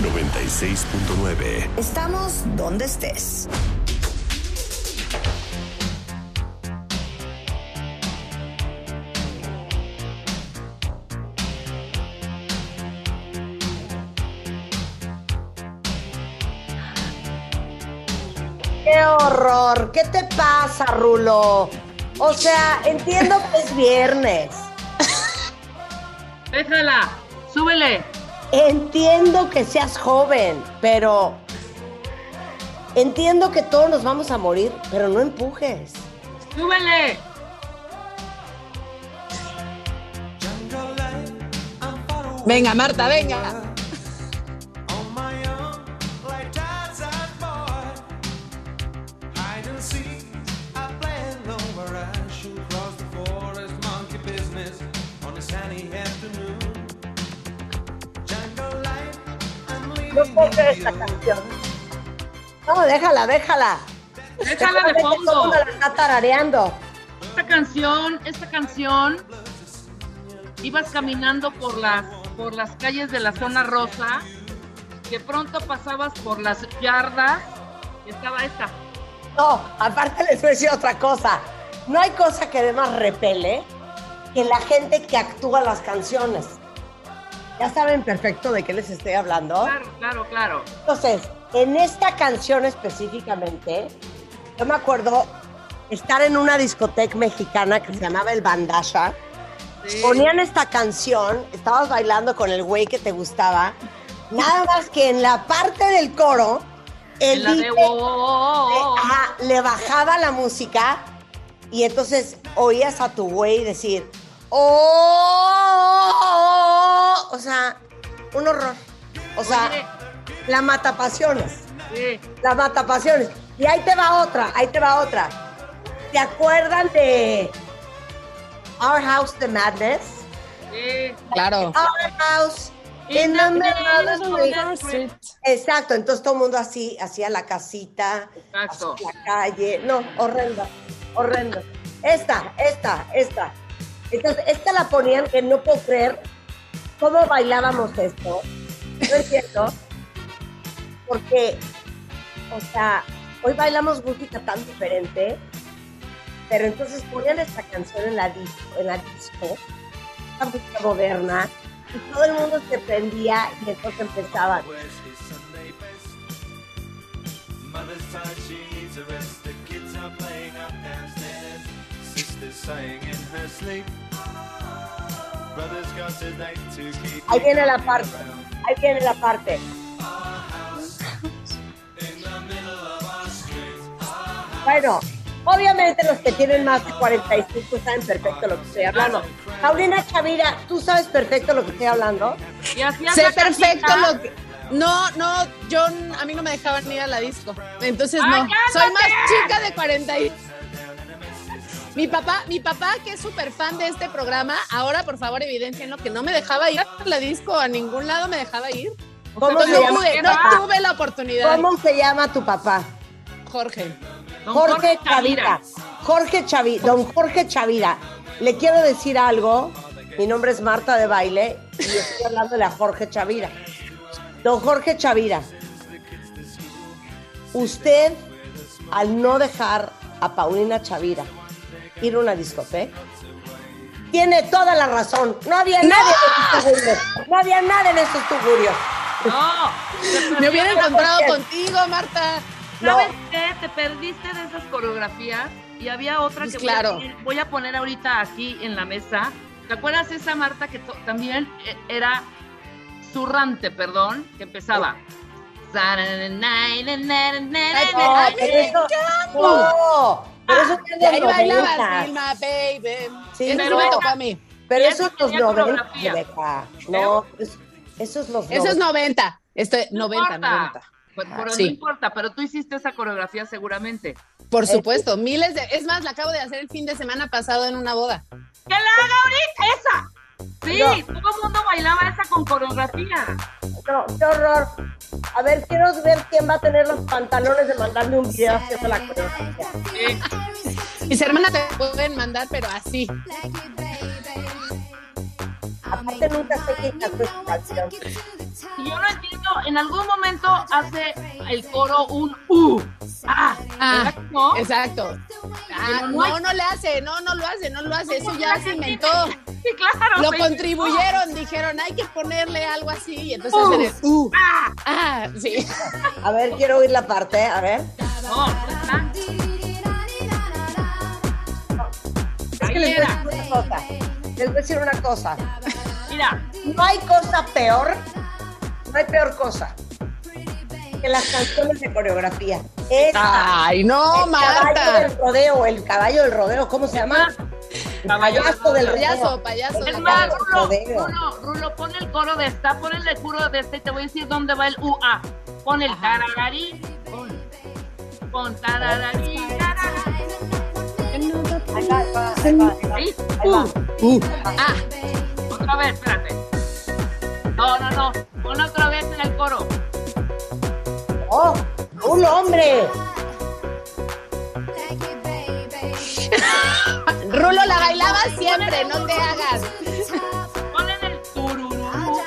96.9. Estamos donde estés. ¡Qué horror! ¿Qué te pasa, Rulo? O sea, entiendo que es viernes. Déjala, súbele. Entiendo que seas joven, pero entiendo que todos nos vamos a morir, pero no empujes. Súbele. Venga, Marta, venga. Esta canción. No, déjala, déjala. Déjala de todo fondo. la está tarareando. Esta canción, esta canción, ibas caminando por las, por las calles de la zona rosa, que pronto pasabas por las yardas, y estaba esta. No, aparte les voy a decir otra cosa. No hay cosa que de más repele que la gente que actúa las canciones. Ya saben perfecto de qué les estoy hablando. Claro, claro, claro. Entonces, en esta canción específicamente, yo me acuerdo estar en una discoteca mexicana que se llamaba El Bandasha. Sí. Ponían esta canción, estabas bailando con el güey que te gustaba. Nada más que en la parte del coro, el de oh, oh, oh, ajá, le bajaba la música y entonces oías a tu güey decir, "Oh, oh", o sea, un horror. O sea, la mata pasiones, Sí. la mata pasiones. Y ahí te va otra, ahí te va otra. ¿Se acuerdan de Our House the Madness? Sí. Claro. Our House in the middle of the street. Exacto, entonces todo el mundo así, hacía la casita, Exacto. la calle. No, horrenda, horrenda. Esta, esta, esta. Entonces, esta la ponían que no puedo creer cómo bailábamos esto. No entiendo. Porque, o sea, hoy bailamos música tan diferente, pero entonces ponían esta canción en la disco, en la disco, esta música moderna, y todo el mundo se prendía y entonces empezaban. Ahí viene la parte, ahí viene la parte. Bueno, obviamente los que tienen más de 45 saben perfecto lo que estoy hablando. Paulina Chavira, ¿tú sabes perfecto lo que estoy hablando? Sé perfecto casita. lo que. No, no, yo a mí no me dejaban ir a la disco. Entonces ¡Ay, no. Soy más chica de 40 y... Mi papá, mi papá, que es súper fan de este programa, ahora por favor evidencienlo que no me dejaba ir a la disco, a ningún lado me dejaba ir. ¿Cómo Entonces se no, llama pude, tu no papá? tuve la oportunidad. ¿Cómo se llama tu papá? Jorge. Don Jorge Chavira. Jorge Chavira, don Jorge Chavira. Le quiero decir algo. Mi nombre es Marta de Baile y estoy hablándole a Jorge Chavira. Don Jorge Chavira, usted al no dejar a Paulina Chavira ir a una discoteca, tiene toda la razón. No había nadie en esos tugurios. No había nada en esos tugurios. No. Me hubiera encontrado contigo, Marta. No. ¿Sabes qué? Te perdiste de esas coreografías y había otra Pues que claro. voy, a, poner- voy a poner ahorita aquí en la mesa. ¿Te acuerdas esa Marta que también eh, era zurrante, perdón, que empezaba? No, pero eso, no, pero eso Y es de ahí los bailaba. Vilma, baby. Sí, Eso no. me tocó a mí. Pero eso es los tenía 90, coreografía. Rebeca. No, es- Eso es los Eso es 90. Estoy No 90, importa. 90. Pues, pero Sí. no importa, pero tú hiciste esa coreografía seguramente. Por supuesto, miles de. Es más, la acabo de hacer el fin de semana pasado en una boda. ¡Que la haga ahorita esa! Sí, todo el mundo bailaba esa con coreografía. No, qué horror. A ver, quiero ver quién va a tener los pantalones de mandarme un video haciendo la coreografía. Sí. Mis hermanas te pueden mandar, pero así. Aparte nunca sé quién cantó esta canción. Y yo no entiendo, en algún momento hace el coro un U. Ah, Ah, ¿verdad que no? exacto. Ah, no no, no le hace, no, no lo hace, no lo hace. Eso ya se inventó. Sí, claro. Lo se contribuyeron, dijeron, hay que ponerle algo así. Y entonces Uh. hacen el uh. Ah, Ah, sí. A ver, quiero oír la parte, a ver. no, ya está. Es que Ahí les voy a decir una cosa. Les voy a decir una cosa. Mira, No hay cosa peor, no hay peor cosa que las canciones de coreografía. Esta, Ay, no, el caballo del rodeo, el caballo del rodeo, ¿cómo se llama? El payaso del rodeo. Payaso, payaso. Es de más, Rulo, rodeo. Rulo, Rulo, pon el coro de esta, pon el coro de este y te voy a decir dónde va el UA. Pon el tarararí, pon, pon tarararí, tarararí. Ahí va, ahí va, ahí va, ahí va. Ahí, Ahí va. U. Ah, Otra vez, espérate. No, no, no. Pon otra vez en el coro. ¡Oh! ¡Un hombre! Rulo la bailaba siempre, no te hagas. Pon en el tururú.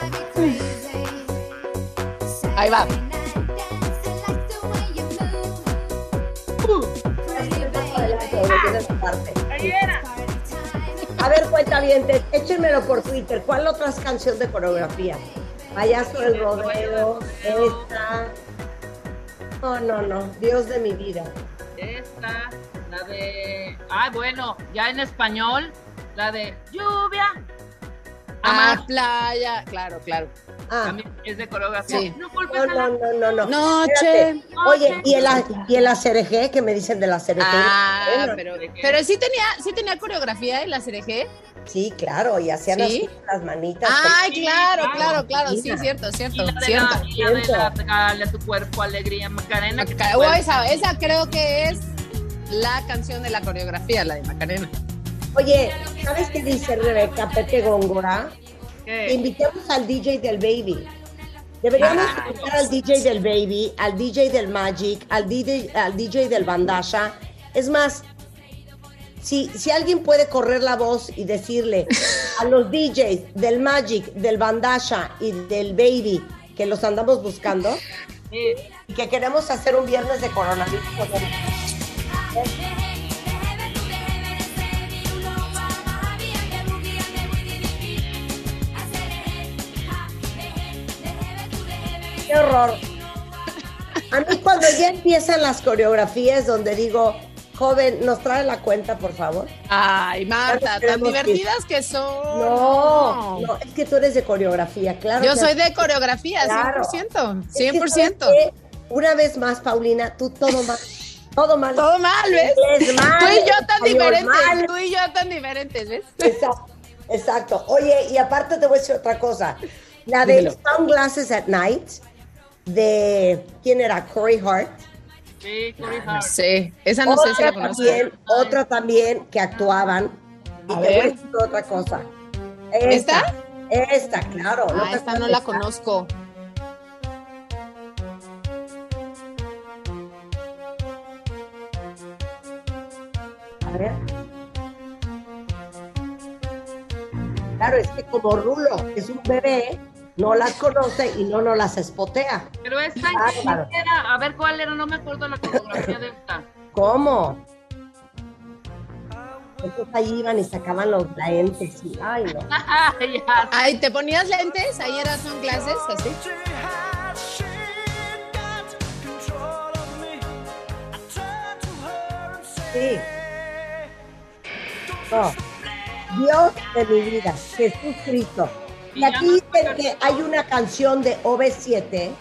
Ahí va. Ahí era. A ver, cuenta bien, échenmelo por Twitter. ¿Cuál otras canción de coreografía? Payaso del rodeo, esta. No, no, no. Dios de mi vida. Esta, la de. Ah, bueno, ya en español, la de lluvia. Ah, Ah, playa. Claro, claro. Ah, también es de coreografía. Sí. No no, no, no, no, no. Noche. Oye, ¿y el, y el ACRG? ¿Qué me dicen de la ACRG? Ah, Bueno, pero, pero sí tenía, sí tenía coreografía en la CRG. Sí, claro, y hacían ¿Sí? así las manitas. Ay, Sí, claro, claro. claro, claro. Sí, Mira. cierto, Y cierto, la de cierto. la, y la de la Cierto. a tu cuerpo alegría, Macarena. que Maca- oh, esa, esa creo que es la canción de la coreografía, la de Macarena. Oye, ¿sabes qué dice Rebeca Pepe Góngora? ¿Qué? Invitemos al DJ del Baby. Deberíamos Ah, invitar al DJ del Baby, al DJ del Magic, al DJ, al DJ del Bandasha. Es más, si, si alguien puede correr la voz y decirle a los DJs del Magic, del Bandasha y del Baby que los andamos buscando Sí. y que queremos hacer un viernes de coronavirus. con ¡Qué horror! A mí cuando ya empiezan las coreografías donde digo, joven, ¿nos trae la cuenta, por favor? Ay, Marta, tan divertidas que son. No, no, es que tú eres de coreografía, claro. Yo soy de coreografía, Claro. 100%. Es que, 100%. ¿sabes qué? Una vez más, Paulina, tú todo mal. Todo mal. Todo mal, ¿ves? Mal, Tú y yo tan diferentes. mal. Tú y yo tan diferentes, ¿ves? Exacto, exacto. Oye, y aparte te voy a decir otra cosa. La de Dímelo. Sunglasses at Night, de, ¿quién era? Corey Hart. Sí, Corey No Hart. sé, esa no sé si la conozco. también, otra también que actuaban. Y A te voy a otra cosa. ¿Esta? Esta, claro. Ah, esta no la conozco. A ver. Claro, es que como Rulo es un bebé, no las conoce y no nos las espotea. Pero esta era, a ver cuál era, no me acuerdo la coreografía de esta. ¿Cómo? Entonces ahí iban y sacaban los lentes y, ay no. Ay, ¿te ponías lentes? Ahí eran son clases, así. Sí. No. Dios de mi vida, Jesús Cristo. Y aquí dicen que hay una canción de OV7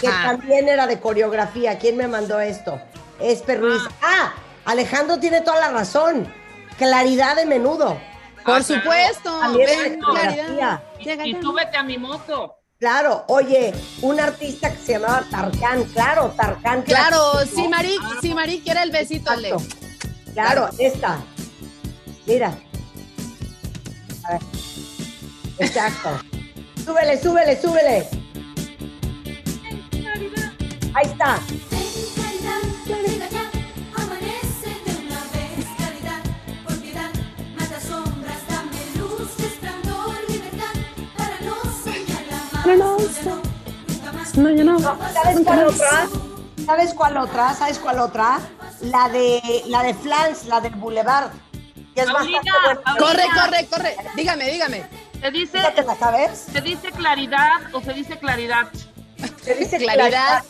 que también era de coreografía. ¿Quién me mandó esto? Esper Ruiz. Ah, Alejandro tiene toda la razón. Claridad de menudo. Por Ah, claro. supuesto. Ven, claridad. Y, Llega y ya. súbete a mi moto. Claro, oye, un artista que se llamaba Tarkan, claro, Tarkan. Claro, si Mari, si Mari quiere el besito, le. Exacto. Claro, esta. Mira. A ver. Exacto. súbele, súbele, súbele. Ahí está. No. No, yo no. ¿Sabes cuál otra? ¿Sabes cuál otra? ¿Sabes cuál otra? La de la de Flans, la del Boulevard. Que es Paulina, bastante buena. Corre, corre, corre. Dígame, dígame. ¿Se dice, ¿Esa te la sabes? ¿Se dice claridad o se dice claridad? Se dice Claridad.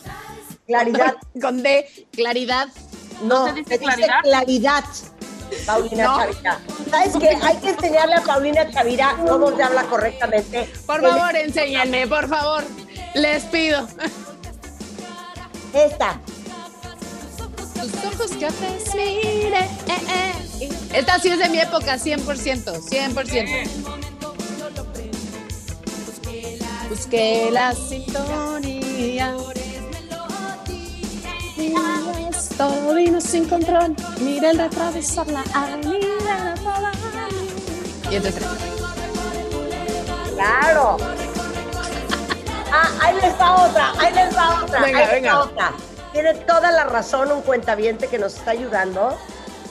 Claridad. Con D, claridad. No, se dice se dice claridad? claridad. Paulina No. Chavira. ¿Sabes qué? Hay que enseñarle a Paulina Chavira cómo se habla correctamente. Por favor, enséñenme, por favor. Les pido. Esta. Tus ojos te mire. eh, eh. Esta sí es de mi época, 100%, 100%. Busqué la sintonía. Todo vino sin control. Mira el retrovisor, la avenida. toda. Y entonces, Claro. Ah, ahí les va otra, ahí les va otra, Venga, ahí les venga. va otra. Tiene toda la razón un cuentaviente que nos está ayudando.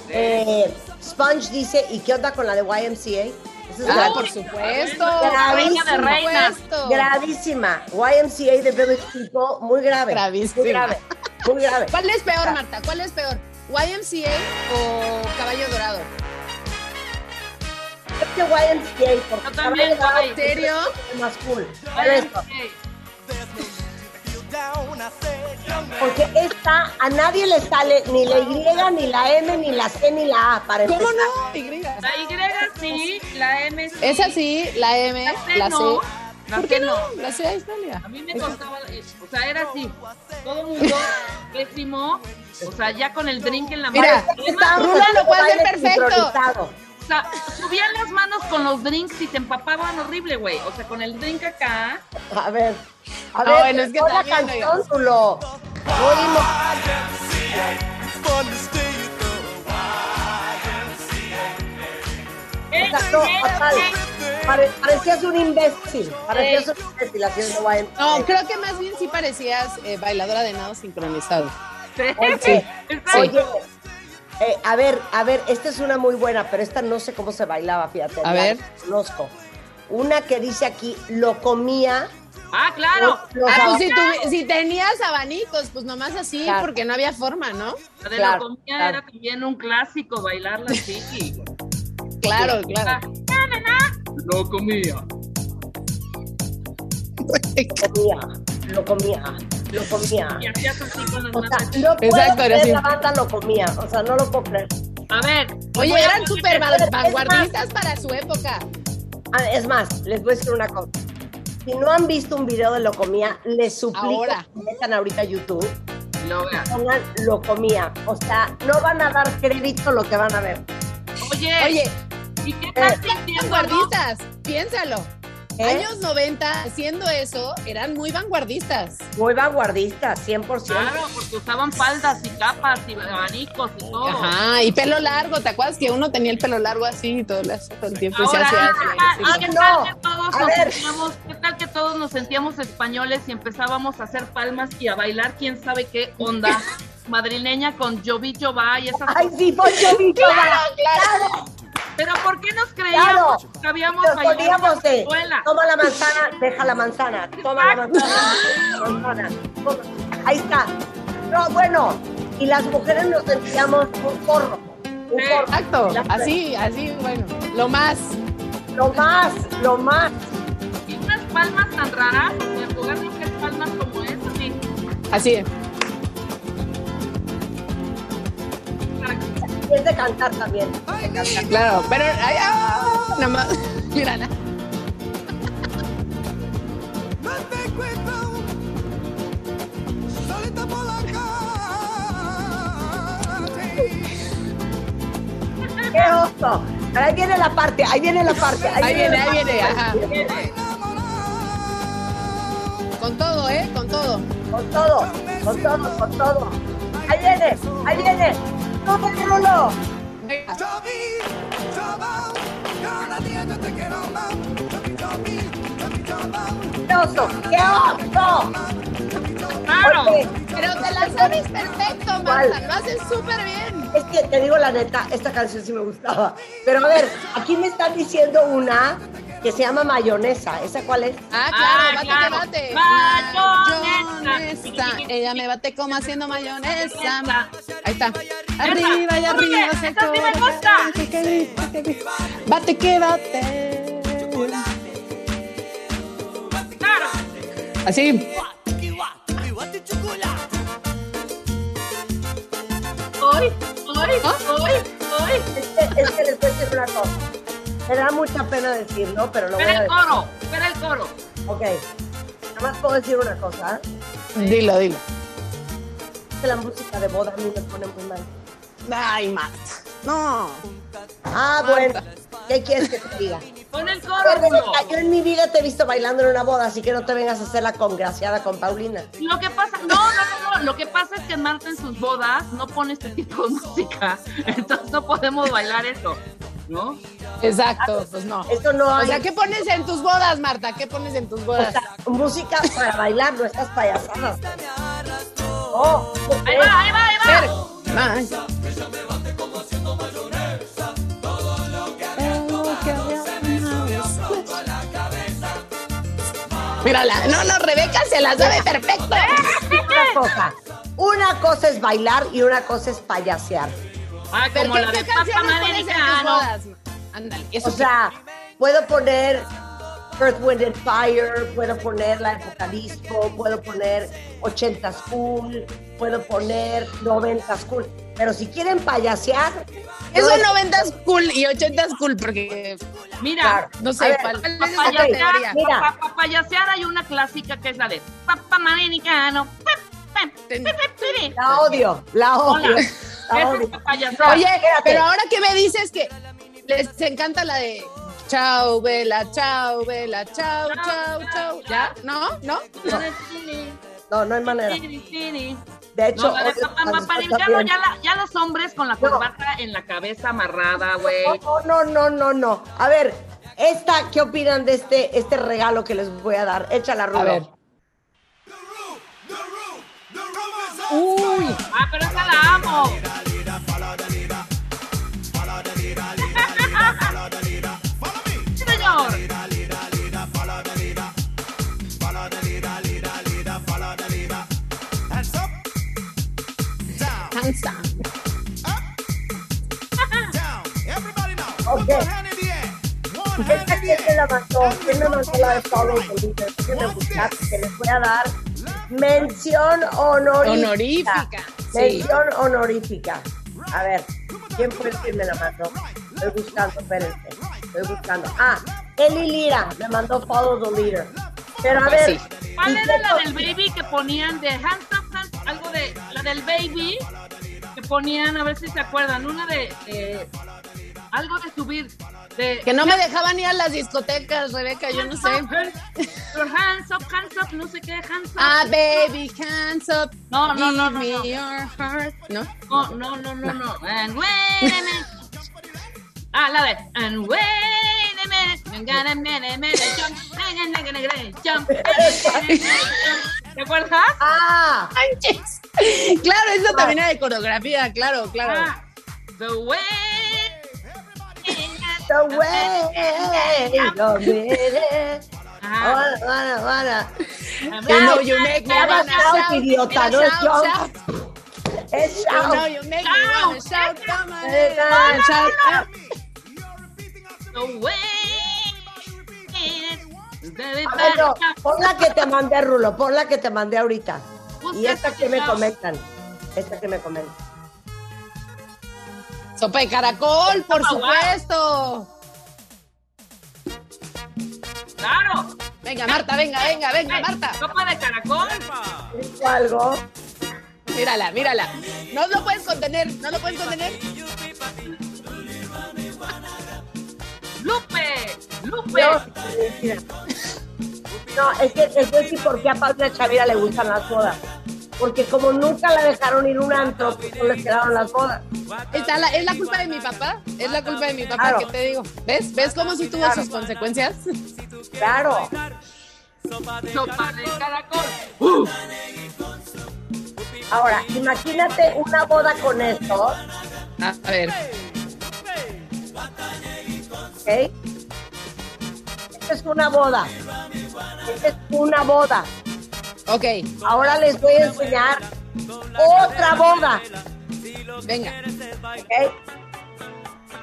Eh, Sponge dice, ¿y qué onda con la de YMCA? Esa es ah, por supuesto. Gravísima. reinas. supuesto. gravísima. YMCA de Village People, muy grave. Gravísima. Muy grave, muy grave. ¿Cuál es peor, Marta? ¿Cuál es peor? ¿YMCA o Caballo Dorado? Es que YMCA, porque Yo también, Caballo Dorado es ¿Serio? más cool. Esto, Porque esta a nadie le sale ni la Y, ni la M, ni la C, ni la A para ¿Cómo empezar. no? Y. La Y sí, la M sí. Es así, la M, La C la C. no. La ¿Por qué no? no. La C ahí está, mira. A mí me costaba, eh, o sea, era así. Todo el mundo pésimo. O sea, ya con el drink en la mano. Mira, Rula lo puede hacer perfecto. O sea, subían las manos con los drinks y te empapaban horrible, güey. O sea, con el drink acá. A ver, a ver, bueno, es que la canción, tú lo. Oímos. Exacto, fatal. Pare- parecías un imbécil. Parecías un imbécil haciendo YMCA. No, creo que más bien sí parecías eh, bailadora de nado sincronizado. Oye, Exacto. Oye, eh, a ver, a ver, esta es una muy buena, pero esta no sé cómo se bailaba, fíjate. A ver. Conozco. Una que dice aquí, lo comía. Ah, claro. los Ah, pues si, tenías abanicos, pues nomás así, Claro. porque no había forma, ¿no? La de Claro, lo comía claro. era también un clásico, bailarla así. Claro, claro. Lo comía. comía, lo comía, lo comía. Y hacías así con las O sea, no puedo Exacto, era creer así. la banda lo comía, o sea, no lo puedo creer. A ver. Oye, eran súper vanguardistas para su época. Ah, es más, les voy a decir una cosa. Si no han visto un video de lo comía, les suplico Ahora. que metan ahorita a YouTube, Lo vean. pongan lo comía. O sea, no van a dar crédito lo que van a ver. Oye, Oye, ¿y qué estás eh, sintiendo? vanguardistas, piénsalo. ¿Eh? Años 90, haciendo eso, eran muy vanguardistas. Muy vanguardista, 100%. Claro, porque usaban faldas y capas y abanicos y todo. Ajá, y pelo largo, ¿te acuerdas que uno tenía el pelo largo así todo, el- todo el tiempo? y se Ahora, hacía ¿y tal- así? y qué no. tal que todos A nos ver. sentíamos, qué tal que todos nos sentíamos españoles y empezábamos a hacer palmas y a bailar quién sabe qué onda madrileña con Jovi Jová y esas Ay, cosas? sí, Bon Jovi, Claro, claro. Pero ¿por qué nos creíamos Claro. que habíamos Nos de, la toma la manzana, deja la manzana, toma la manzana, deja la manzana. Ahí está. No, bueno, y las mujeres nos sentíamos un porro. Un Sí, porro. Exacto, así, así, bueno, lo más. Lo más, lo más. Y unas palmas tan raras, en lugar de palmas como esas, sí. Así. Y es de cantar también. de cantar. Claro, pero ay, ah, nada más. Mírala. ¡Qué oso! Ahí viene la parte, ahí viene la parte. Ahí viene, ahí viene, ajá. Con todo, ¿eh? Con todo. Con todo, con todo, con todo. Ahí viene, ahí viene. ¡Súper Rulo! ¡Qué oso! ¡Qué oso! Claro. Oye, Pero te la sabes perfecto, Marta. Lo haces súper bien. es que te digo la neta, esta canción sí me gustaba. Pero a ver, aquí me están diciendo una que se llama Mayonesa. ¿Esa cuál es? Ah, Ah, claro, claro. bate que bate. Mayonesa. Ella me bate como haciendo mayonesa. Esa. Ahí está. Arriba y arriba. esa se. Bate que bate. Claro. Así. Hoy, hoy, ¿Ah? hoy, hoy. Es que, es que les voy a decir una cosa. Me da mucha pena decirlo, pero lo voy a el decir. coro, espera el coro. Ok. Nada más puedo decir una cosa. Dilo, dilo. Que la música de boda a mí me pone muy mal. Ay, Marta. No. Ah, bueno. ¿Qué quieres que te diga? Pon el coro. Rebeca, Yo en mi vida te he visto bailando en una boda, así que no te vengas a hacer la congraciada con Paulina. Lo que pasa, no, no, no, no, lo que pasa es que Marta en sus bodas no pone este tipo de música, entonces no podemos bailar eso, ¿no? Exacto, pues no. Eso no O sea, ¿qué pones en tus bodas, Marta? ¿Qué pones en tus O bodas? sea, música para bailar, no estas payasadas. Oh, Ahí va, ahí va, ahí va. Mírala, no, no, Rebeca se la sabe perfecto. una cosa. Una cosa es bailar y una cosa es payasear. Ah, como ¿qué, la de Papa Americano. bodas? Ándale, eso O sea, puedo poner Earth, Wind and Fire, puedo poner la época disco, puedo poner 80s cool, puedo poner 90s cool. Pero si quieren payasear, Eso es 90s cool y 80s cool, porque Mira, Claro. no sé ver, para payasear. Mira. hay una clásica que es la de Papa Americano. la odio, la odio. Hola. Para. Oye, pero ahora que me dices que les encanta la de chao, vela, chao, vela, chao, chao, chao. ¿Ya? ¿No? ¿No? No, no hay manera. De hecho, No, Americano, bien. ya, la- ya los hombres con la corbata en la cabeza amarrada, güey. No, no, no, no, no. A ver, esta, ¿qué opinan de este, este regalo que les voy a dar? Échala, Rulo. A ver. Uy, Ah, pero esa la amo. Sí, señor. cansa. Ok. Esta quién me la mandó, quién me mandó la de Follow the Leader, déjenme buscar, que les voy a dar mención honorífica. Honorífica, sí. Mención honorífica. A ver, ¿quién fue el que me la mandó? Estoy buscando, espérense. Estoy buscando. Ah, Eli Lira me mandó Follow the Leader. Pero a Pues ver. sí. ¿Cuál ¿y era la del baby que ponían de hands up, hands algo de la del baby que ponían, a ver si se acuerdan, una de eh, algo de subir de Que no me dejaban ir a las discotecas, Rebeca, yo no sé. Hands up, hands up, no sé qué, hands up. Ah, baby, hands up. No, no, no, no, no. ¿No? No, no, no, no, no. And wait a minute. Ah, la de And wait a minute. I'm gonna minute, minute, jump. Jump. ¿Te acuerdas? Ah. Claro, eso también era de coreografía, claro, claro. Ah, the way. The way. Ah, Wanna, wanna, wanna. You know you make me wanna shout, shout. idiota, no es shout, shout. shout. Es You shout. know you make me Shout. wanna shout. Come on, shout. The way. A ver, no, pon la que te mandé, Rulo, pon la que te mandé ahorita. Y esta que me shout. comentan. Esta que me comentan. Sopa de caracol, por supuesto. Claro. Venga, Marta, venga, venga, venga, Marta. Sopa de caracol. ¿Dijo algo? Mírala, mírala. No lo puedes contener, no lo puedes contener. Lupe. Lupe. No, es que es decir por qué a Paula Chavira le gustan las bodas. Porque como nunca la dejaron ir un antro, pues no le quedaron las bodas. Está la- es la culpa de mi papá. Es la culpa de mi papá, Claro. que te digo. ¿Ves? ¿Ves cómo sí tuvo Claro. sus consecuencias? Claro. Sopa de caracol. Ahora, imagínate una boda con esto, A ver. ¿ok? Esta es una boda. Esta es una boda. Ok, Ahora les voy a enseñar otra boda, venga. ¿ok?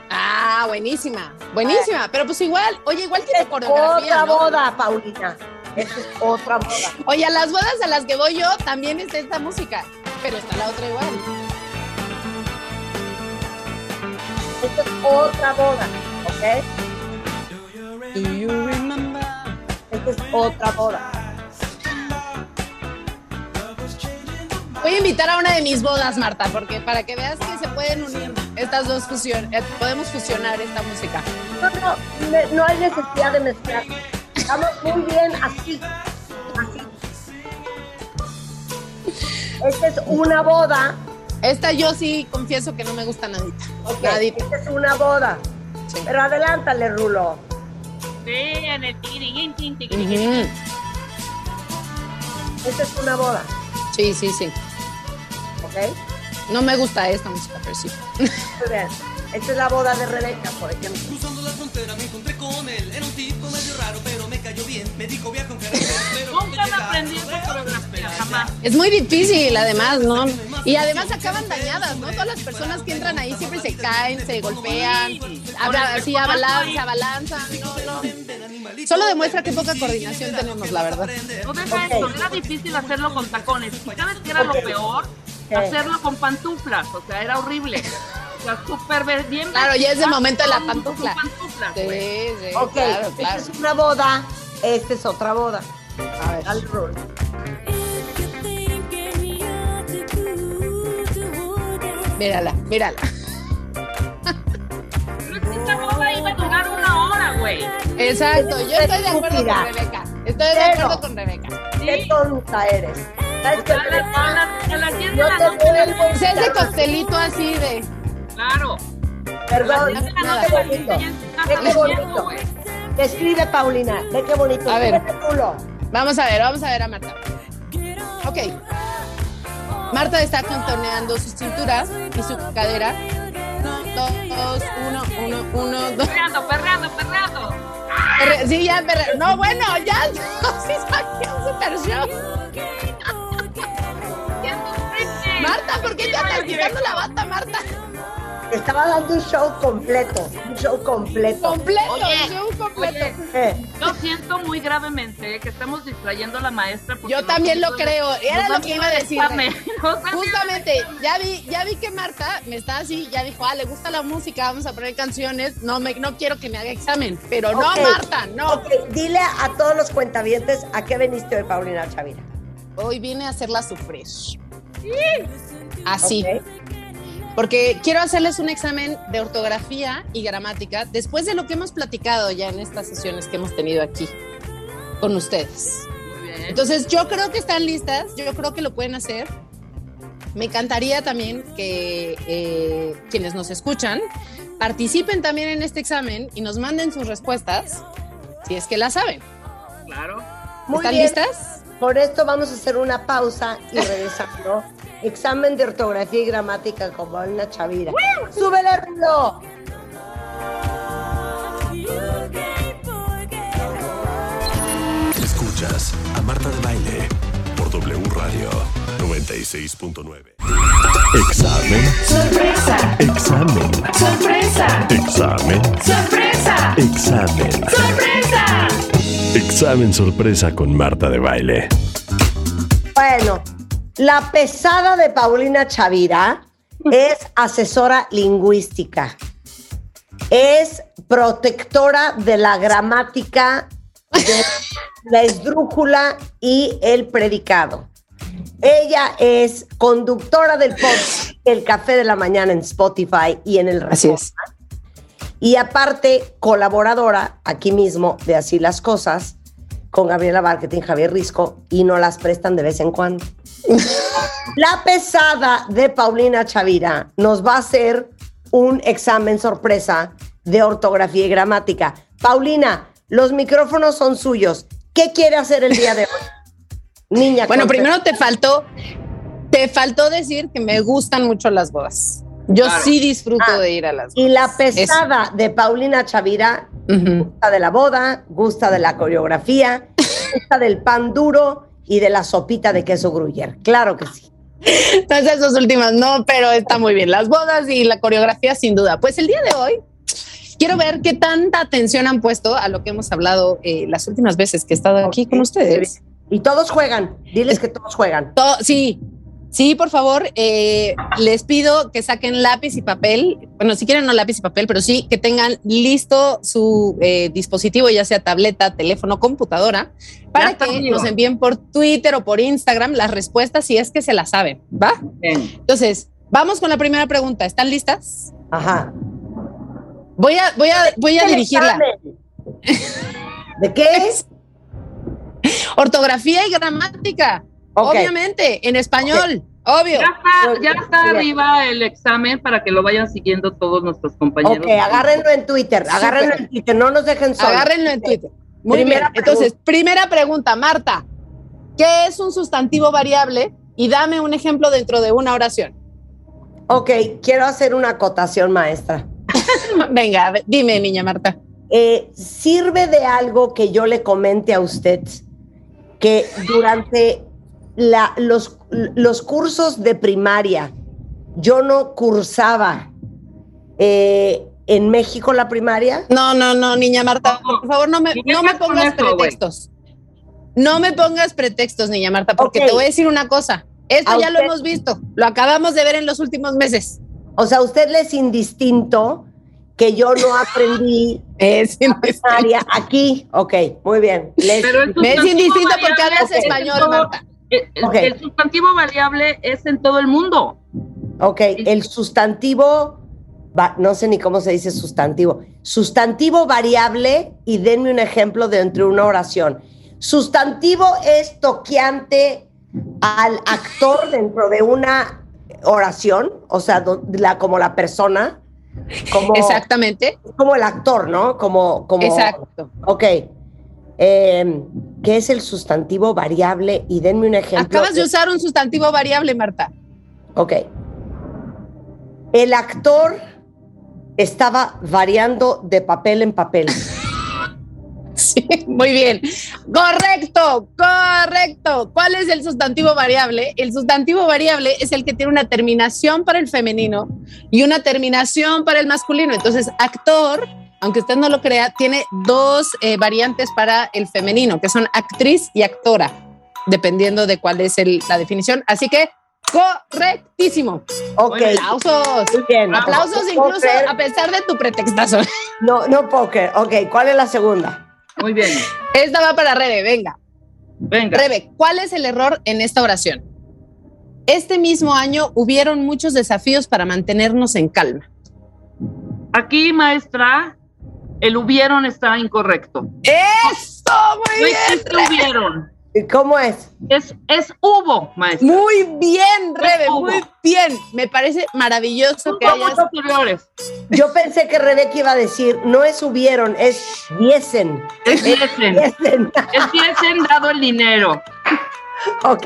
Ah, buenísima. Buenísima. Pero pues igual, oye, igual tiene Esta es coreografía. otra ¿no? boda, Paulina. Esta es otra boda. Oye, a las bodas a las que voy yo también está esta música. Pero está la otra igual. Esta es otra boda, ¿ok? Do you remember? Esta es otra boda. Voy a invitar a una de mis bodas, Marta, porque para que veas que se pueden unir estas dos fusiones, podemos fusionar esta música. No, no, me- no hay necesidad de mezclar. Estamos muy bien así. Así. Esta es una boda. Esta yo sí confieso que no me gusta nadita. Ok, Nadita. Esta es una boda. Sí. Pero adelántale, Rulo. Sí, tigrirín. Ujú. Esta es una boda. Sí, sí, sí. ¿Ok? No me gusta esta música, pero sí. Muy bien. Esta es la boda de Rebeca, por ejemplo. Cruzando la frontera me encontré con él. Era un tipo medio raro, pero me cayó bien. Me dijo viaja con carretera, pero Nunca me aprendí esa coreografía, jamás. Es muy difícil, además, ¿no? Y además acaban dañadas, ¿no? Todas las personas que entran ahí siempre se caen, se golpean, habla- así abalanzan, se abalanzan. No, no. Solo demuestra qué poca coordinación tenemos, la verdad. No deja Ok. eso, era difícil hacerlo con tacones. ¿Y sabes qué era lo Ok. peor? Hacerlo con pantuflas, o sea, era horrible. O sea, súper bien Claro, ya es el momento de la pantufla. pantuflas, Sí, güey. sí, Ok, claro, esta claro. es una boda. Esta es otra boda. A ver. Dale, Rulo. Mírala, mírala. Pero es que esta boda iba a durar una hora, güey. Exacto, yo estoy de acuerdo con Rebeca. Estoy de acuerdo con Rebeca. Qué tonta eres. ¿Sabes qué, A las, a Rebeca? las, a las 10 de Yo te Pues ese costelito así de. Claro. Perdón, A las 10 de la nada. qué bonito. Ve qué bonito. güey. Escribe, Paulina. Ve qué bonito. A ver. Vamos a ver, vamos a ver a Marta. Ok. Marta está contorneando su cintura y su cadera. Dos, uno, uno, uno, dos. Perreando, perreando, perreando. Perre- Sí, ya, perre- No, bueno, ya. Sí, saqué un super show. Marta, ¿por qué te andas quitando la bata, Marta? Estaba dando un show completo. Un show completo. Completo, Oye, el show completo. oye. Eh, Yo siento muy gravemente que estamos distrayendo a la maestra. porque Yo también lo creo. Era lo que iba a decir. Justamente, ya vi, ya vi que Marta me está así, ya dijo, ah, le gusta la música, vamos a poner canciones, no me, no quiero que me haga examen, pero no, ok. Marta, no. Ok, dile a todos los cuentavientes a qué veniste hoy, Paulina Chavira. Hoy vine a hacerla sufrir. Así, porque quiero hacerles un examen de ortografía y gramática después de lo que hemos platicado ya en estas sesiones que hemos tenido aquí con ustedes. Muy bien. Entonces, yo creo que están listas, yo creo que lo pueden hacer. Me encantaría también que eh, quienes nos escuchan participen también en este examen y nos manden sus respuestas, si es que la saben. Claro. Muy ¿Están bien. listas? Por esto vamos a hacer una pausa y regresando. Examen de ortografía y gramática con Paulina Chavira. ¡Súbele, Rulo! Escuchas a Marta de Baile por W Radio 96.9. Examen. Sorpresa, Examen. sorpresa, Examen. sorpresa, Examen. sorpresa. Examen sorpresa con Marta de Baile. Bueno, la pesada de Paulina Chavira es asesora lingüística. Es protectora de la gramática, de la esdrújula y el predicado. Ella es conductora del podcast El Café de la Mañana en Spotify y en el Así Reforma. es. Y aparte, colaboradora aquí mismo de Así las Cosas, con Gabriela Marketing, Javier Risco, y no las prestan de vez en cuando. La pesada de Paulina Chavira nos va a hacer un examen sorpresa de ortografía y gramática. Paulina, los micrófonos son suyos. ¿Qué quiere hacer el día de hoy? Niña. Bueno, primero te faltó, te faltó decir que me gustan mucho las bodas. Yo Claro. sí disfruto Ah, de ir a las Y bodas. la pesada de Paulina Chavira gusta de la boda, gusta de la coreografía, gusta del pan duro y de la sopita de queso gruyere. Claro que sí. Entonces, esas últimas no, pero está muy bien. Las bodas y la coreografía, sin duda. Pues el día de hoy quiero ver qué tanta atención han puesto a lo que hemos hablado eh, las últimas veces que he estado aquí con ustedes. Y todos juegan. Diles que todos juegan. To- sí, sí, por favor, eh, les pido que saquen lápiz y papel. Bueno, si quieren no lápiz y papel, pero sí que tengan listo su eh, dispositivo, ya sea tableta, teléfono, computadora, para que conmigo. nos envíen por Twitter o por Instagram las respuestas si es que se las saben, ¿va? Bien. Entonces, vamos con la primera pregunta. ¿Están listas? Ajá. Voy a, voy a, voy a dirigirla. ¿De qué es? Ortografía y gramática. Obviamente, en español, obvio. Ya está, ya arriba el examen para que lo vayan siguiendo todos nuestros compañeros. Ok, agárrenlo en Twitter. Agárrenlo en Twitter. No nos dejen solos. Agárrenlo en Twitter. Muy Primera bien. Entonces, primera pregunta, Marta. ¿Qué es un sustantivo variable? Y dame un ejemplo dentro de una oración. Ok, quiero hacer una acotación, maestra. Venga, dime, niña Marta. Eh, ¿Sirve de algo que yo le comente a usted que durante la- los, los cursos de primaria yo no cursaba eh, en México la primaria? No, no, no, niña Marta, por favor, no me, no me pongas pretextos. No me pongas pretextos, niña Marta, porque te voy a decir una cosa. Esto A ya lo hemos visto, lo acabamos de ver en los últimos meses. O sea, ¿a usted le es indistinto que yo no aprendí Es primaria aquí? Ok, muy bien. Les- Pero Me es indistinto porque hablas español, Marta. El, el- Ok. el sustantivo variable es en todo el mundo. Ok, el sustantivo, no sé ni cómo se dice sustantivo. Sustantivo variable y denme un ejemplo de entre una oración. Sustantivo es toqueante al actor dentro de una oración, o sea, do- la, como la persona, como, Exactamente. como el actor, ¿no? Como, como, Exacto. Ok. Eh, ¿Qué es el sustantivo variable? Y denme un ejemplo. Acabas de usar un sustantivo variable, Marta. Ok. El actor estaba variando de papel en papel. Sí, muy bien. Correcto, correcto. ¿Cuál es el sustantivo variable? El sustantivo variable es el que tiene una terminación para el femenino y una terminación para el masculino. Entonces, actor, aunque usted no lo crea, tiene dos eh, variantes para el femenino, que son actriz y actora, dependiendo de cuál es el- la definición. Así que, correctísimo. Ok. Aplausos. Muy bien. Aplausos No incluso a pesar de tu pretextazo. No, no puedo creer. Ok, ¿cuál es la segunda? Muy bien. Esta va para Rebe, venga. Venga. Rebe, ¿cuál es el error en esta oración? Este mismo año hubieron muchos desafíos para mantenernos en calma. Aquí, maestra, el hubieron está incorrecto. ¡Eso! Muy No bien. existe hubieron. ¿Y ¿Cómo es? Es, es hubo, maestra. Muy bien, Rebe, hubo. muy bien. Me parece maravilloso que Somos hayas. superiores. Yo pensé que Rebeca iba a decir, no es hubieron, es diesen. Es diesen. Diesen. Es diesen dado el dinero. ok,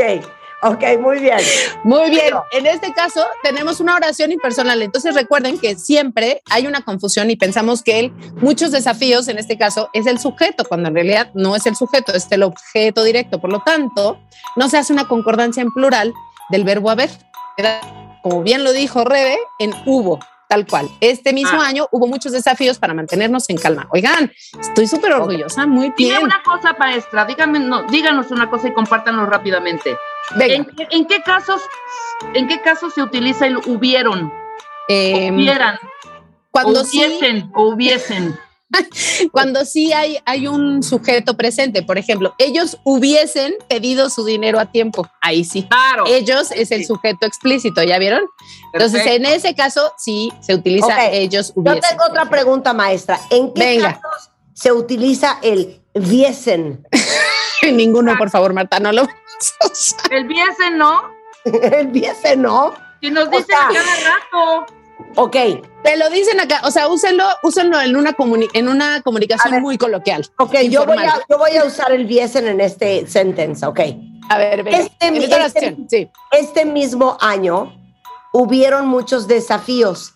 ok, muy bien. Muy bien. En este caso, tenemos una oración impersonal. Entonces, recuerden que siempre hay una confusión y pensamos que el muchos desafíos, en este caso, es el sujeto, cuando en realidad no es el sujeto, es el objeto directo. Por lo tanto, no se hace una concordancia en plural del verbo haber. Como bien lo dijo Rebe, en hubo. Tal cual. Este mismo Ah. año hubo muchos desafíos para mantenernos en calma. Oigan, estoy súper orgullosa, muy Dime bien. una cosa, maestra. Dígame, no, díganos una cosa y compártanlo rápidamente. Venga, ¿En, qué- en qué casos, en qué casos se utiliza el hubieron? em, Hubieran, cuando o sí, hubiesen, o hubiesen. cuando sí hay, hay un sujeto presente, por ejemplo, ellos hubiesen pedido su dinero a tiempo, ahí sí. Claro. Ellos es el sujeto explícito, ¿ya vieron? Entonces, en ese caso, sí se utiliza ellos Yo hubiesen. tengo otra pregunta, maestra. ¿En qué Venga. casos se utiliza el viesen? Ninguno, por favor, Marta, no lo vamos a usar. El viesen, ¿no? ¿no? Si nos O dicen sea- a cada rato. Ok, Te lo dicen acá, o sea, úsenlo, úsenlo en una, comuni- en una comunicación ver. muy coloquial. ok, yo voy, a, yo voy a usar el viesen en este sentence, ok. A ver, venga, Este- este- sí. Este mismo año hubieron muchos desafíos.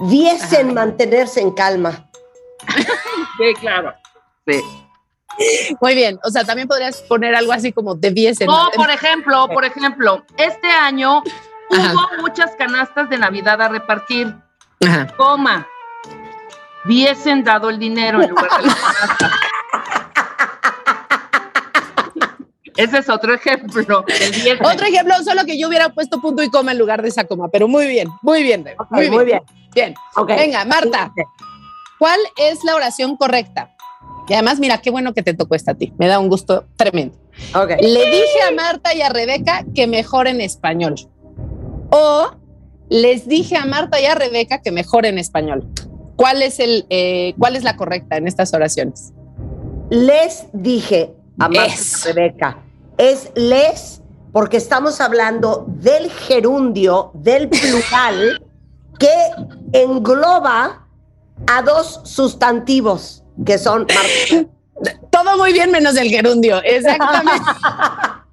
Viesen mantenerse en calma. Sí, claro. Sí. Muy bien, o sea, también podrías poner algo así como debiesen. O, por ejemplo, por ejemplo, este año Ajá. hubo muchas canastas de Navidad a repartir. Ajá. Coma. Hubiesen dado el dinero en lugar de la canasta. Ese es otro ejemplo. Otro ejemplo, solo que yo hubiera puesto punto y coma en lugar de esa coma, pero muy bien, muy bien, Rebe, Ok, muy bien. Bien. Ok. Venga, Marta, ¿cuál es la oración correcta? Y además, mira, qué bueno que te tocó esta a ti. Me da un gusto tremendo. Le dije a Marta y a Rebeca que mejoren español. O les dije a Marta y a Rebeca que mejoren español. ¿Cuál es, el, eh, ¿Cuál es la correcta en estas oraciones? Les dije a Marta y a Rebeca, es les porque estamos hablando del gerundio, del plural, que engloba a dos sustantivos, que son. Todo muy bien menos el gerundio. Exactamente.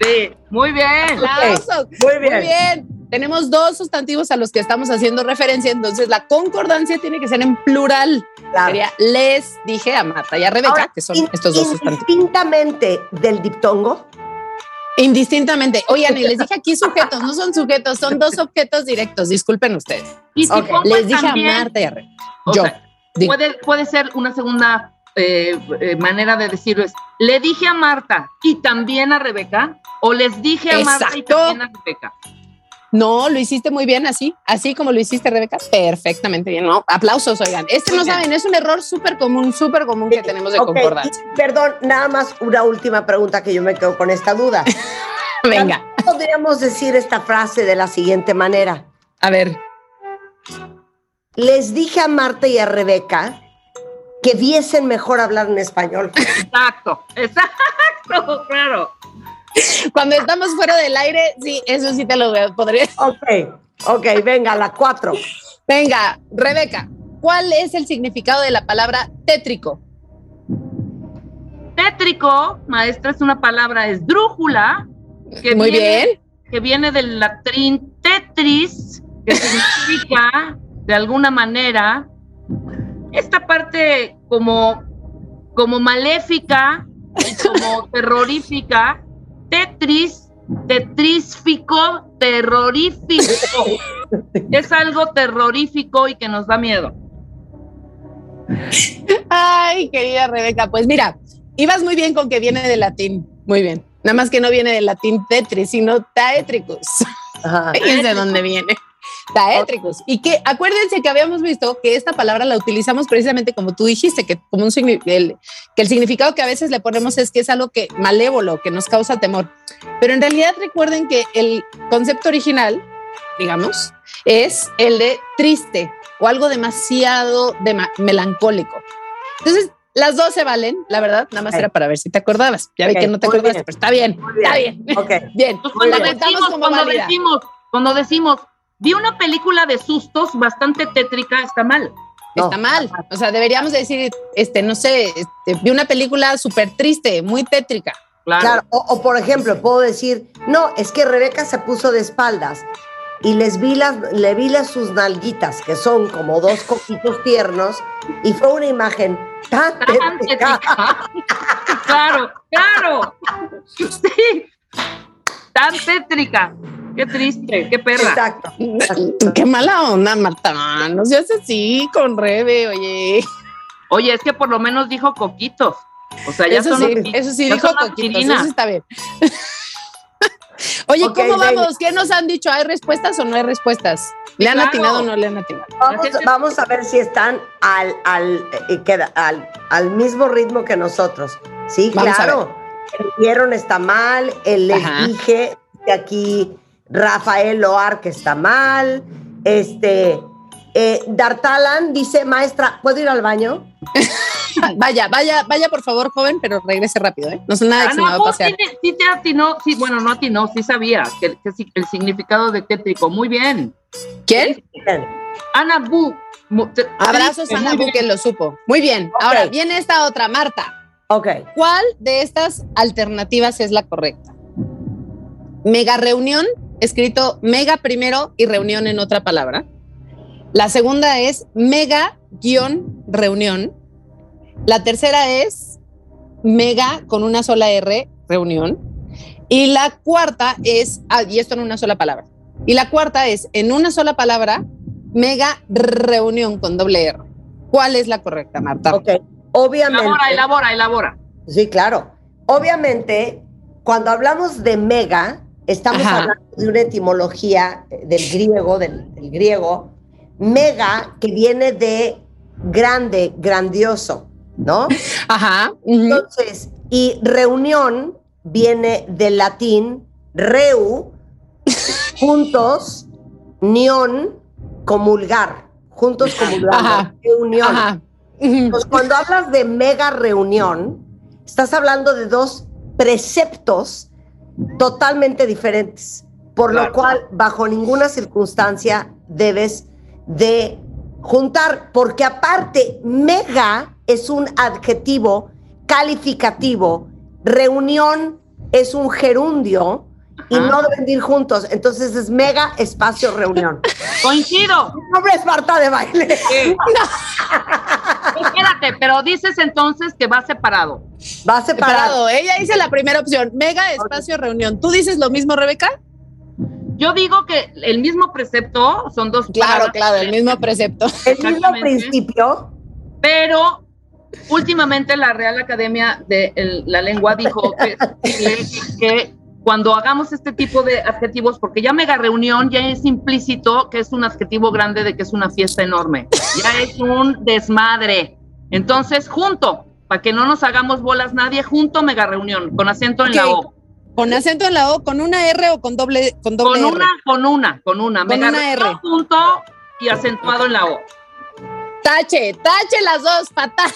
Sí, muy bien. Aplausos. Muy bien. Muy bien. Tenemos dos sustantivos a los que estamos haciendo referencia, entonces la concordancia tiene que ser en plural. Claro. Sería les dije a Marta y a Rebeca, Ahora, que son in- estos dos sustantivos. Indistintamente del diptongo, Indistintamente. Oigan, y les dije aquí sujetos, no son sujetos, son dos objetos directos. Disculpen ustedes. Y si Les dije también, a Marta y a Rebeca. Yo. sea. Puede, puede ser una segunda eh, eh, manera de decirlo es, le dije a Marta y también a Rebeca, o les dije a Marta y también a Rebeca. No, lo hiciste muy bien así, así como lo hiciste, Rebeca. Perfectamente bien, ¿no? Aplausos, oigan. Este Muy no bien. saben, es un error súper común, súper común que tenemos de Ok, concordancia. Perdón, nada más una última pregunta que yo me quedo con esta duda. Venga, Podríamos decir esta frase de la siguiente manera. a ver. Les dije a Marta y a Rebeca que viesen mejor hablar en español. Exacto, exacto, claro. Cuando estamos fuera del aire, sí, eso sí te lo veo, podría. Ok, ok, venga, la cuatro. Venga, Rebeca, ¿cuál es el significado de la palabra tétrico? Tétrico, maestra, es una palabra esdrújula. Que Muy viene- bien. Que viene del latín tetris, que significa, de alguna manera, esta parte como, como maléfica y como terrorífica. Tetris, tetrísfico, terrorífico. Es algo terrorífico y que nos da miedo. Ay, querida Rebeca, pues mira, ibas muy bien con que viene del latín. Muy bien. Nada más que no viene del latín tetris, sino. Ajá. Fíjense de dónde viene. Taétricos. Y que acuérdense que habíamos visto que esta palabra la utilizamos precisamente como tú dijiste, que como un el, que el significado que a veces le ponemos es que es algo que malévolo, que nos causa temor. Pero en realidad recuerden que el concepto original, digamos, es el de triste o algo demasiado dema- melancólico. Entonces, las dos se valen, la verdad, nada más Ok. era para ver si te acordabas. Ya vi Ok, que no te muy acordaste, bien. pero está bien, Muy está bien. Ok. Bien, Entonces, cuando decimos, como cuando decimos, cuando decimos, vi una película de sustos bastante tétrica, está mal. No. Está mal. O sea, deberíamos decir, este, no sé, este, vi una película súper triste, muy tétrica. Claro. Claro, o, o por ejemplo, puedo decir, no, es que Rebeca se puso de espaldas y les vi las, le vi las sus nalguitas, que son como dos coquitos tiernos, y fue una imagen tan Tan tétrica. tétrica. claro, claro. Sí. Tan tétrica. Qué triste, qué perra. Exacto. Qué mala onda, Marta. No seas así con Rebe, oye. Oye, es que por lo menos dijo coquitos. O sea, ya Eso son sí, los- eso sí dijo Coquitos, eso está bien. Oye, ¿cómo vamos? ¿Qué nos han dicho? ¿Hay respuestas o no hay respuestas? ¿Le han atinado o no le han atinado? Vamos, a ver si están al, al, eh, queda- al, al mismo ritmo que nosotros. Sí, Vamos claro. El vieron está mal, el les Ajá. dije que aquí Rafael Loar que está mal. Este, eh, Dartalan dice, maestra, ¿puedo ir al baño? Vaya, vaya, vaya, por favor, joven, pero regrese rápido, ¿eh? No es nada que se me va a pasear. sí, sí te atinó, sí, bueno, no atinó, sí sabía que, que sí, el significado de tétrico. Muy bien. ¿Quién? Te- te Abrazos a Nabu bien. que lo supo. Muy bien. Ahora viene esta otra, Marta. Ok. ¿Cuál de estas alternativas es la correcta? Mega reunión, escrito mega primero y reunión en otra palabra. La segunda es mega guion reunión. La tercera es mega con una sola R, reunión. Y la cuarta es, ah, y esto en una sola palabra. Y la cuarta es en una sola palabra, mega reunión con doble R. ¿Cuál es la correcta, Marta? Ok. Obviamente. Elabora, elabora, elabora. Sí, claro. Obviamente, cuando hablamos de mega, estamos Ajá. hablando de una etimología eh, del griego, del, del griego, mega, que viene de grande, grandioso, ¿no? Ajá. Entonces, y reunión viene del latín reu, juntos, nión, comulgar, juntos comulgar, Ajá. reunión. Ajá. Entonces, cuando hablas de mega reunión, estás hablando de dos preceptos totalmente diferentes, por lo cual bajo ninguna circunstancia debes de juntar, porque aparte mega es un adjetivo calificativo, reunión es un gerundio y no deben de ir juntos, entonces es mega espacio reunión. Coincido. Mi nombre es Marta de baile. Espérate, pero dices entonces que va separado. Va separado. Separado. Ella dice la primera opción, mega espacio reunión. ¿Tú dices lo mismo, Rebeca? Yo digo que el mismo precepto son dos Claro, claro, el mismo precepto. El mismo principio. pero últimamente la Real Academia de el- la Lengua dijo que, que- que cuando hagamos este tipo de adjetivos, porque ya mega reunión ya es implícito que es un adjetivo grande de que es una fiesta enorme, ya es un desmadre. Entonces, junto, para que no nos hagamos bolas nadie, junto mega reunión, con acento en la. O. Con acento en la O, con una R o con doble, con doble Con R. una, con una, con una. Con mega una reunión R. junto y acentuado en la O. Tache, tache las dos, patas.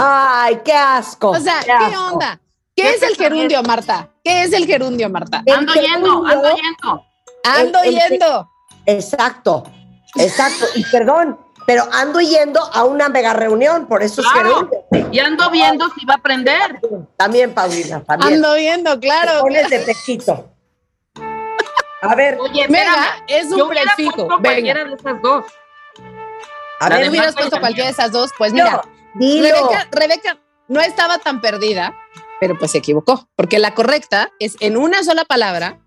Ay, qué asco. O sea, qué ¿qué asco. onda? ¿Qué ¿Qué es el gerundio, Marta? ¿Qué es el gerundio, Marta? El Ando yendo, ando yendo. Ando el- el- yendo. Exacto, exacto. Y perdón, pero ando yendo a una mega reunión, por eso es gerundio. Y ando viendo si va a aprender. También, Paulina, también. Ando yendo, Te claro. pones de pechito. A ver, Oye, Mega es un Yo prefijo. puesto cualquiera de esas dos. a ver, hubieras puesto cualquiera de esas dos, pues mira, dilo. Rebeca, Rebeca no estaba tan perdida, pero pues se equivocó, porque la correcta es en una sola palabra,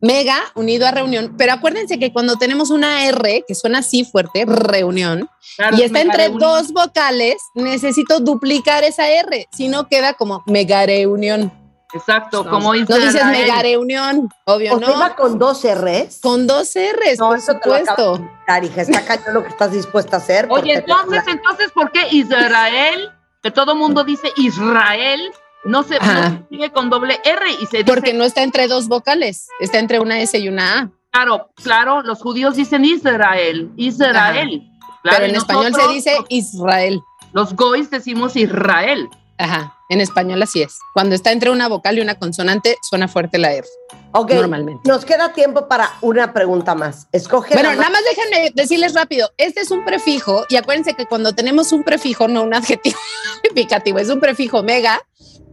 mega unido a reunión, pero acuérdense que cuando tenemos una R que suena así fuerte, reunión, Claro, y es está entre reunión. dos vocales, necesito duplicar esa R, si no queda como mega reunión. Exacto, como No dices mega reunión, obvio, ¿O te iba no. con dos R's? Con dos R's, No, por eso te supuesto. invitar, hija. Está cañón lo que estás dispuesta a hacer. Oye, entonces, entonces, ¿por qué Israel, que todo mundo dice Israel, no se, no se escribe con doble R y se dice, Porque no está entre dos vocales, está entre una S y una A. claro, claro, los judíos dicen Israel, Israel. Claro, pero en español se dice Israel. Los goys decimos Israel. Ajá, en español así es. Cuando está entre una vocal y una consonante, suena fuerte la R, Ok, normalmente. nos queda tiempo para una pregunta más. Escoge Bueno, nada más déjenme decirles rápido, este es un prefijo y acuérdense que cuando tenemos un prefijo, no un adjetivo indicativo, es un prefijo mega,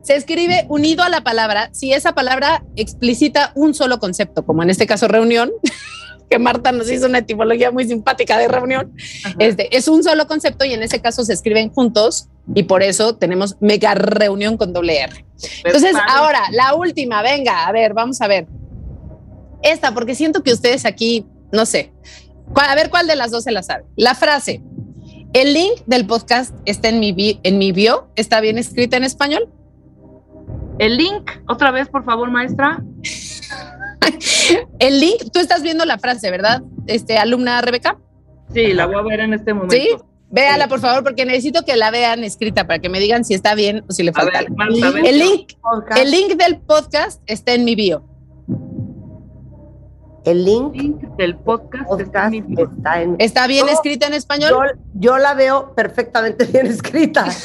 se escribe unido a la palabra si esa palabra explicita un solo concepto, como en este caso reunión, que Marta nos hizo una etimología muy simpática de reunión, este, es un solo concepto y en ese caso se escriben juntos y por eso tenemos mega reunión con doble R. Entonces, Padre. ahora, la última, venga, a ver, vamos a ver. Esta, porque siento que ustedes aquí, no sé, ¿Cuál- a ver cuál de las dos se la sabe. La frase, el link del podcast está en mi, bi- en mi bio, está bien escrita en español. El link, otra vez, por favor, maestra. El link, tú estás viendo la frase, ¿verdad? Este, alumna Rebeca. Sí, la voy a ver en este momento. Sí, véala por favor, porque necesito que la vean escrita para que me digan si está bien o si le falta. ver. Marta, el link, podcast. el link del podcast está en mi bio. El link Link del podcast, está podcast en mi- está en. ¿Está bien Yo- escrita en español? Yo, yo la veo perfectamente bien escrita.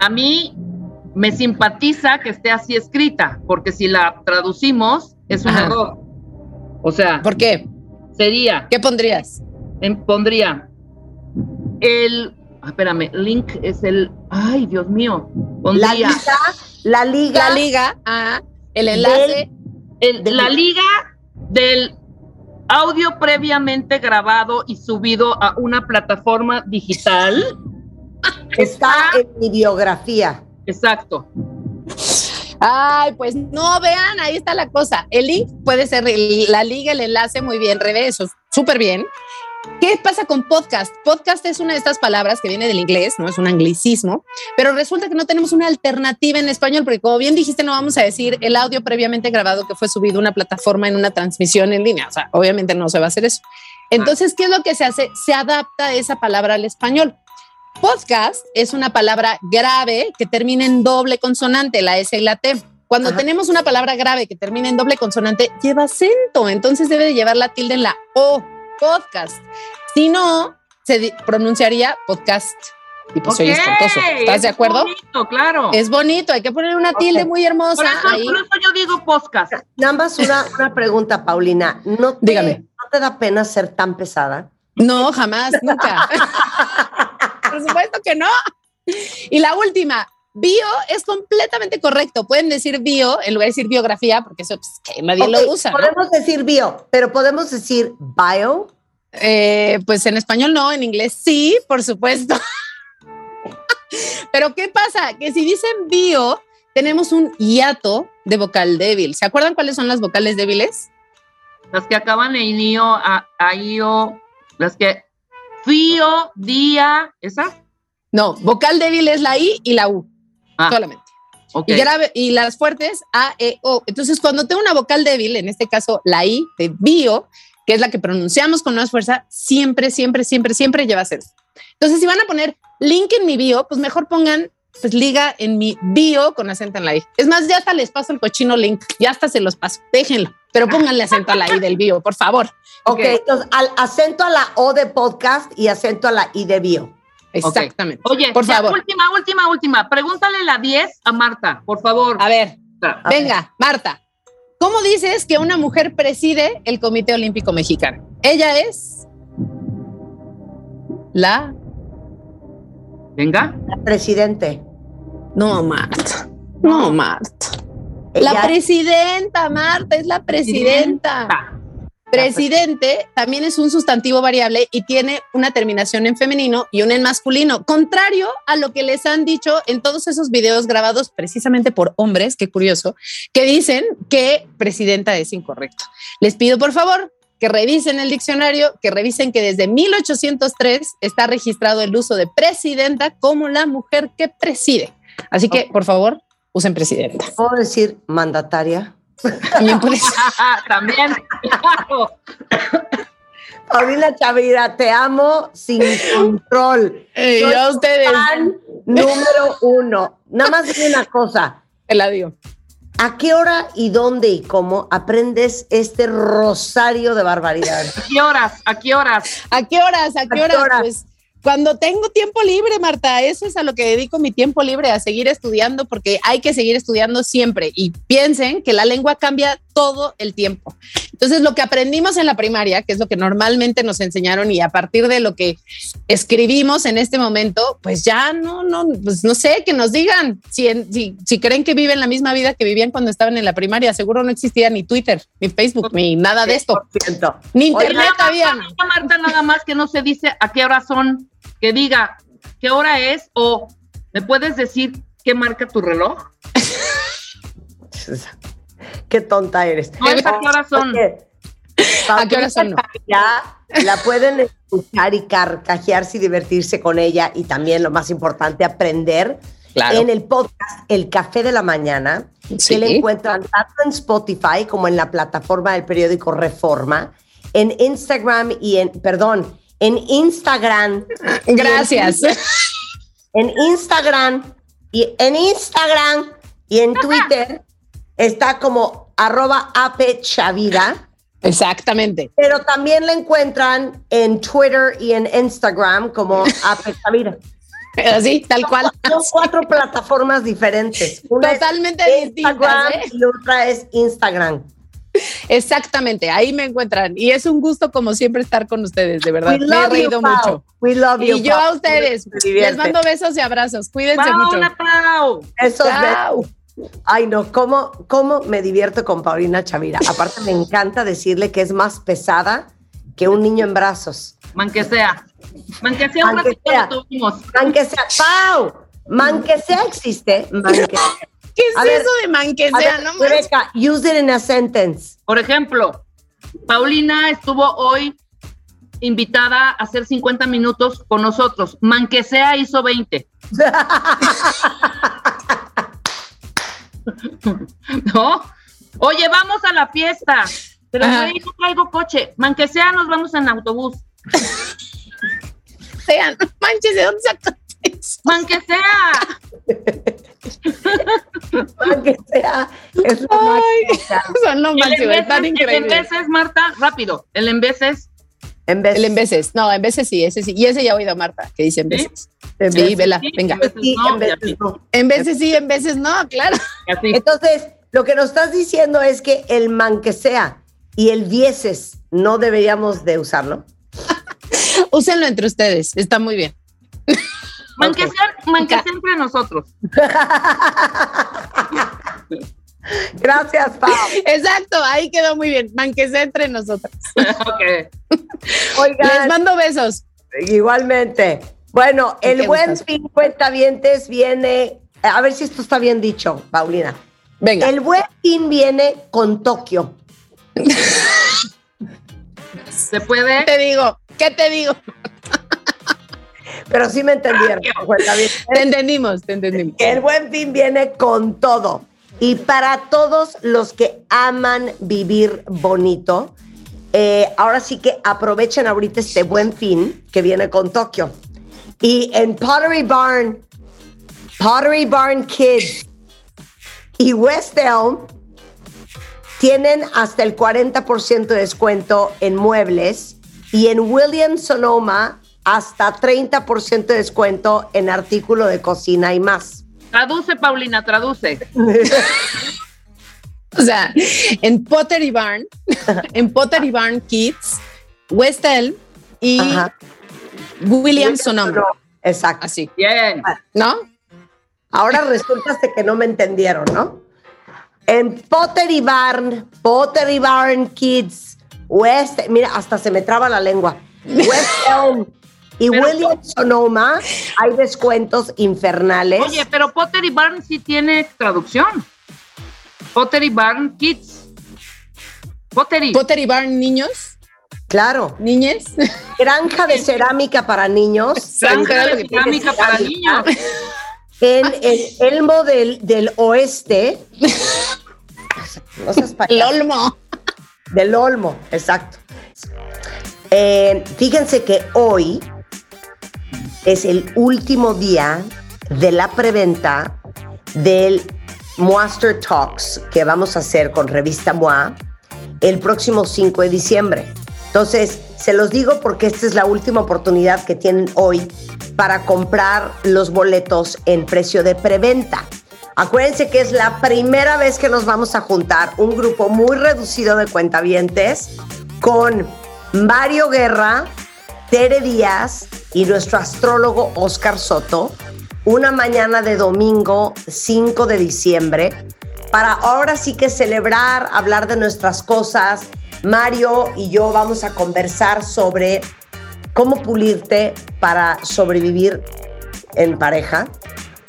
A mí me simpatiza que esté así escrita, porque si la traducimos es un Ajá. error. O sea, ¿Por qué? sería, ¿Qué pondrías? en- pondría el, ah, espérame, link es el, ay, Dios mío, La pondría liga, la liga, La liga, ah, el enlace. el- del- la liga del audio previamente grabado y subido a una plataforma digital. está en mi biografía. Exacto. Ay, pues no, vean, ahí está la cosa. El link puede ser el- la liga, el enlace, muy bien, revés, súper bien. ¿Qué pasa con podcast? Podcast es una de estas palabras que viene del inglés, no es un anglicismo, pero resulta que no tenemos una alternativa en español, porque como bien dijiste, no vamos a decir el audio previamente grabado que fue subido a una plataforma en una transmisión en línea. O sea, obviamente no se va a hacer eso. Entonces, ¿qué es lo que se hace? Se adapta esa palabra al español. Podcast es una palabra grave que termina en doble consonante, la S y la T. Cuando Ajá. tenemos una palabra grave que termina en doble consonante, lleva acento, entonces debe de llevar la tilde en la O, podcast. Si no, se pronunciaría podcast. Y pues soy Ok, espantoso. ¿Estás de es acuerdo? bonito, claro. Es bonito, hay que poner una tilde muy hermosa por, eso, ahí. por eso yo digo podcast. Nada más una, una pregunta, Paulina. ¿No te, Dígame. ¿No te da pena ser tan pesada? No, jamás, nunca. Por supuesto que no. Y la última, bio es completamente correcto. Pueden decir bio en lugar de decir biografía, porque eso pues, que nadie Ok, lo usa. ¿no? Podemos decir bio, pero podemos decir bio. Eh, pues en español no, en inglés sí, por supuesto. Pero ¿qué pasa? Que si dicen bio, tenemos un hiato de vocal débil. ¿Se acuerdan cuáles son las vocales débiles? Las que acaban en io, a, a io, las que fío, día, ¿esa? No, vocal débil es la I y la U, Ah, solamente. ok. Y, grave, y las fuertes, A, E, O. Entonces, cuando tengo una vocal débil, en este caso la I de bio, que es la que pronunciamos con más fuerza, siempre, siempre, siempre, siempre lleva acento. Entonces, si van a poner link en mi bio, pues mejor pongan pues liga en mi bio con acento en la I. Es más, ya hasta les paso el cochino link, ya hasta se los paso, déjenlo, pero pónganle acento a la I del bio, por favor. Ok, Ok. entonces al acento a la O de podcast y acento a la I de bio. Exactamente. Oye, por ya, favor. última, última, última. Pregúntale la 10 a Marta, por favor. A ver, A venga, Marta. ¿Cómo dices que una mujer preside el Comité Olímpico Mexicano? Ella es la Venga. Presidente. No, Marta. No, Marta. La Ella- presidenta, Marta, es la presidenta. Presidente también es un sustantivo variable y tiene una terminación en femenino y una en masculino, contrario a lo que les han dicho en todos esos videos grabados precisamente por hombres, qué curioso, que dicen que presidenta es incorrecto. Les pido por favor que revisen el diccionario, que revisen que desde 1803 está registrado el uso de presidenta como la mujer que preside. Así que, por favor, usen presidenta. ¿Puedo decir mandataria? También puede ser. También. claro. Paulina Chavira, te amo sin control. Soy ya tu ustedes, fan número uno. Nada más dime una cosa. te la digo. ¿A qué hora y dónde y cómo aprendes este rosario de barbaridades? ¿A qué horas? ¿A qué horas? ¿A qué horas? ¿A qué horas? Pues cuando tengo tiempo libre, Marta, eso es a lo que dedico mi tiempo libre, a seguir estudiando, porque hay que seguir estudiando siempre. Y piensen que la lengua cambia todo el tiempo. Entonces, lo que aprendimos en la primaria, que es lo que normalmente nos enseñaron, y a partir de lo que escribimos en este momento, pues ya no, no, pues no sé, que nos digan si, si, si creen que viven la misma vida que vivían cuando estaban en la primaria. Seguro no existía ni Twitter, ni Facebook, ni nada de esto. Ni Oye, internet Nada había. más, Marta, nada más que no se dice a qué horas son, que diga qué hora es o me puedes decir qué marca tu reloj. Qué tonta eres. No a qué horas son. Oye, ¿A qué horas son? Chavira, la pueden escuchar y carcajearse y divertirse con ella y también lo más importante, aprender Claro. en el podcast El Café de la Mañana, Sí. que le encuentran tanto en Spotify como en la plataforma del periódico Reforma, en Instagram y en, perdón, en Instagram. en Gracias. En Instagram y en Instagram y en Twitter está como arroba apechavira, Exactamente. pero también la encuentran en Twitter y en Instagram como apechavira. Así, tal cual. Son cuatro plataformas diferentes. Una es Totalmente Instagram distintas, ¿eh? y otra es Instagram. Exactamente, ahí me encuentran. Y es un gusto, como siempre, estar con ustedes, de verdad. Me he you, reído mucho. We love you. Y yo Pau. a ustedes. Les mando besos y abrazos. Cuídense Pau, mucho. Pau. Esos besos. Ay, no, ¿cómo, ¿cómo me divierto con Paulina Chavira? Aparte, me encanta decirle que es más pesada que un niño en brazos. Man que sea. Man que sea un ratito lo tuvimos. Man que sea, ¡Pau! Man que sea existe. Man que sea. ¿Qué es A ver, eso de man que A sea? ver, No. Rebeca, use it in a sentence. Por ejemplo, Paulina estuvo hoy invitada a hacer 50 minutos con nosotros. Man que sea hizo 20. ¿No? Oye, vamos a la fiesta. Pero Ajá. güey, no traigo coche. Man que sea, nos vamos en autobús. Sean, manches, ¿de dónde sacas eso? Man que sea. Man que sea. Es lo máximo. son lo El máximo, están veces, el en increíbles. veces, Marta, rápido. El en veces. En vez El en veces, no, en veces sí, ese sí. Y ese ya he oído a Marta, que dice en ¿Sí? veces. en Sí, veces vela, Sí, venga. en veces sí, no, en veces no. En veces sí, en veces no, claro. así. Entonces, lo que nos estás diciendo es que el man que sea y el vieses no deberíamos de usarlo. Úsenlo entre ustedes, está muy bien. Man que Ok. sea, man que sea entre nosotros. Gracias, Pau. Exacto, ahí quedó muy bien. Man que sea entre nosotros. ok. Les Oigan, mando besos. igualmente. Bueno, el buen gustazo. fin cuentavientes viene, a ver si esto está bien dicho, Paulina. Venga. El buen fin viene con Tokio. Se puede. ¿Qué te digo? ¿Qué te digo? Pero sí me entendieron. Te entendimos, te entendimos. Que el buen fin viene con todo. Y para todos los que aman vivir bonito, eh, ahora sí que aprovechen ahorita este buen fin que viene con Tokio. Y en Pottery Barn, Pottery Barn Kids y West Elm tienen hasta el 40% de descuento en muebles y en Williams Sonoma hasta 30% de descuento en artículo de cocina y más. Traduce, Paulina, traduce. O sea, en Pottery Barn, en Pottery Barn Kids, West Elm y Ajá. Williams Sonoma. Exacto. Así, Bien. ¿no? Ahora resulta que no me entendieron, ¿no? En Pottery Barn, Pottery Barn Kids, West, mira, hasta se me traba la lengua. West Elm y Pero- Williams Sonoma hay descuentos infernales. Oye, pero Pottery Barn sí tiene traducción. Pottery Barn Kids. Pottery. Pottery Barn niños, claro, niñes. granja de cerámica para niños Granja de cerámica para niños. en el Elmo del, del Oeste. No El. Olmo. Del Olmo, exacto. Eh, fíjense que hoy es el último día de la preventa del Monster Talks que vamos a hacer con Revista MOA el próximo 5 de diciembre. Entonces, se los digo porque esta es la última oportunidad que tienen hoy para comprar los boletos en precio de preventa. Acuérdense que es la primera vez que nos vamos a juntar un grupo muy reducido de cuentavientes con Mario Guerra, Tere Díaz y nuestro astrólogo Oscar Soto, una mañana de domingo 5 de diciembre, para ahora sí que celebrar, hablar de nuestras cosas. Mario y yo vamos a conversar sobre cómo pulirte para sobrevivir en pareja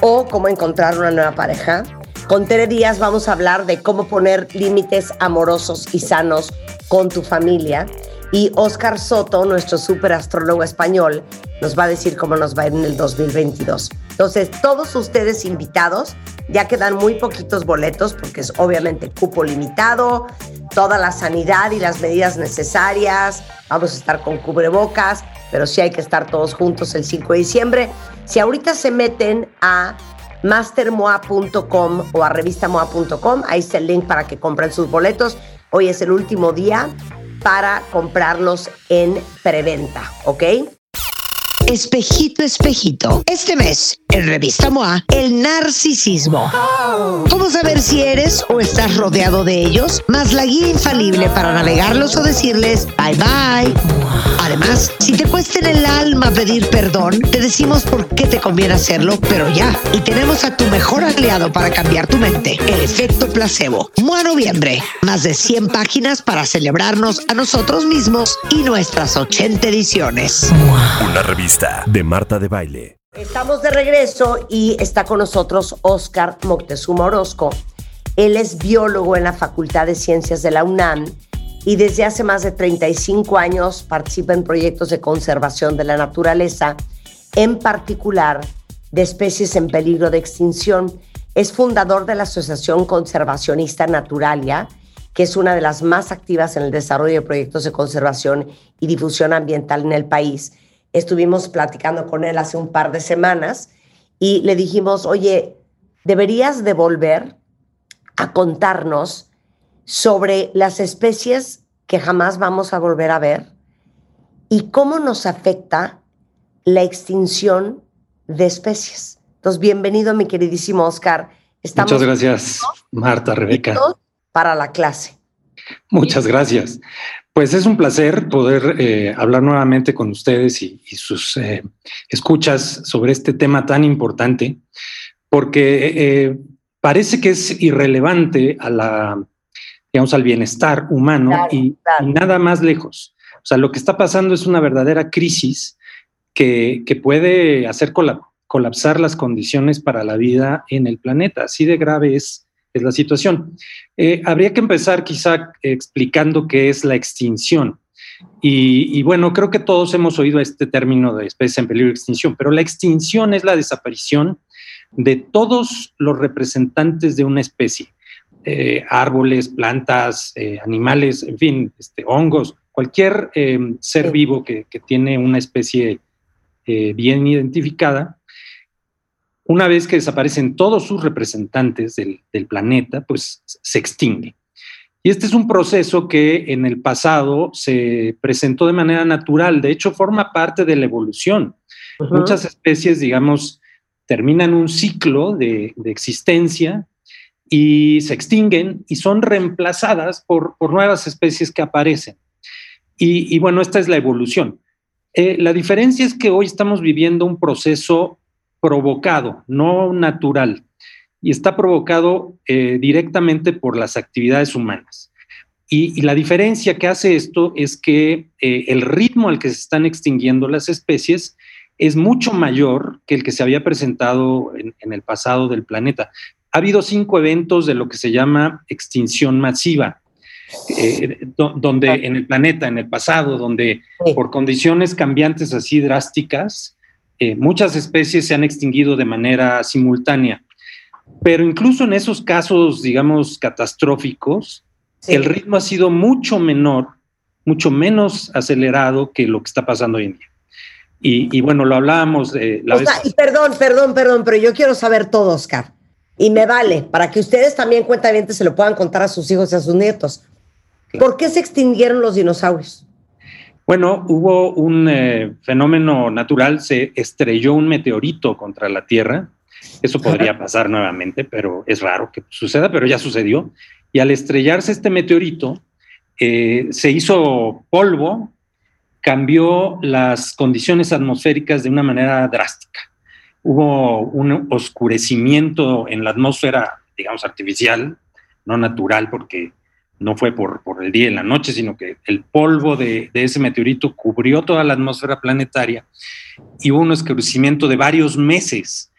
o cómo encontrar una nueva pareja. Con Tere Díaz vamos a hablar de cómo poner límites amorosos y sanos con tu familia. Y Oscar Soto, nuestro super astrólogo español, nos va a decir cómo nos va a ir en el 2022. Entonces, todos ustedes invitados, ya quedan muy poquitos boletos porque es obviamente cupo limitado, toda la sanidad y las medidas necesarias. Vamos a estar con cubrebocas, pero sí hay que estar todos juntos el 5 de diciembre. Si ahorita se meten a mastermoa.com o a revistamoa.com. Ahí está el link para que compren sus boletos. Hoy es el último día para comprarlos en preventa, ¿ok? Espejito, espejito. Este mes, en Revista MOA, el narcisismo. ¿Cómo saber si eres o estás rodeado de ellos? Más la guía infalible para navegarlos o decirles bye bye. Además, si te cuesta en el alma pedir perdón, te decimos por qué te conviene hacerlo, pero ya. Y tenemos a tu mejor aliado para cambiar tu mente, el efecto placebo. MOA Noviembre. Más de 100 páginas para celebrarnos a nosotros mismos y nuestras 80 ediciones. Una revista de Marta de Baile. Estamos de regreso y está con nosotros Oscar Moctezuma Orozco. Él es biólogo en la Facultad de Ciencias de la UNAM y desde hace más de 35 años participa en proyectos de conservación de la naturaleza, en particular de especies en peligro de extinción. Es fundador de la Asociación Conservacionista Naturalia, que es una de las más activas en el desarrollo de proyectos de conservación y difusión ambiental en el país. Estuvimos platicando con él hace un par de semanas y le dijimos, oye, deberías de volver a contarnos sobre las especies que jamás vamos a volver a ver y cómo nos afecta la extinción de especies. Entonces, bienvenido, mi queridísimo Oscar. Estamos Muchas gracias, Marta, Rebeca. para la clase. Muchas gracias. Pues es un placer poder eh, hablar nuevamente con ustedes y, y sus eh, escuchas sobre este tema tan importante, porque eh, parece que es irrelevante a la, digamos, al bienestar humano Claro, y, claro. y nada más lejos. O sea, lo que está pasando es una verdadera crisis que, que puede hacer colap- colapsar las condiciones para la vida en el planeta. Así de grave es, es la situación. Eh, habría que empezar quizá explicando qué es la extinción. Y, y bueno, creo que todos hemos oído este término de especie en peligro de extinción, pero la extinción es la desaparición de todos los representantes de una especie, eh, árboles, plantas, eh, animales, en fin, este, hongos, cualquier ser vivo que, que tiene una especie eh, bien identificada, una vez que desaparecen todos sus representantes del, del planeta, pues se extingue. Y este es un proceso que en el pasado se presentó de manera natural, de hecho forma parte de la evolución. Ujú. Muchas especies, digamos, terminan un ciclo de, de existencia y se extinguen y son reemplazadas por, por nuevas especies que aparecen. Y, y bueno, esta es la evolución. Eh, la diferencia es que hoy estamos viviendo un proceso provocado, no natural, y está provocado eh, directamente por las actividades humanas. Y, y la diferencia que hace esto es que eh, el ritmo al que se están extinguiendo las especies es mucho mayor que el que se había presentado en, en el pasado del planeta. Ha habido cinco eventos de lo que se llama extinción masiva, eh, do- donde en el planeta, en el pasado, donde por condiciones cambiantes así drásticas, eh, muchas especies se han extinguido de manera simultánea. Pero incluso en esos casos, digamos, catastróficos, Sí. el ritmo ha sido mucho menor, mucho menos acelerado que lo que está pasando hoy en día. Y, y bueno, lo hablábamos eh, la O vez. sea, y perdón, perdón, perdón, pero yo quiero saber todo, Oscar. Y me vale, para que ustedes también, cuentavientes, se lo puedan contar a sus hijos y a sus nietos. ¿Por qué se extinguieron los dinosaurios? Bueno, hubo un eh, fenómeno natural, se estrelló un meteorito contra la Tierra. Eso podría pasar nuevamente, pero es raro que suceda, pero ya sucedió. Y al estrellarse este meteorito, eh, se hizo polvo, cambió las condiciones atmosféricas de una manera drástica. Hubo un oscurecimiento en la atmósfera, digamos, artificial, no natural, porque no fue por, por el día y la noche, sino que el polvo de, de ese meteorito cubrió toda la atmósfera planetaria y hubo un oscurecimiento de varios meses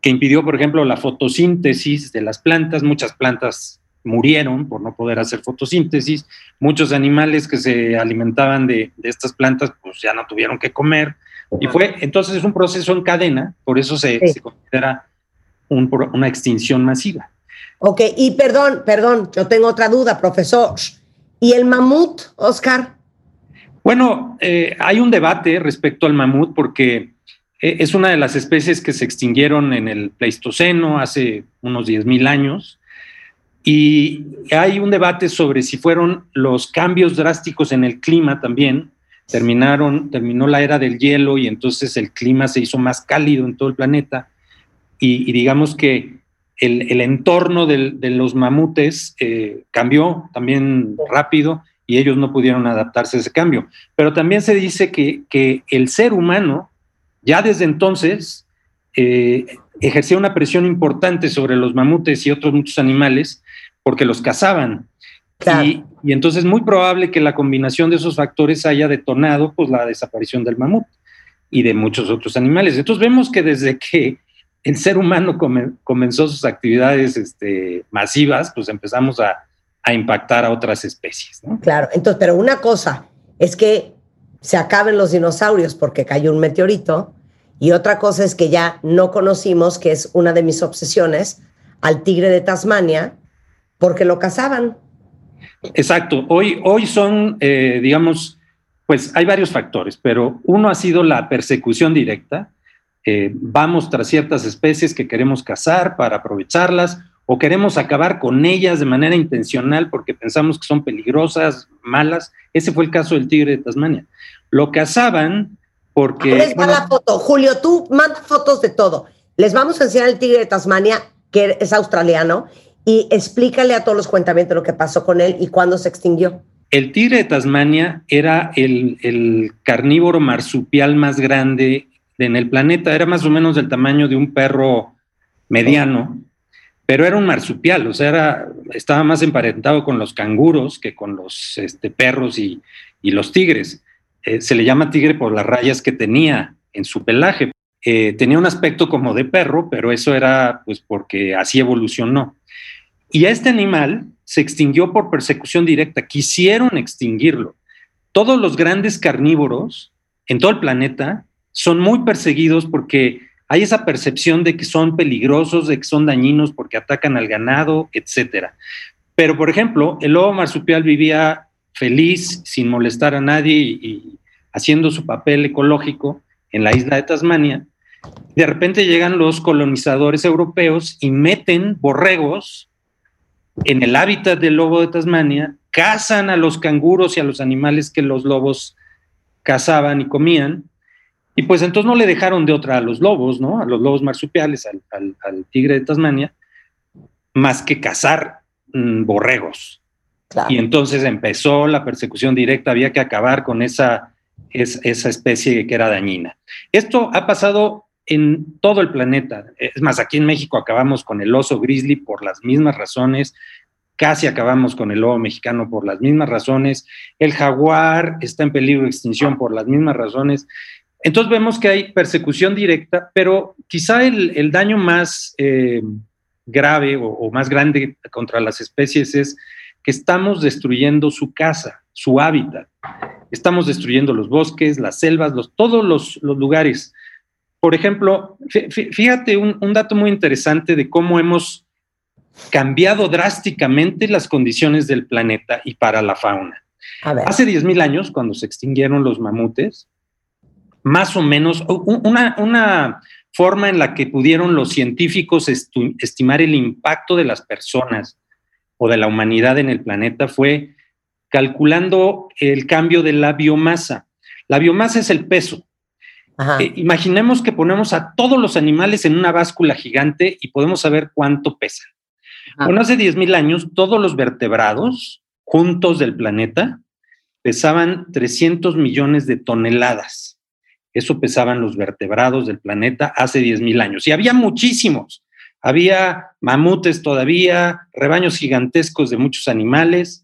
que impidió, por ejemplo, la fotosíntesis de las plantas. Muchas plantas murieron por no poder hacer fotosíntesis. Muchos animales que se alimentaban de, de estas plantas, pues ya no tuvieron que comer. Y fue, entonces es un proceso en cadena, por eso se, Sí. se considera un una extinción masiva. Ok, y perdón, perdón, yo tengo otra duda, profesor. ¿Y el mamut, Oscar? Bueno, eh, hay un debate respecto al mamut porque Eh, Es una de las especies que se extinguieron en el Pleistoceno hace unos 10.000 años. Y hay un debate sobre si fueron los cambios drásticos en el clima también. Terminaron, terminó la era del hielo y entonces el clima se hizo más cálido en todo el planeta. Y, y digamos que el, el entorno del- de los mamutes eh, cambió también rápido y ellos no pudieron adaptarse a ese cambio. Pero también se dice que, que el ser humano, ya desde entonces, eh, ejercía una presión importante sobre los mamutes y otros muchos animales porque los cazaban. Y, y entonces es muy probable que la combinación de esos factores haya detonado pues, la desaparición del mamut y de muchos otros animales. Entonces vemos que desde que el ser humano come- comenzó sus actividades este, masivas, pues empezamos a, a impactar a otras especies. ¿no? Claro, entonces, pero una cosa es que se acaben los dinosaurios porque cayó un meteorito y otra cosa es que ya no conocimos, que es una de mis obsesiones, al tigre de Tasmania porque lo cazaban. Exacto. Hoy, hoy son, eh, digamos, pues hay varios factores, pero uno ha sido la persecución directa. Eh, vamos tras ciertas especies que queremos cazar para aprovecharlas o queremos acabar con ellas de manera intencional porque pensamos que son peligrosas, malas. Ese fue el caso del tigre de Tasmania. Lo cazaban porque... Les va la foto. Julio, tú manda fotos de todo. Les vamos a enseñar el tigre de Tasmania, que es australiano, y explícale a todos los cuentamientos lo que pasó con él y cuándo se extinguió. El tigre de Tasmania era el, el carnívoro marsupial más grande en el planeta. Era más o menos del tamaño de un perro mediano, pero era un marsupial, o sea, era, estaba más emparentado con los canguros que con los este, perros y, y los tigres. Eh, se le llama tigre por las rayas que tenía en su pelaje. Eh, tenía un aspecto como de perro, pero eso era pues porque así evolucionó. Y este animal se extinguió por persecución directa. Quisieron extinguirlo. Todos los grandes carnívoros en todo el planeta son muy perseguidos porque hay esa percepción de que son peligrosos, de que son dañinos porque atacan al ganado, etcétera. Pero, por ejemplo, el lobo marsupial vivía feliz, sin molestar a nadie y, y haciendo su papel ecológico en la isla de Tasmania. De repente llegan los colonizadores europeos y meten borregos en el hábitat del lobo de Tasmania, cazan a los canguros y a los animales que los lobos cazaban y comían, y pues entonces no le dejaron de otra a los lobos, ¿no? A los lobos marsupiales, al, al- al tigre de Tasmania, más que cazar mm, borregos. Y entonces empezó la persecución directa, había que acabar con esa, es- esa especie que era dañina. Esto ha pasado en todo el planeta. Es más, aquí en México acabamos con el oso grizzly por las mismas razones, casi acabamos con el lobo mexicano por las mismas razones, el jaguar está en peligro de extinción por las mismas razones. Entonces vemos que hay persecución directa, pero quizá el, el daño más eh, grave o, o más grande contra las especies es que estamos destruyendo su casa, su hábitat. Estamos destruyendo los bosques, las selvas, los, todos los, los lugares. Por ejemplo, fí- fí- fíjate un, un dato muy interesante de cómo hemos cambiado drásticamente las condiciones del planeta y para la fauna. A ver. Hace 10.000 años, cuando se extinguieron los mamutes, más o menos, una, una forma en la que pudieron los científicos estimar el impacto de las personas o de la humanidad en el planeta fue calculando el cambio de la biomasa. La biomasa es el peso. Eh, imaginemos que ponemos a todos los animales en una báscula gigante y podemos saber cuánto pesan. Bueno, hace 10.000 años, todos los vertebrados juntos del planeta pesaban 300 millones de toneladas. Eso pesaban los vertebrados del planeta hace 10.000 años. Y había muchísimos. Había mamutes todavía, rebaños gigantescos de muchos animales.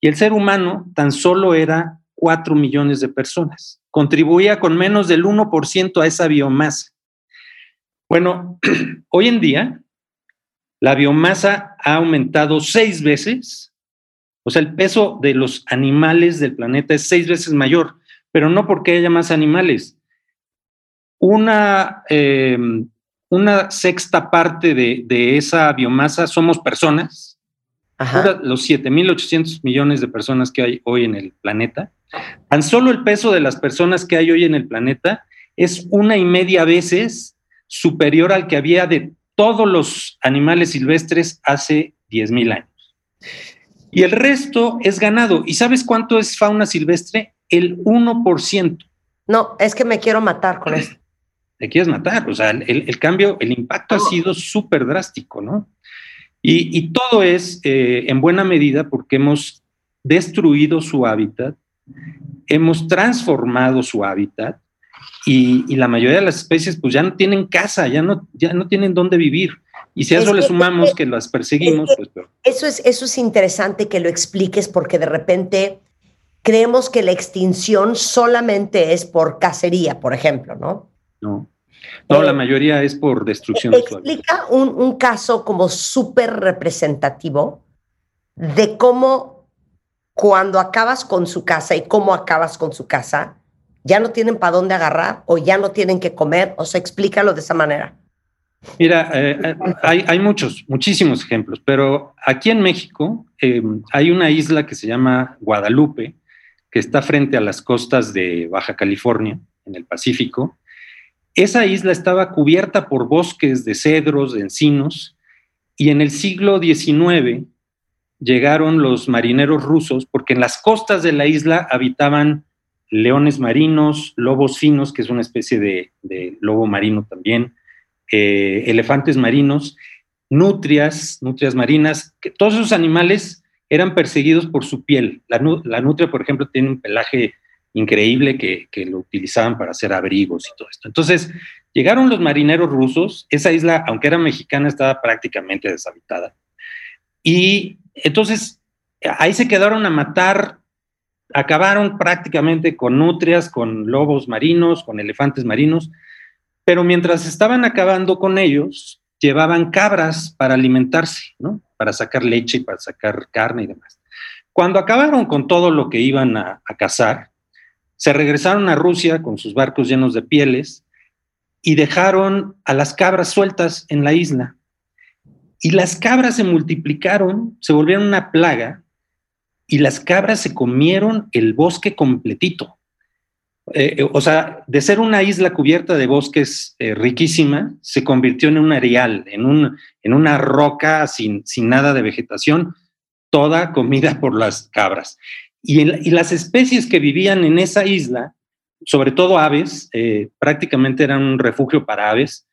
Y el ser humano tan solo era 4 millones de personas. Contribuía con menos del 1% a esa biomasa. Bueno, hoy en día la biomasa ha aumentado seis veces, o sea, el peso de los animales del planeta es seis veces mayor, pero no porque haya más animales. Una, eh, una sexta parte de, de, esa biomasa somos personas, Ahora, los 7.800 millones de personas que hay hoy en el planeta. Tan solo el peso de las personas que hay hoy en el planeta es una y media veces superior al que había de todos los animales silvestres hace 10.000 años. Y el resto es ganado. ¿Y sabes cuánto es fauna silvestre? El 1%. No, es que me quiero matar con esto. Te quieres matar. O sea, el, el cambio, el impacto ha sido súper drástico, ¿no? Y, y todo es eh, en buena medida porque hemos destruido su hábitat, hemos transformado su hábitat y, y la mayoría de las especies pues ya no tienen casa, ya no, ya no tienen dónde vivir. Y si a Es eso le sumamos que las perseguimos, es pues. Eso es, eso es interesante que lo expliques porque de repente creemos que la extinción solamente es por cacería, por ejemplo, ¿no? No. No, Eh, la mayoría es por destrucción. Explica un, un caso como súper representativo de cómo cuando acabas con su casa y cómo acabas con su casa, ya no tienen para dónde agarrar o ya no tienen que comer, o sea, explícalo de esa manera. Mira, eh, eh, hay, hay muchos, muchísimos ejemplos, pero aquí en México eh, hay una isla que se llama Guadalupe, que está frente a las costas de Baja California, en el Pacífico. Esa isla estaba cubierta por bosques de cedros, de encinos, y en el siglo XIX llegaron los marineros rusos, porque en las costas de la isla habitaban leones marinos, lobos finos, que es una especie de, lobo marino también, eh, elefantes marinos, nutrias, nutrias marinas, que todos esos animales eran perseguidos por su piel. La nutria, por ejemplo, tiene un pelaje increíble que, que lo utilizaban para hacer abrigos y todo esto. Entonces, llegaron los marineros rusos, esa isla, aunque era mexicana, estaba prácticamente deshabitada. Y entonces, ahí se quedaron a matar, acabaron prácticamente con nutrias, con lobos marinos, con elefantes marinos, pero mientras estaban acabando con ellos, llevaban cabras para alimentarse, ¿no? Para sacar leche y para sacar carne y demás. Cuando acabaron con todo lo que iban a, a cazar, se regresaron a Rusia con sus barcos llenos de pieles y dejaron a las cabras sueltas en la isla. Y las cabras se multiplicaron, se volvieron una plaga y las cabras se comieron el bosque completito. Eh, eh, o sea, de ser una isla cubierta de bosques eh, riquísima, se convirtió en un areal, en, un, en una roca sin, sin nada de vegetación, toda comida por las cabras. Y, las especies que vivían en esa isla, sobre todo aves, eh, prácticamente eran un refugio para aves,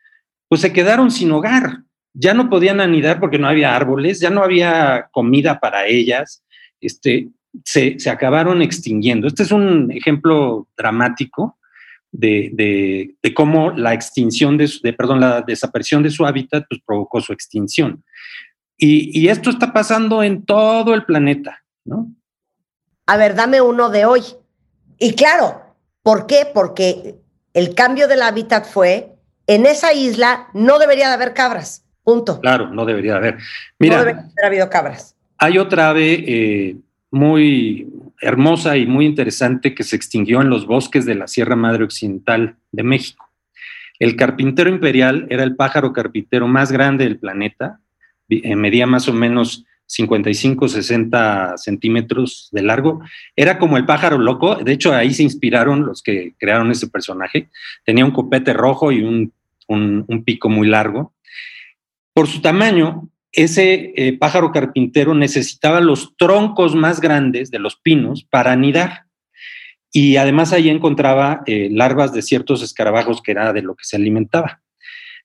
pues se quedaron sin hogar. Ya no podían anidar porque no había árboles, ya no había comida para ellas. Este, se, acabaron extinguiendo. Este es un ejemplo dramático de, de- cómo la extinción de, de, perdón, la desaparición de su hábitat pues, provocó su extinción. Y, y esto está pasando en todo el planeta, ¿no? A ver, dame uno de hoy. Y claro, ¿por qué? Porque el cambio del hábitat fue, en esa isla no debería de haber cabras, punto. Claro, no debería haber. no Mira, debería haber habido cabras. hay otra ave eh, muy hermosa y muy interesante que se extinguió en los bosques de la Sierra Madre Occidental de México. El carpintero imperial era el pájaro carpintero más grande del planeta, eh, medía más o menos 55, 60 centímetros de largo. Era como el pájaro loco, de hecho ahí se inspiraron los que crearon ese personaje. Tenía un copete rojo y un, un- pico muy largo. Por su tamaño, ese eh, pájaro carpintero necesitaba los troncos más grandes de los pinos para anidar. Y además ahí encontraba eh, larvas de ciertos escarabajos que era de lo que se alimentaba.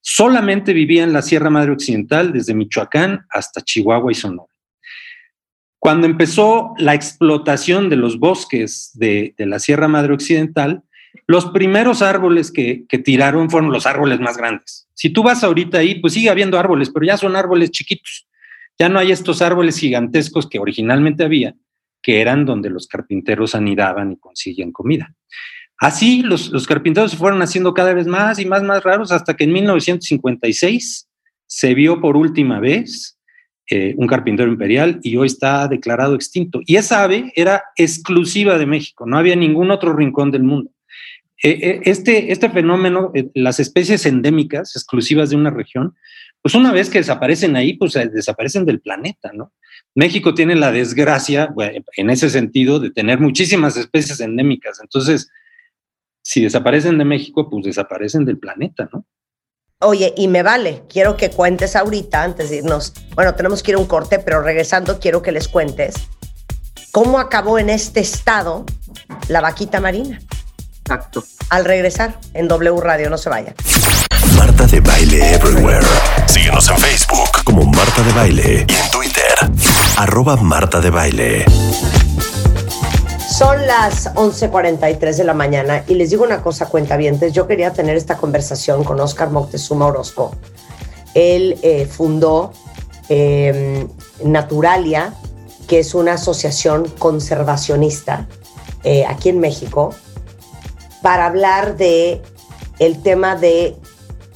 Solamente vivía en la Sierra Madre Occidental, desde Michoacán hasta Chihuahua y Sonora. Cuando empezó la explotación de los bosques de, la Sierra Madre Occidental, los primeros árboles que, que tiraron fueron los árboles más grandes. Si tú vas ahorita ahí, pues sigue habiendo árboles, pero ya son árboles chiquitos. Ya no hay estos árboles gigantescos que originalmente había, que eran donde los carpinteros anidaban y consiguen comida. Así los, carpinteros se fueron haciendo cada vez más y más, más raros hasta que en 1956 se vio por última vez eh, un carpintero imperial y hoy está declarado extinto. Y esa ave era exclusiva de México, no había ningún otro rincón del mundo. Eh, eh, este, este fenómeno, las especies endémicas exclusivas de una región, pues una vez que desaparecen ahí, pues desaparecen del planeta, ¿no? México tiene la desgracia, en ese sentido, de tener muchísimas especies endémicas. Entonces, si desaparecen de México, pues desaparecen del planeta, ¿no? Oye, y me vale, quiero que cuentes ahorita, antes de irnos, bueno, tenemos que ir a un corte, pero regresando quiero que les cuentes cómo acabó en este estado la vaquita marina. Exacto. Al regresar en W Radio, no se vayan. Marta de Baile Everywhere. Síguenos en Facebook como Marta de Baile y en Twitter, arroba Marta de Baile. Son las 11:43 de la mañana y les digo una cosa, cuentavientes. Yo quería tener esta conversación con Oscar Moctezuma Orozco. Él eh, fundó eh, Naturalia, que es una asociación conservacionista eh, aquí en México, para hablar de el tema de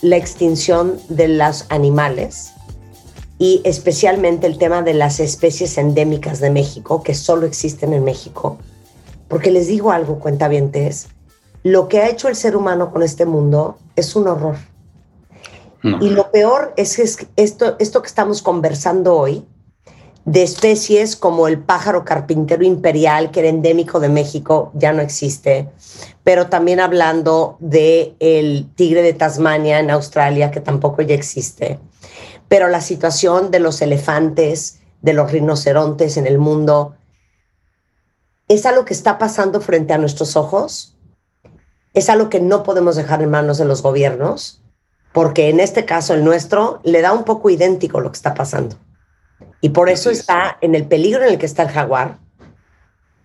la extinción de los animales y especialmente el tema de las especies endémicas de México, que solo existen en México. Porque les digo algo, cuentavientes, lo que ha hecho el ser humano con este mundo es un horror. No. Y lo peor es que es esto, esto que estamos conversando hoy, de especies como el pájaro carpintero imperial, que era endémico de México, ya no existe. Pero también hablando de el tigre de Tasmania en Australia, que tampoco ya existe. Pero la situación de los elefantes, de los rinocerontes en el mundo, es algo que está pasando frente a nuestros ojos. Es algo que no podemos dejar en manos de los gobiernos, porque en este caso el nuestro le da un poco idéntico lo que está pasando. Y por eso está en el peligro en el que está el jaguar.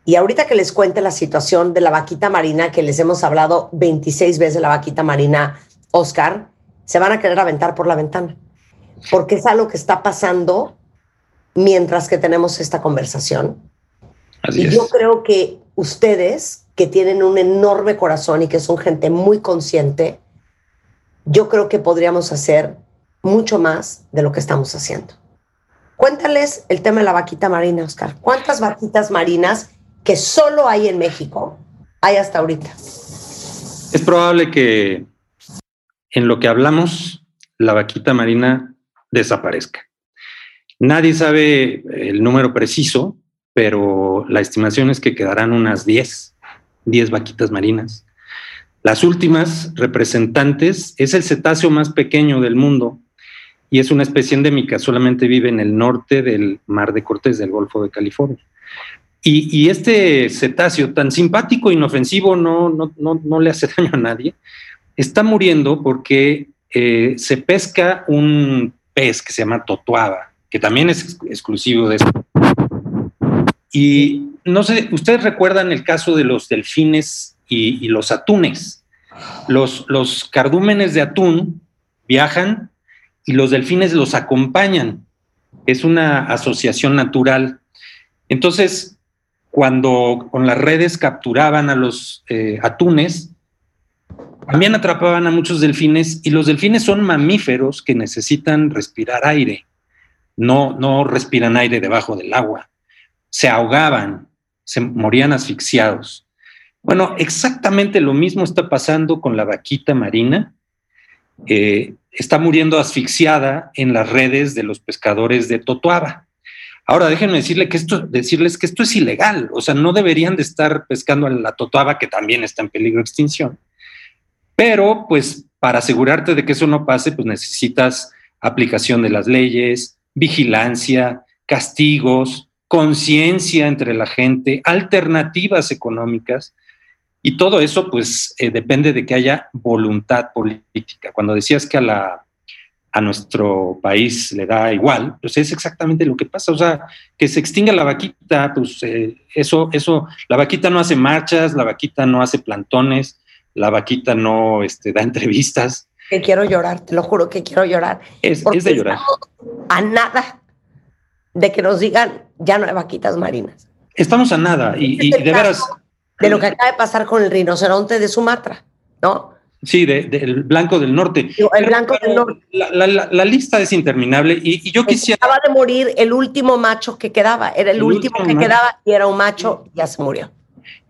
Y ahorita que les cuente la situación de la vaquita marina, que les hemos hablado 26 veces de la vaquita marina, Oscar, se van a querer aventar por la ventana. Porque es algo que está pasando mientras que tenemos esta conversación. Así Y es. yo creo que ustedes, que tienen un enorme corazón y que son gente muy consciente, yo creo que podríamos hacer mucho más de lo que estamos haciendo. Cuéntales el tema de la vaquita marina, Oscar. ¿Cuántas vaquitas marinas que solo hay en México hay hasta ahorita? Es probable que en lo que hablamos, la vaquita marina desaparezca. Nadie sabe el número preciso, pero la estimación es que quedarán unas 10, 10 vaquitas marinas. Las últimas representantes es el cetáceo más pequeño del mundo y es una especie endémica, solamente vive en el norte del Mar de Cortés del Golfo de California. Y, este cetáceo tan simpático, inofensivo, no, no, no, no le hace daño a nadie, está muriendo porque eh, se pesca un pez que se llama totuaba, que también es ex- exclusivo de eso. Y no sé, ustedes recuerdan el caso de los delfines y, y los atunes. Los, los cardúmenes de atún viajan y los delfines los acompañan. Es una asociación natural. Entonces, cuando con las redes capturaban a los eh, atunes, también atrapaban a muchos delfines y los delfines son mamíferos que necesitan respirar aire. No, no respiran aire debajo del agua. Se ahogaban, se morían asfixiados. Bueno, exactamente lo mismo está pasando con la vaquita marina. Eh, está muriendo asfixiada en las redes de los pescadores de Totoaba. Ahora déjenme decirle que esto, decirles que esto es ilegal, o sea, no deberían de estar pescando a la Totoaba, que también está en peligro de extinción. Pero, pues, para asegurarte de que eso no pase, pues necesitas aplicación de las leyes, vigilancia, castigos, conciencia entre la gente, alternativas económicas. Y todo eso, pues, eh, depende de que haya voluntad política. Cuando decías que a, la, a nuestro país le da igual, pues es exactamente lo que pasa. O sea, que se extinga la vaquita, pues eh, eso, eso, la vaquita no hace marchas, la vaquita no hace plantones, la vaquita no este, da entrevistas. Que quiero llorar, te lo juro que quiero llorar. Es, de llorar. a nada de que nos digan ya no hay vaquitas marinas. Estamos a nada y, y Este de veras, De lo que acaba de pasar con el rinoceronte de Sumatra, ¿no? sí, de- del blanco del norte. El blanco del norte. La, la- la- la lista es interminable y, y yo quisiera... Acaba de morir el último macho que quedaba. Era el, El último, último que quedaba y era un macho, ya se murió.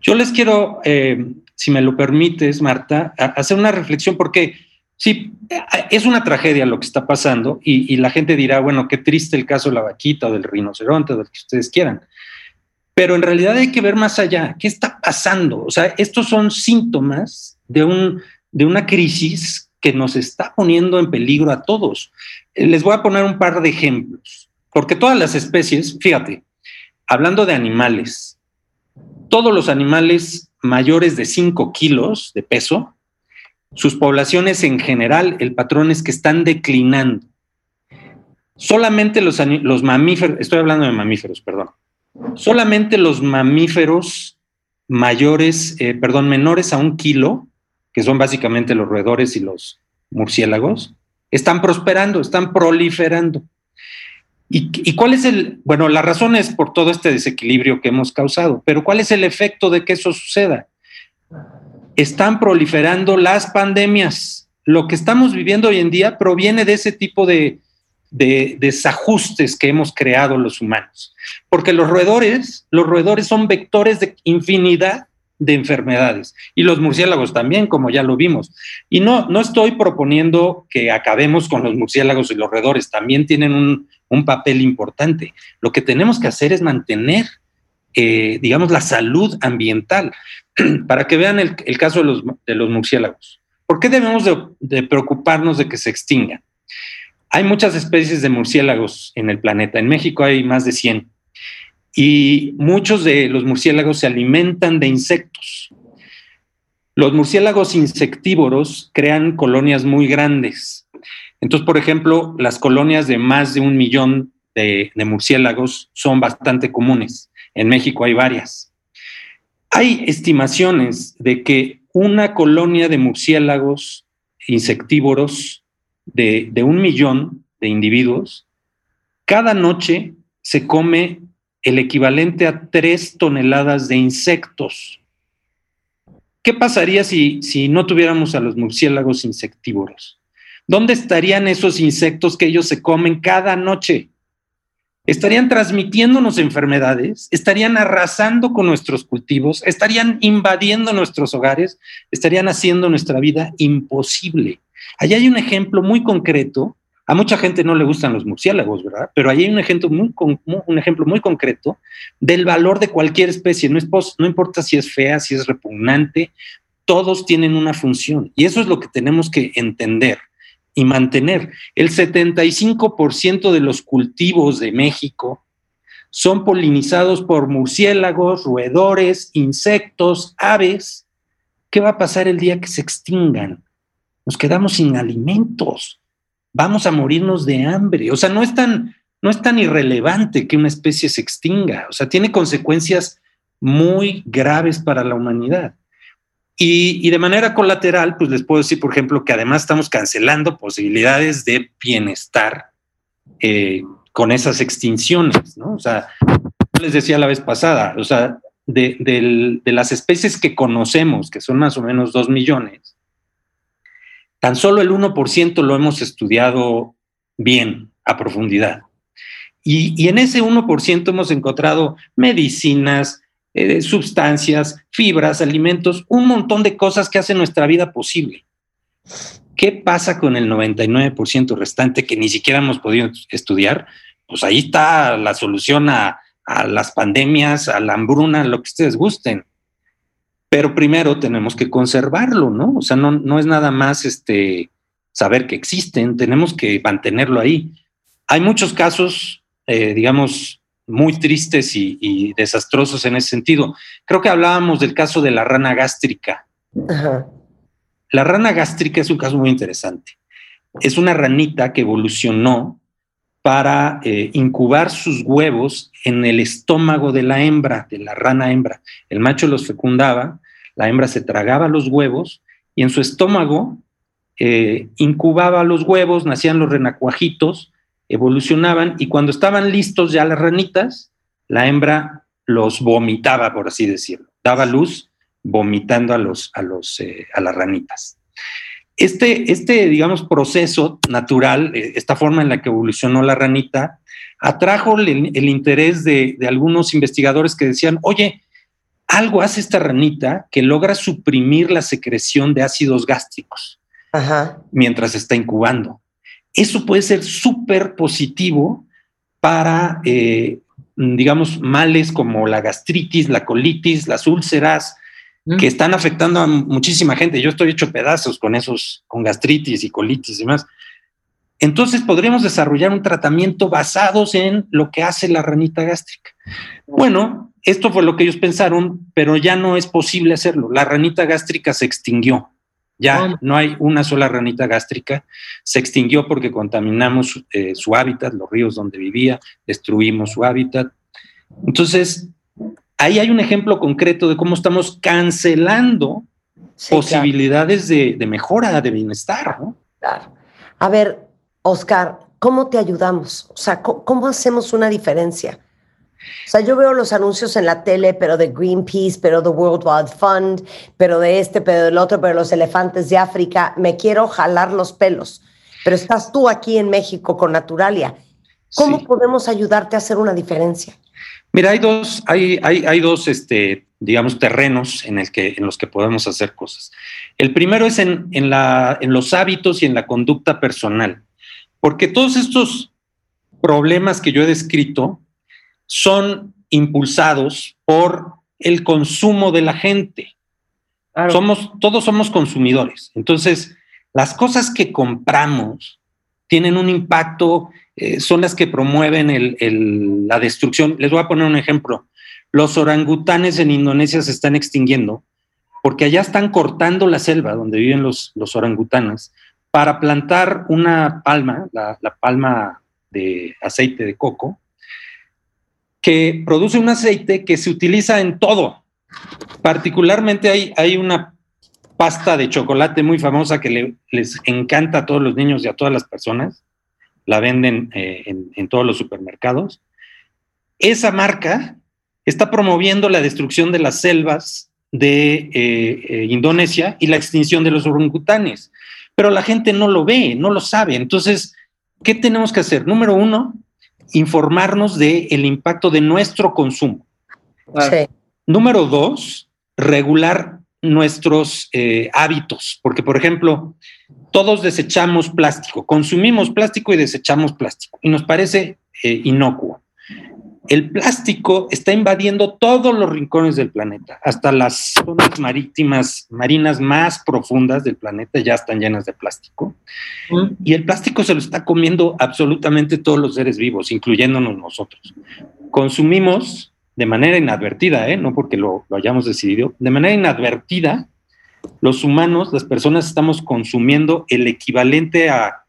Yo les quiero, eh, si me lo permites, Marta, hacer una reflexión porque sí, es una tragedia lo que está pasando y, y la gente dirá, bueno, qué triste el caso de la vaquita o del rinoceronte o del que ustedes quieran. Pero en realidad hay que ver más allá. ¿Qué está pasando? O sea, estos son síntomas de, un, de una crisis que nos está poniendo en peligro a todos. Eh, Les voy a poner un par de ejemplos, porque todas las especies, fíjate, hablando de animales, todos los animales mayores de 5 kilos de peso, sus poblaciones en general, el patrón es que están declinando. Solamente los, mamíferos, estoy hablando de mamíferos, perdón, solamente los mamíferos mayores, eh, perdón, menores a un kilo, que son básicamente los roedores y los murciélagos, están prosperando, están proliferando. ¿Y, y cuál es el, bueno, la razón es por todo este desequilibrio que hemos causado, pero cuál es el efecto de que eso suceda? Están proliferando las pandemias. Lo que estamos viviendo hoy en día proviene de ese tipo de, de desajustes que hemos creado los humanos. Porque los roedores, los roedores son vectores de infinidad de enfermedades y los murciélagos también, como ya lo vimos. Y no, no estoy proponiendo que acabemos con los murciélagos y los roedores, también tienen un, un papel importante. Lo que tenemos que hacer es mantener, eh, digamos, la salud ambiental. Para que vean el, caso de los, murciélagos. ¿Por qué debemos de, de preocuparnos de que se extingan? Hay muchas especies de murciélagos en el planeta. En México hay más de 100. Y muchos de los murciélagos se alimentan de insectos. Los murciélagos insectívoros crean colonias muy grandes. Entonces, por ejemplo, las colonias de más de un millón de murciélagos son bastante comunes. En México hay varias. Hay estimaciones de que una colonia de murciélagos insectívoros de, un millón de individuos, cada noche se come el equivalente a tres toneladas de insectos. ¿Qué pasaría si, si no tuviéramos a los murciélagos insectívoros? ¿Dónde estarían esos insectos que ellos se comen cada noche? Estarían transmitiéndonos enfermedades, estarían arrasando con nuestros cultivos, estarían invadiendo nuestros hogares, estarían haciendo nuestra vida imposible. Allá hay un ejemplo muy concreto. A mucha gente no le gustan los murciélagos, ¿verdad? Pero ahí hay un ejemplo muy, concreto del valor de cualquier especie. No importa si es fea, si es repugnante, todos tienen una función. Y eso es lo que tenemos que entender y mantener. El 75% de los cultivos de México son polinizados por murciélagos, roedores, insectos, aves. ¿Qué va a pasar el día que se extingan? Nos quedamos sin alimentos. Vamos a morirnos de hambre. O sea, no es tan, no es tan irrelevante que una especie se extinga. O sea, tiene consecuencias muy graves para la humanidad. Y, y de manera colateral, pues les puedo decir, por ejemplo, que además estamos cancelando posibilidades de bienestar eh, con esas extinciones, ¿no? O sea, les decía la vez pasada, o sea, de, del- de las especies que conocemos, que son más o menos dos millones, tan solo el 1% lo hemos estudiado bien, a profundidad. Y, y en ese 1% hemos encontrado medicinas, eh, sustancias, fibras, alimentos, un montón de cosas que hacen nuestra vida posible. ¿Qué pasa con el 99% restante que ni siquiera hemos podido estudiar? Pues ahí está la solución a, las pandemias, a la hambruna, lo que ustedes gusten. Pero primero tenemos que conservarlo, ¿no? O sea, no, no es nada más este, saber que existen, tenemos que mantenerlo ahí. Hay muchos casos, eh, digamos, muy tristes y, y desastrosos en ese sentido. Creo que hablábamos del caso de la rana gástrica. Ajá. La rana gástrica es un caso muy interesante. Es una ranita que evolucionó para eh, incubar sus huevos en el estómago de la hembra, de la rana hembra. El macho los fecundaba, la hembra se tragaba los huevos y en su estómago eh, incubaba los huevos, nacían los renacuajitos, evolucionaban y cuando estaban listos ya las ranitas, la hembra los vomitaba, por así decirlo, daba luz vomitando a, los, a, los, eh, a las ranitas. Este, este, digamos, proceso natural, eh, esta forma en la que evolucionó la ranita, atrajo el, el interés de, de, algunos investigadores que decían, oye, algo hace esta ranita que logra suprimir la secreción de ácidos gástricos Ajá. mientras está incubando. Eso puede ser súper positivo para, eh, mm, digamos, males como la gastritis, la colitis, las úlceras, que están afectando a muchísima gente. Yo estoy hecho pedazos con esos, con gastritis y colitis y demás. Entonces podríamos desarrollar un tratamiento basados en lo que hace la ranita gástrica. Bueno, esto fue lo que ellos pensaron, pero ya no es posible hacerlo. La ranita gástrica se extinguió. Ya no hay una sola ranita gástrica. Se extinguió porque contaminamos eh, su hábitat, los ríos donde vivía, destruimos su hábitat. Entonces, ahí hay un ejemplo concreto de cómo estamos cancelando Sí, posibilidades de, de mejora, de bienestar. ¿no? Claro. A ver, Oscar, ¿cómo te ayudamos? O sea, ¿cómo, cómo hacemos una diferencia? O sea, yo veo los anuncios en la tele, pero de Greenpeace, pero de World Wide Fund, pero de este, pero del otro, pero los elefantes de África. Me quiero jalar los pelos. Pero estás tú aquí en México con Naturalia. ¿Cómo Sí. podemos ayudarte a hacer una diferencia? Mira, hay dos, hay, hay, hay dos, este, digamos, terrenos en, el que, en los que podemos hacer cosas. El primero es en, en, la, en los hábitos y en la conducta personal, porque todos estos problemas que yo he descrito son impulsados por el consumo de la gente. Somos, todos somos consumidores. Entonces, las cosas que compramos tienen un impacto, eh, son las que promueven el- el- la destrucción. Les voy a poner un ejemplo. Los orangutanes en Indonesia se están extinguiendo porque allá están cortando la selva donde viven los, los orangutanes para plantar una palma, la, la palma de aceite de coco, que produce un aceite que se utiliza en todo. Particularmente hay, hay una pasta de chocolate muy famosa que le- les encanta a todos los niños y a todas las personas. La venden eh, en, en todos los supermercados. Esa marca está promoviendo la destrucción de las selvas de eh, eh, Indonesia y la extinción de los orangutanes. Pero la gente no lo ve, no lo sabe. Entonces, ¿qué tenemos que hacer? Número uno, informarnos del el impacto de nuestro consumo. Sí. Número dos, regular nuestros eh, hábitos, porque por ejemplo, todos desechamos plástico, consumimos plástico y desechamos plástico, y nos parece eh, inocuo. El plástico está invadiendo todos los rincones del planeta, hasta las zonas marítimas, marinas más profundas del planeta ya están llenas de plástico. Y el plástico se lo está comiendo absolutamente todos los seres vivos, incluyéndonos nosotros. Consumimos de manera inadvertida, ¿eh? no porque lo, lo hayamos decidido, de manera inadvertida, los humanos, las personas, estamos consumiendo el equivalente a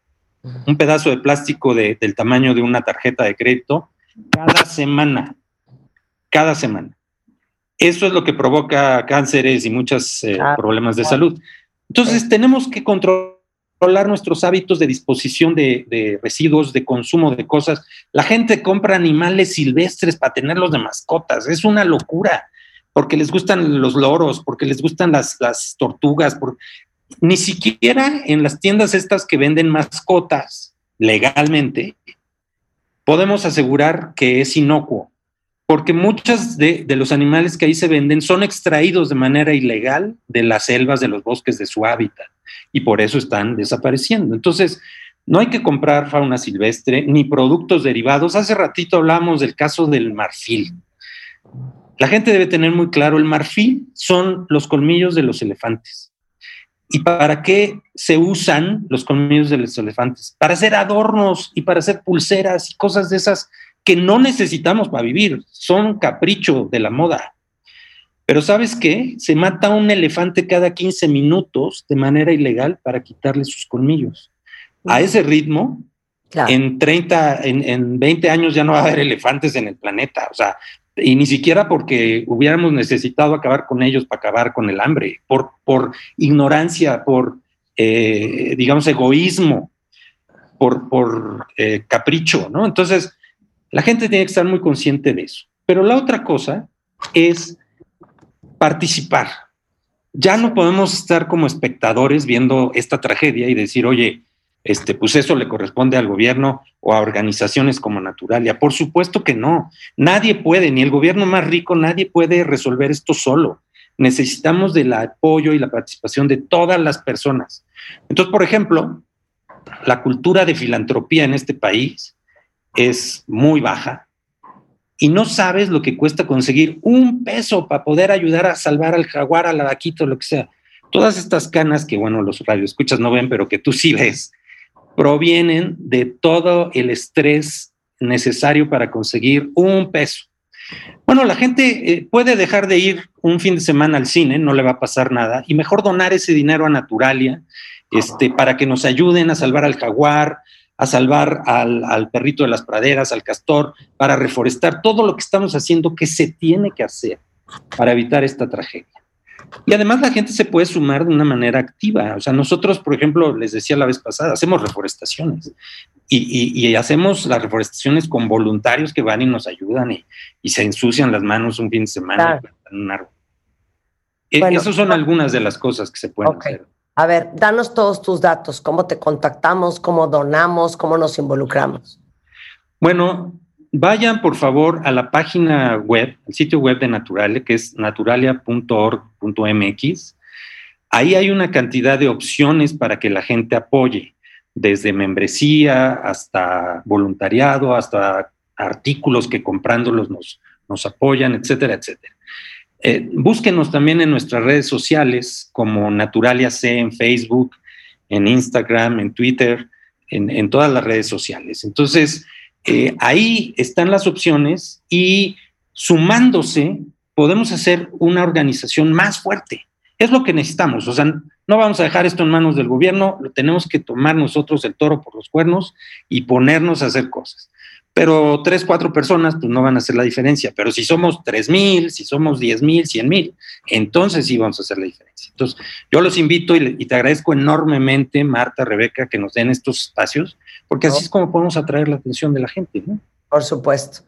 un pedazo de plástico de- del tamaño de una tarjeta de crédito cada semana. Cada semana. Eso es lo que provoca cánceres y muchos eh, Claro, problemas de claro. salud. Entonces, tenemos que controlar nuestros hábitos de disposición de, de residuos, de consumo de cosas. La gente compra animales silvestres para tenerlos de mascotas. Es una locura, porque les gustan los loros, porque les gustan las, las tortugas. por- Ni siquiera en las tiendas estas que venden mascotas legalmente podemos asegurar que es inocuo, porque muchos de, de los animales que ahí se venden son extraídos de manera ilegal de las selvas, de los bosques, de su hábitat, y por eso están desapareciendo. Entonces, no hay que comprar fauna silvestre ni productos derivados. Hace ratito hablamos del caso del marfil. La gente debe tener muy claro, el marfil son los colmillos de los elefantes. ¿Y para qué se usan los colmillos de los elefantes? Para hacer adornos y para hacer pulseras y cosas de esas que no necesitamos para vivir. Son capricho de la moda. Pero ¿sabes qué? Se mata un elefante cada 15 minutos de manera ilegal para quitarle sus colmillos. A ese ritmo, Claro. en 30, en, en 20 años ya no va a haber elefantes en el planeta. O sea, y ni siquiera porque hubiéramos necesitado acabar con ellos para acabar con el hambre, por, por ignorancia, por, eh, digamos, egoísmo, por, por eh, capricho, ¿no? Entonces, la gente tiene que estar muy consciente de eso. Pero la otra cosa es participar. Ya no podemos estar como espectadores viendo esta tragedia y decir, oye, este, pues eso le corresponde al gobierno o a organizaciones como Naturalia. Por supuesto que no. Nadie puede, ni el gobierno más rico, nadie puede resolver esto solo. Necesitamos del apoyo y la participación de todas las personas. Entonces, por ejemplo, la cultura de filantropía en este país es muy baja y no sabes lo que cuesta conseguir un peso para poder ayudar a salvar al jaguar, a la vaquita, lo que sea. Todas estas canas que, bueno, los radioescuchas no ven, pero que tú sí ves, provienen de todo el estrés necesario para conseguir un peso. Bueno, la gente eh, puede dejar de ir un fin de semana al cine, no le va a pasar nada, y mejor donar ese dinero a Naturalia este, para que nos ayuden a salvar al jaguar, a salvar al, al perrito de las praderas, al castor, para reforestar todo lo que estamos haciendo que se tiene que hacer para evitar esta tragedia. Y además la gente se puede sumar de una manera activa. O sea, nosotros, por ejemplo, les decía la vez pasada, hacemos reforestaciones y, y- y hacemos las reforestaciones con voluntarios que van y nos ayudan y, y se ensucian las manos un fin de semana Claro. y un árbol. E- Bueno, Esas son algunas de las cosas que se pueden Ok. hacer. A ver, danos todos tus datos, cómo te contactamos, cómo donamos, cómo nos involucramos. Bueno, vayan por favor a la página web, el sitio web de Naturalia, que es naturalia.org.mx. Ahí hay una cantidad de opciones para que la gente apoye, desde membresía hasta voluntariado, hasta artículos que comprándolos nos, nos apoyan, etcétera, etcétera. Eh, búsquenos también en nuestras redes sociales como Naturalia C en Facebook, en Instagram, en Twitter, en todas las redes sociales. Entonces, eh, ahí están las opciones y sumándose podemos hacer una organización más fuerte. Es lo que necesitamos. O sea, no vamos a dejar esto en manos del gobierno, lo tenemos que tomar nosotros el toro por los cuernos y ponernos a hacer cosas. Pero tres, cuatro personas, pues no van a hacer la diferencia. Pero si somos tres mil, si somos diez mil, cien mil, entonces sí vamos a hacer la diferencia. Entonces, yo los invito y, te agradezco enormemente, Marta, Rebeca, que nos den estos espacios, porque así es como podemos atraer la atención de la gente, ¿no? Por supuesto.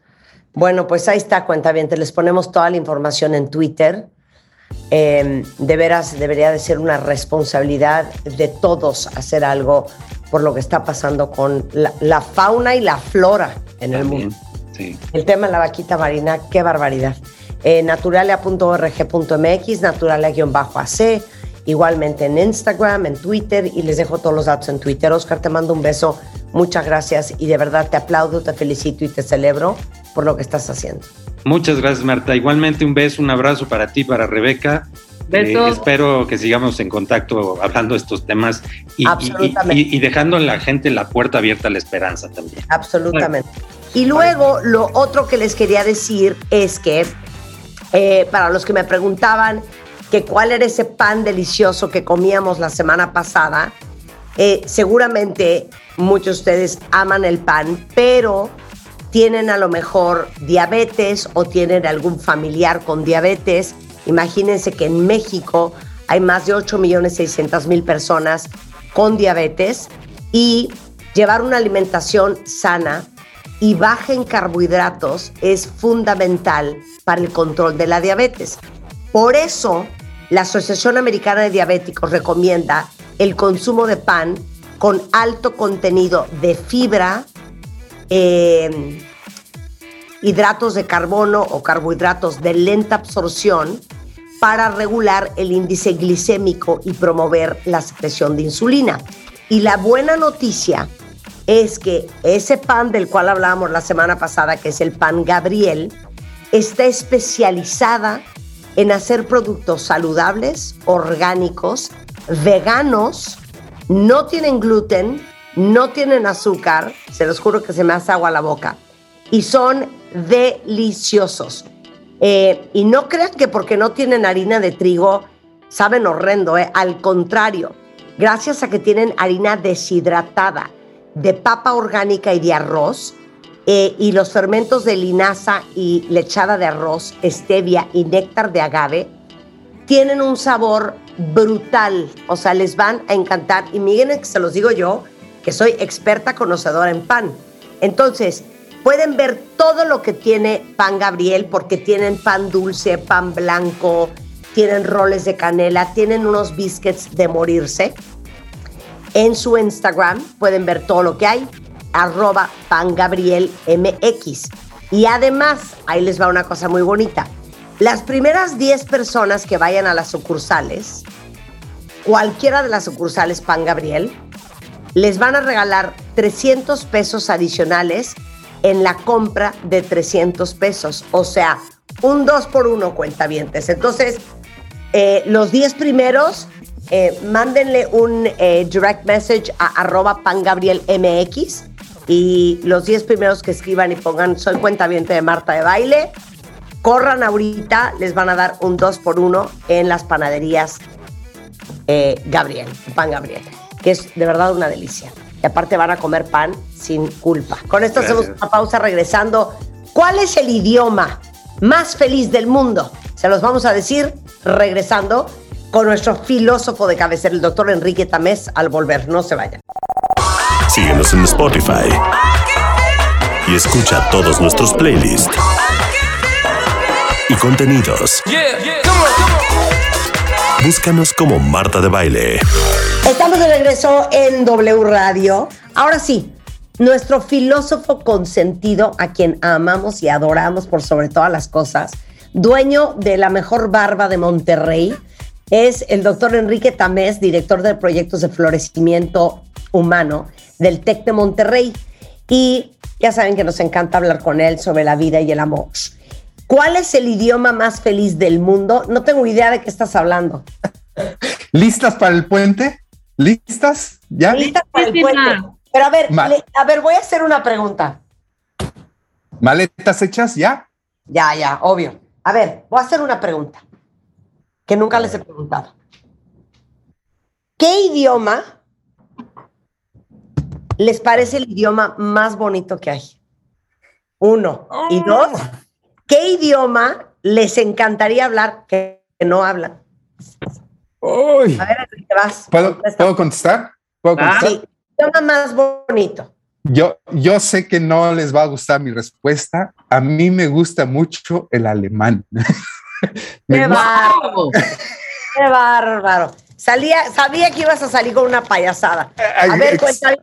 Bueno, pues ahí está, cuenta bien. Te les ponemos toda la información en Twitter. Eh, de veras, debería de ser una responsabilidad de todos hacer algo por lo que está pasando con la, la fauna y la flora en el mundo. Sí. El tema de la vaquita marina, qué barbaridad. Eh, naturalia.org.mx, naturalia-ac, igualmente en Instagram, en Twitter, y les dejo todos los datos en Twitter. Oscar, te mando un beso, muchas gracias y de verdad te aplaudo, te felicito y te celebro por lo que estás haciendo. Muchas gracias, Marta. Igualmente un beso, un abrazo para ti, para Rebeca. Besos. Eh, espero que sigamos en contacto hablando de estos temas y, y- Absolutamente. y- y dejando a la gente la puerta abierta a la esperanza también. Absolutamente. Y luego, lo otro que les quería decir es que, eh, para los que me preguntaban que cuál era ese pan delicioso que comíamos la semana pasada, eh, seguramente muchos de ustedes aman el pan, pero tienen a lo mejor diabetes o tienen algún familiar con diabetes. Imagínense que en México hay más de 8 millones 600 mil personas con diabetes y llevar una alimentación sana y baja en carbohidratos es fundamental para el control de la diabetes. Por eso, la Asociación Americana de Diabéticos recomienda el consumo de pan con alto contenido de fibra, eh, hidratos de carbono o carbohidratos de lenta absorción para regular el índice glicémico y promover la secreción de insulina. Y la buena noticia es que ese pan del cual hablábamos la semana pasada, que es el pan Gabriel, está especializada en hacer productos saludables, orgánicos, veganos, no tienen gluten, no tienen azúcar, se los juro que se me hace agua la boca, y son deliciosos. Eh, y no crean que porque no tienen harina de trigo saben horrendo, eh. al contrario, gracias a que tienen harina deshidratada de papa orgánica y de arroz, eh, y los fermentos de linaza y lechada de arroz, stevia y néctar de agave, tienen un sabor brutal, o sea, les van a encantar. Y miren que se los digo yo, que soy experta conocedora en pan. Entonces, pueden ver todo lo que tiene Pan Gabriel, porque tienen pan dulce, pan blanco, tienen roles de canela, tienen unos biscuits de morirse. En su Instagram pueden ver todo lo que hay, arroba pangabrielmx. Y además, ahí les va una cosa muy bonita. Las primeras 10 personas que vayan a las sucursales, cualquiera de las sucursales Pan Gabriel, les van a regalar 300 pesos adicionales en la compra de 300 pesos. O sea, un 2 por 1 cuentavientes. Entonces, eh, los 10 primeros, eh, mándenle un eh, direct message a arroba pangabrielmx y los 10 primeros que escriban y pongan soy cuentaviente de Marta de Baile, corran ahorita, les van a dar un 2 por 1 en las panaderías eh, Gabriel, pan Gabriel, que es de verdad una delicia. Y aparte van a comer pan sin culpa. Con esto Gracias. hacemos una pausa regresando. ¿Cuál es el idioma más feliz del mundo? Se los vamos a decir regresando con nuestro filósofo de cabecera, el doctor Enrique Tamés, al volver. No se vayan. Síguenos en Spotify y escucha todos nuestros playlists y contenidos. Búscanos como Marta de Baile. Estamos de regreso en W Radio. Ahora sí, nuestro filósofo consentido, a quien amamos y adoramos por sobre todas las cosas, dueño de la mejor barba de Monterrey, es el doctor Enrique Tamés, director de proyectos de florecimiento humano del TEC de Monterrey. Y ya saben que nos encanta hablar con él sobre la vida y el amor. ¿Cuál es el idioma más feliz del mundo? No tengo idea de qué estás hablando. ¿Listas para el puente? ¿Listas? ¿Ya? Listas para el puente. Pero a ver, le- a ver, voy a hacer una pregunta. ¿Maletas hechas? ¿Ya? Ya, ya, obvio. A ver, voy a hacer una pregunta que nunca les he preguntado. ¿Qué idioma les parece el idioma más bonito que hay? Uno. Y dos, ¿qué idioma les encantaría hablar que no hablan? Uy. A ver, Enrique, vas. ¿Puedo, Contesta. ¿Puedo contestar? ¿Puedo Ah. contestar? Sí, idioma más bonito. Yo, yo sé que no les va a gustar mi respuesta. A mí me gusta mucho el alemán. ¡Qué bárbaro! ¡Qué bárbaro! Salía, sabía que ibas a salir con una payasada. A ver, cuéntame,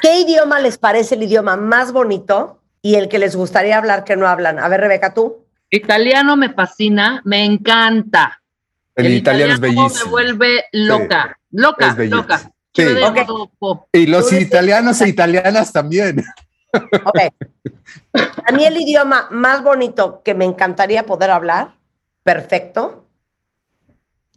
¿qué idioma les parece el idioma más bonito y el que les gustaría hablar que no hablan? A ver, Rebeca, tú. Italiano me fascina, me encanta. El, italiano es me bellísimo. vuelve loca, loca, Es loca. Sí. Yo le Ok. digo, po- Y los italianos e italianas también. Ok. A mí el idioma más bonito que me encantaría poder hablar, perfecto,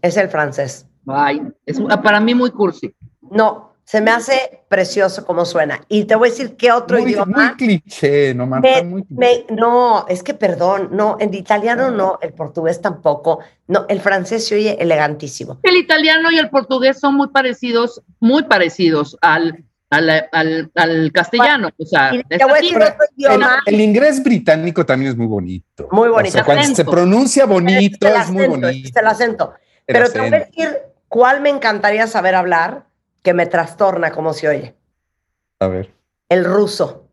es el francés. Ay, es para mí muy cursi. No, se me hace precioso como suena. Y te voy a decir qué otro Muy, idioma. muy cliché, no Marta, Me- muy me- no, es que perdón, no, en italiano no, el portugués tampoco, no, el francés se oye elegantísimo. El italiano y el portugués son muy parecidos, muy parecidos al, al, al, al castellano. O sea, Y te voy a decir otro El, idioma el inglés británico también es muy bonito. muy bonito. O sea, cuando se pronuncia bonito, el es muy acento, bonito. el acento. El Pero te voy a decir cuál me encantaría saber hablar, que me trastorna como se oye. A ver. El ruso.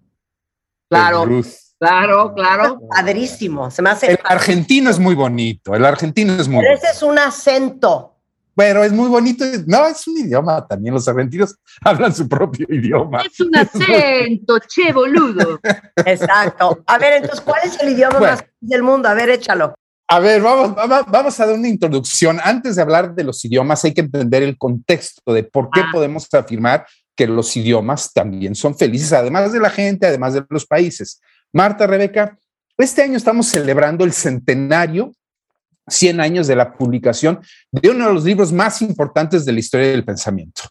Claro, El rus. claro, claro. Padrísimo. Se me hace. El argentino es muy bonito. El argentino es muy Pero bonito. ese es un acento. Pero es muy bonito. No, es un idioma también. Los argentinos hablan su propio idioma. Es un acento, che, boludo. Exacto. A ver, entonces, ¿cuál es el idioma Bueno. más feliz del mundo? A ver, échalo. A ver, vamos, vamos, a dar una introducción. Antes de hablar de los idiomas, hay que entender el contexto de por qué Ah. podemos afirmar que los idiomas también son felices, además de la gente, además de los países. Marta, Rebeca, este año estamos celebrando el centenario, 100 años de la publicación de uno de los libros más importantes de la historia del pensamiento.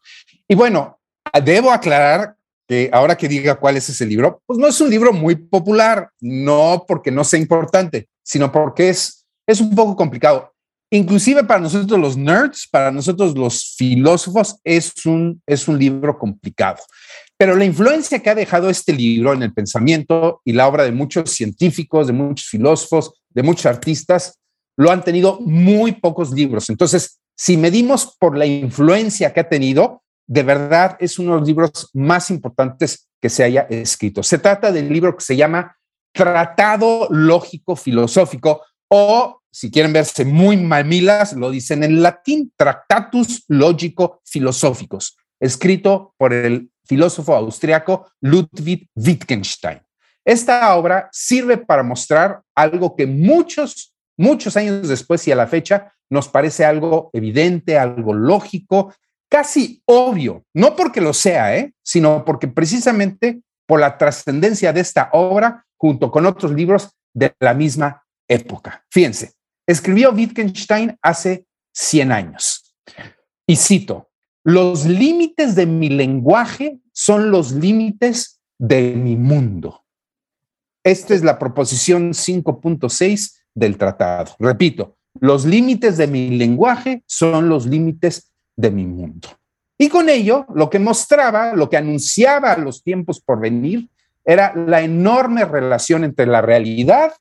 Y bueno, debo aclarar que ahora que diga cuál es ese libro, pues no es un libro muy popular, no porque no sea importante, sino porque es, es un poco complicado. Inclusive para nosotros los nerds, para nosotros los filósofos, es un, es un libro complicado. Pero la influencia que ha dejado este libro en el pensamiento y la obra de muchos científicos, de muchos filósofos, de muchos artistas, lo han tenido muy pocos libros. Entonces, si medimos por la influencia que ha tenido, de verdad es uno de los libros más importantes que se haya escrito. Se trata del libro que se llama Tratado Lógico Filosófico o, si quieren verse muy mamilas, lo dicen en latín, Tractatus Lógico Filosóficos, escrito por el filósofo austriaco Ludwig Wittgenstein. Esta obra sirve para mostrar algo que muchos, muchos años después y a la fecha nos parece algo evidente, algo lógico, casi obvio, no porque lo sea, ¿eh? sino porque precisamente por la trascendencia de esta obra junto con otros libros de la misma época. Fíjense, escribió Wittgenstein hace 100 años. Y cito, los límites de mi lenguaje son los límites de mi mundo. Esta es la proposición 5.6 del tratado. Repito, los límites de mi lenguaje son los límites de mi mundo. Y con ello, lo que mostraba, lo que anunciaba los tiempos por venir, era la enorme relación entre la realidad,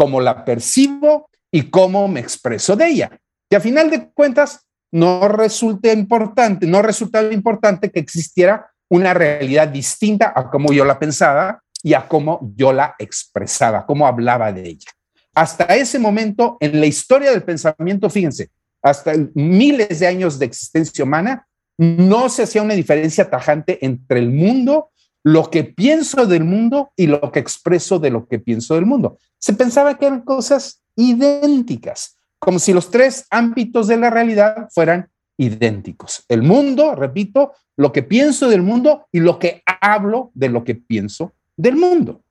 cómo la percibo y cómo me expreso de ella. Y a final de cuentas, no resulta importante, no resultaba importante que existiera una realidad distinta a cómo yo la pensaba y a cómo yo la expresaba, cómo hablaba de ella. Hasta ese momento, en la historia del pensamiento, fíjense, hasta miles de años de existencia humana, no se hacía una diferencia tajante entre el mundo, lo que pienso del mundo y lo que expreso de lo que pienso del mundo. Se pensaba que eran cosas idénticas, como si los tres ámbitos de la realidad fueran idénticos. El mundo, repito, lo que pienso del mundo y lo que hablo de lo que pienso del mundo.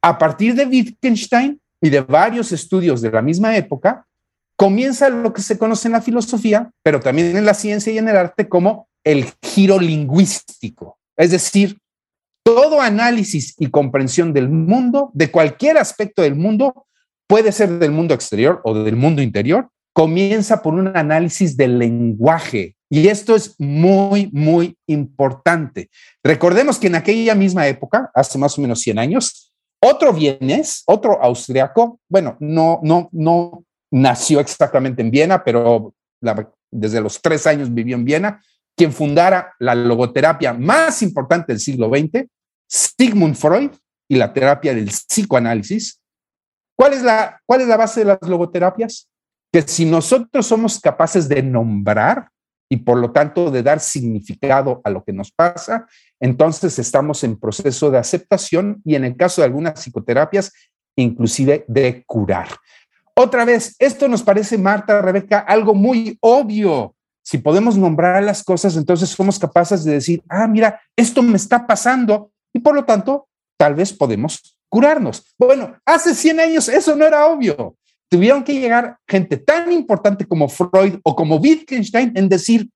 A partir de Wittgenstein y de varios estudios de la misma época, comienza lo que se conoce en la filosofía, pero también en la ciencia y en el arte como el giro lingüístico. Es decir, todo análisis y comprensión del mundo, de cualquier aspecto del mundo, puede ser del mundo exterior o del mundo interior, comienza por un análisis del lenguaje. Y esto es muy, muy importante. Recordemos que en aquella misma época, hace más o menos 100 años, otro vienes, otro austriaco, bueno, no, no, no nació exactamente en Viena, pero desde los tres años vivió en Viena, quien fundara la logoterapia más importante del siglo XX, Sigmund Freud y la terapia del psicoanálisis. ¿Cuál es la, cuál es la base de las logoterapias? Que si nosotros somos capaces de nombrar y por lo tanto de dar significado a lo que nos pasa, entonces estamos en proceso de aceptación y en el caso de algunas psicoterapias, inclusive de curar. Otra vez, esto nos parece, Marta, Rebeca, algo muy obvio. Si podemos nombrar las cosas, entonces somos capaces de decir, ah, mira, esto me está pasando y por lo tanto, tal vez podemos curarnos. Bueno, hace 100 años eso no era obvio. Tuvieron que llegar gente tan importante como Freud o como Wittgenstein en decir,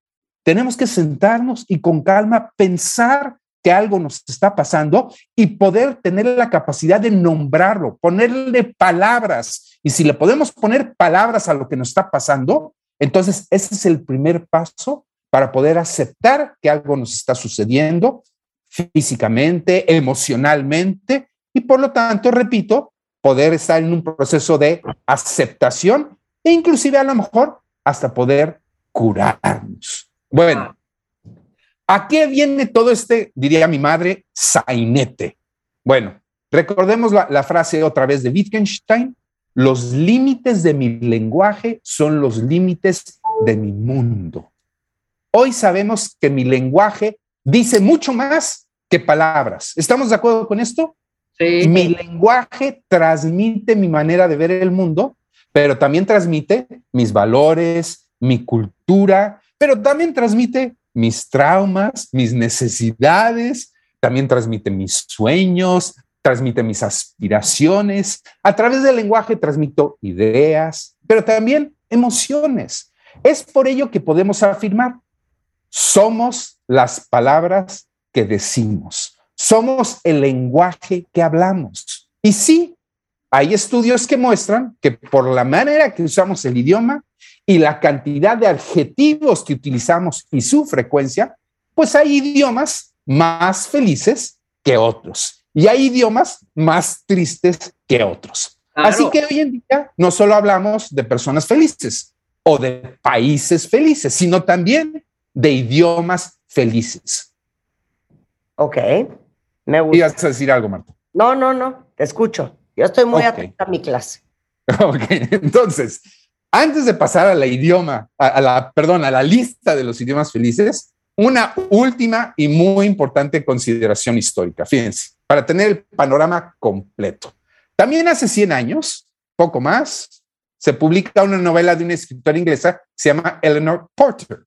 tenemos que sentarnos y con calma pensar que algo nos está pasando y poder tener la capacidad de nombrarlo, ponerle palabras. Y si le podemos poner palabras a lo que nos está pasando, entonces ese es el primer paso para poder aceptar que algo nos está sucediendo físicamente, emocionalmente y por lo tanto, repito, poder estar en un proceso de aceptación e inclusive a lo mejor hasta poder curarnos. Bueno, ¿a qué viene todo este, diría mi madre, sainete? Bueno, recordemos la, la frase otra vez de Wittgenstein, los límites de mi lenguaje son los límites de mi mundo. Hoy sabemos que mi lenguaje dice mucho más que palabras. ¿Estamos de acuerdo con esto? Sí. Mi lenguaje transmite mi manera de ver el mundo, pero también transmite mis valores, mi cultura, pero también transmite mis traumas, mis necesidades, también transmite mis sueños, transmite mis aspiraciones. A través del lenguaje transmito ideas, pero también emociones. Es por ello que podemos afirmar, somos las palabras que decimos, somos el lenguaje que hablamos. Y sí, hay estudios que muestran que por la manera que usamos el idioma y la cantidad de adjetivos que utilizamos y su frecuencia, pues hay idiomas más felices que otros y hay idiomas más tristes que otros. Claro. Así que hoy en día no solo hablamos de personas felices o de países felices, sino también de idiomas felices. Ok, me gusta. Ibas a decir algo, Marta. No, no, no, te escucho. Yo estoy muy Ok. atenta a mi clase. Ok, entonces, antes de pasar a la idioma, a, a la, perdón, a la lista de los idiomas felices, una última y muy importante consideración histórica. Fíjense, para tener el panorama completo. También hace 100 años, poco más, se publica una novela de una escritora inglesa que se llama Eleanor Porter,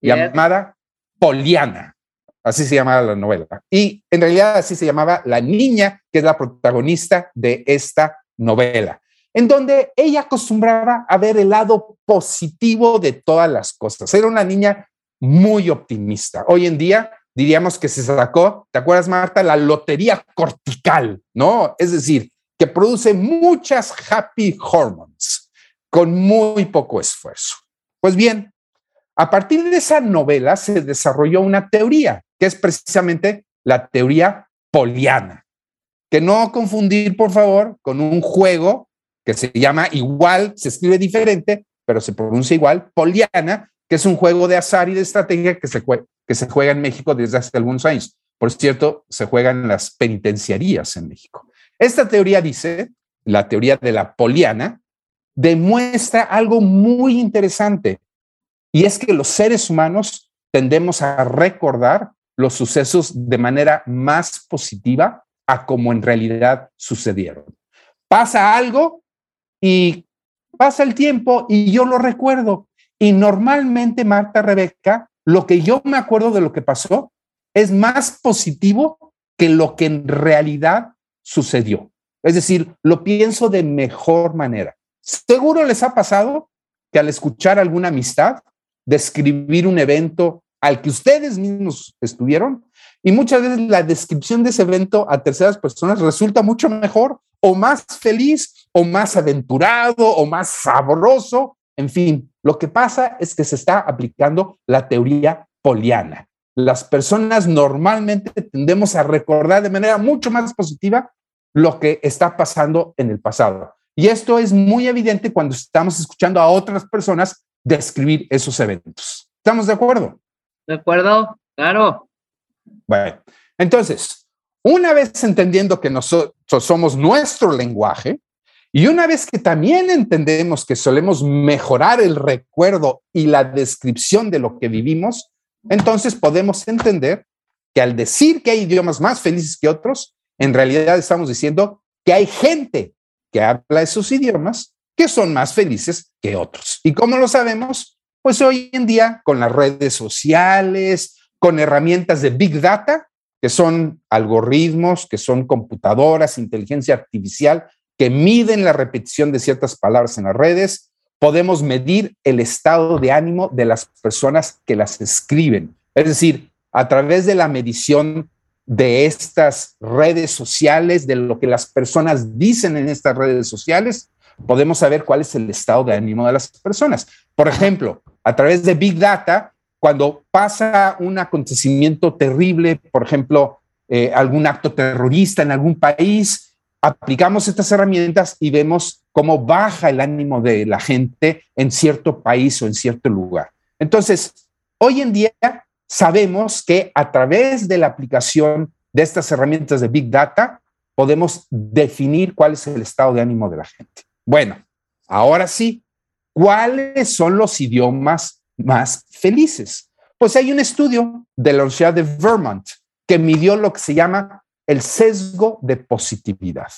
llamada Poliana. así se llamaba la novela. Y en realidad así se llamaba La Niña, que es la protagonista de esta novela, en donde ella acostumbraba a ver el lado positivo de todas las cosas. Era una niña muy optimista. Hoy en día diríamos que se sacó, ¿te acuerdas, Marta? La lotería cortical, ¿no? Es decir, que produce muchas happy hormones con muy poco esfuerzo. Pues bien, a partir de esa novela se desarrolló una teoría, que es precisamente la teoría poliana. Que no confundir, por favor, con un juego que se llama igual, se escribe diferente, pero se pronuncia igual, poliana, que es un juego de azar y de estrategia que se, jue- que se juega en México desde hace algunos años. Por cierto, se juega en las penitenciarías en México. Esta teoría dice, la teoría de la poliana, demuestra algo muy interesante, y es que los seres humanos tendemos a recordar los sucesos de manera más positiva a como en realidad sucedieron. Pasa algo y pasa el tiempo y yo lo recuerdo. Y normalmente, Marta, Rebeca, lo que yo me acuerdo de lo que pasó es más positivo que lo que en realidad sucedió. Es decir, lo pienso de mejor manera. Seguro les ha pasado que al escuchar alguna amistad, describir un evento al que ustedes mismos estuvieron, y muchas veces la descripción de ese evento a terceras personas resulta mucho mejor o más feliz o más aventurado o más sabroso. En fin, lo que pasa es que se está aplicando la teoría poliana. Las personas normalmente tendemos a recordar de manera mucho más positiva lo que está pasando en el pasado. Y esto es muy evidente cuando estamos escuchando a otras personas describir esos eventos. ¿Estamos de acuerdo? ¿De acuerdo? Claro. Bueno, entonces, una vez entendiendo que nosotros somos nuestro lenguaje y una vez que también entendemos que solemos mejorar el recuerdo y la descripción de lo que vivimos, entonces podemos entender que al decir que hay idiomas más felices que otros, en realidad estamos diciendo que hay gente que habla esos idiomas que son más felices que otros. ¿Y cómo lo sabemos? Pues hoy en día con las redes sociales, con herramientas de Big Data, que son algoritmos, que son computadoras, inteligencia artificial, que miden la repetición de ciertas palabras en las redes, podemos medir el estado de ánimo de las personas que las escriben. Es decir, a través de la medición de estas redes sociales, de lo que las personas dicen en estas redes sociales, podemos saber cuál es el estado de ánimo de las personas. Por ejemplo, a través de Big Data, cuando pasa un acontecimiento terrible, por ejemplo, eh, algún acto terrorista en algún país, aplicamos estas herramientas y vemos cómo baja el ánimo de la gente en cierto país o en cierto lugar. Entonces, hoy en día sabemos que a través de la aplicación de estas herramientas de Big Data podemos definir cuál es el estado de ánimo de la gente. Bueno, ahora sí, ¿cuáles son los idiomas más felices? Pues hay un estudio de la Universidad de Vermont que midió lo que se llama el sesgo de positividad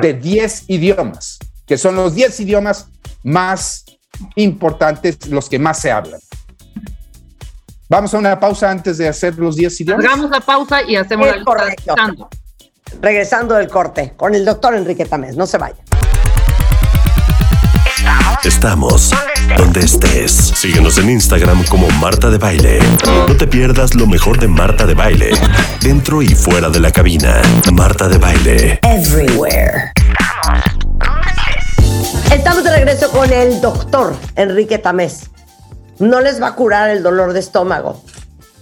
de 10 idiomas, que son los 10 idiomas más importantes, los que más se hablan. Vamos a una pausa antes de hacer los 10 idiomas. Hagamos la pausa y hacemos Es la lista correcto. Regresando del corte con el doctor Enrique Tamés. No se vaya. Estamos donde estés. Síguenos en Instagram como Marta de Baile. No te pierdas lo mejor de Marta de Baile, dentro y fuera de la cabina. Marta de Baile. Everywhere. Estamos de regreso con el doctor Enrique Tamés. No les va a curar el dolor de estómago,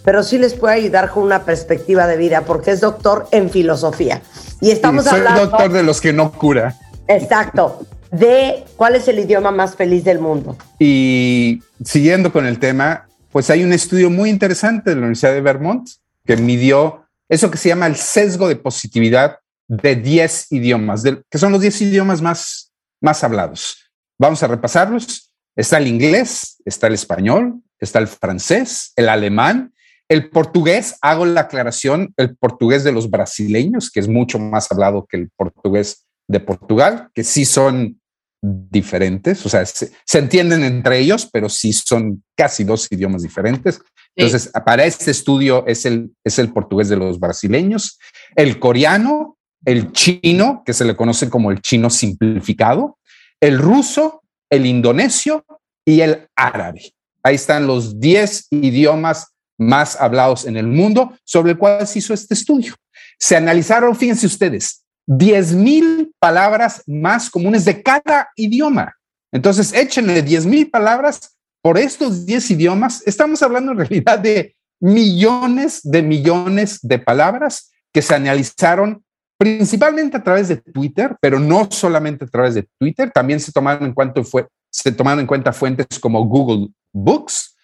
pero sí les puede ayudar con una perspectiva de vida, porque es doctor en filosofía. Y estamos Soy hablando, doctor de los que no cura. exacto, de cuál es el idioma más feliz del mundo. Y siguiendo con el tema, pues hay un estudio muy interesante de la Universidad de Vermont que midió eso que se llama el sesgo de positividad de 10 idiomas, que son los 10 idiomas más, más hablados. Vamos a repasarlos. Está el inglés, está el español, está el francés, el alemán, el portugués, hago la aclaración, el portugués de los brasileños, que es mucho más hablado que el portugués de Portugal, que sí son diferentes, o sea, se, se entienden entre ellos, pero sí son casi dos idiomas diferentes. Entonces, para este estudio es el, es el portugués de los brasileños, el coreano, el chino, que se le conoce como el chino simplificado, el ruso, el indonesio y el árabe. Ahí están los 10 idiomas más hablados en el mundo sobre el cual se hizo este estudio. Se analizaron, fíjense ustedes, 10 mil palabras más comunes de cada idioma. Entonces, échenle 10 mil palabras por estos 10 idiomas. Estamos hablando en realidad de millones de millones de palabras que se analizaron principalmente a través de Twitter, pero no solamente a través de Twitter, también se tomaron en cuenta, fue, se tomaron en cuenta fuentes como Google Books,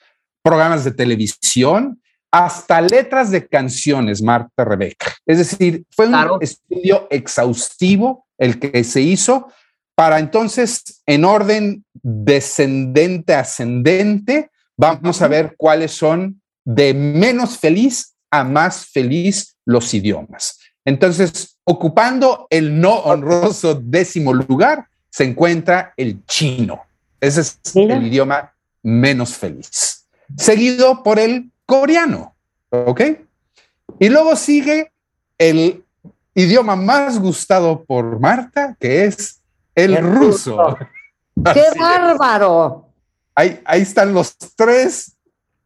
programas de televisión, hasta letras de canciones, Marta Rebeca. Es decir, fue un estudio exhaustivo el que se hizo para entonces, en orden descendente ascendente, vamos a ver cuáles son de menos feliz a más feliz los idiomas. Entonces, ocupando el no honroso décimo lugar, se encuentra el chino. Ese es Mira. el idioma menos feliz. Seguido por el coreano, ¿ok? Y luego sigue el idioma más gustado por Marta, que es el, El ruso. ruso. ¡Qué Así es. bárbaro! Ahí, ahí están los tres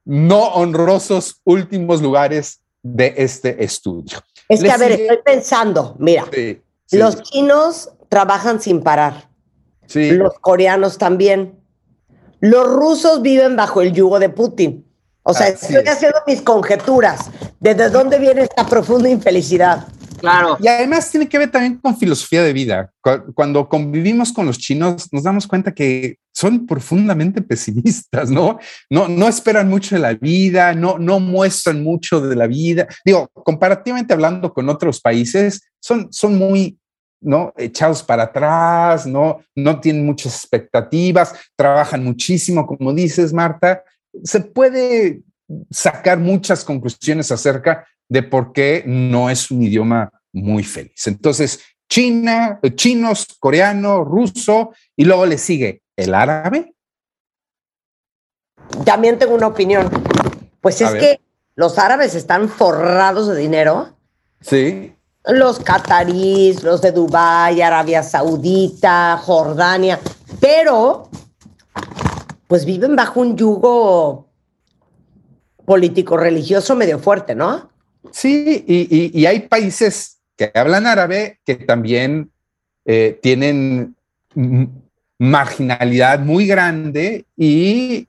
no honrosos últimos lugares de este estudio. Es que, Le a ver, sigue- estoy pensando, mira, Sí, sí, los chinos trabajan sin parar, sí. los coreanos también. Los rusos viven bajo el yugo de Putin. O sea, Así estoy es. haciendo mis conjeturas. ¿Desde dónde viene esta profunda infelicidad? Claro. Y además tiene que ver también con filosofía de vida. Cu- Cuando convivimos con los chinos, nos damos cuenta que son profundamente pesimistas, ¿no? No, no esperan mucho de la vida, no, no muestran mucho de la vida. Digo, comparativamente hablando con otros países, son, son muy, ¿no? Echados para atrás, ¿no? No tienen muchas expectativas, trabajan muchísimo, como dices, Marta. Se puede sacar muchas conclusiones acerca de por qué no es un idioma muy feliz. Entonces, China, eh, chinos, coreano, ruso, y luego le sigue el árabe. También tengo una opinión. Pues A es ver. que los árabes están forrados de dinero. Sí. Los catarís, los de Dubái, Arabia Saudita, Jordania, pero pues viven bajo un yugo político-religioso medio fuerte, ¿no? Sí, y, hay países que hablan árabe que también eh, tienen marginalidad muy grande y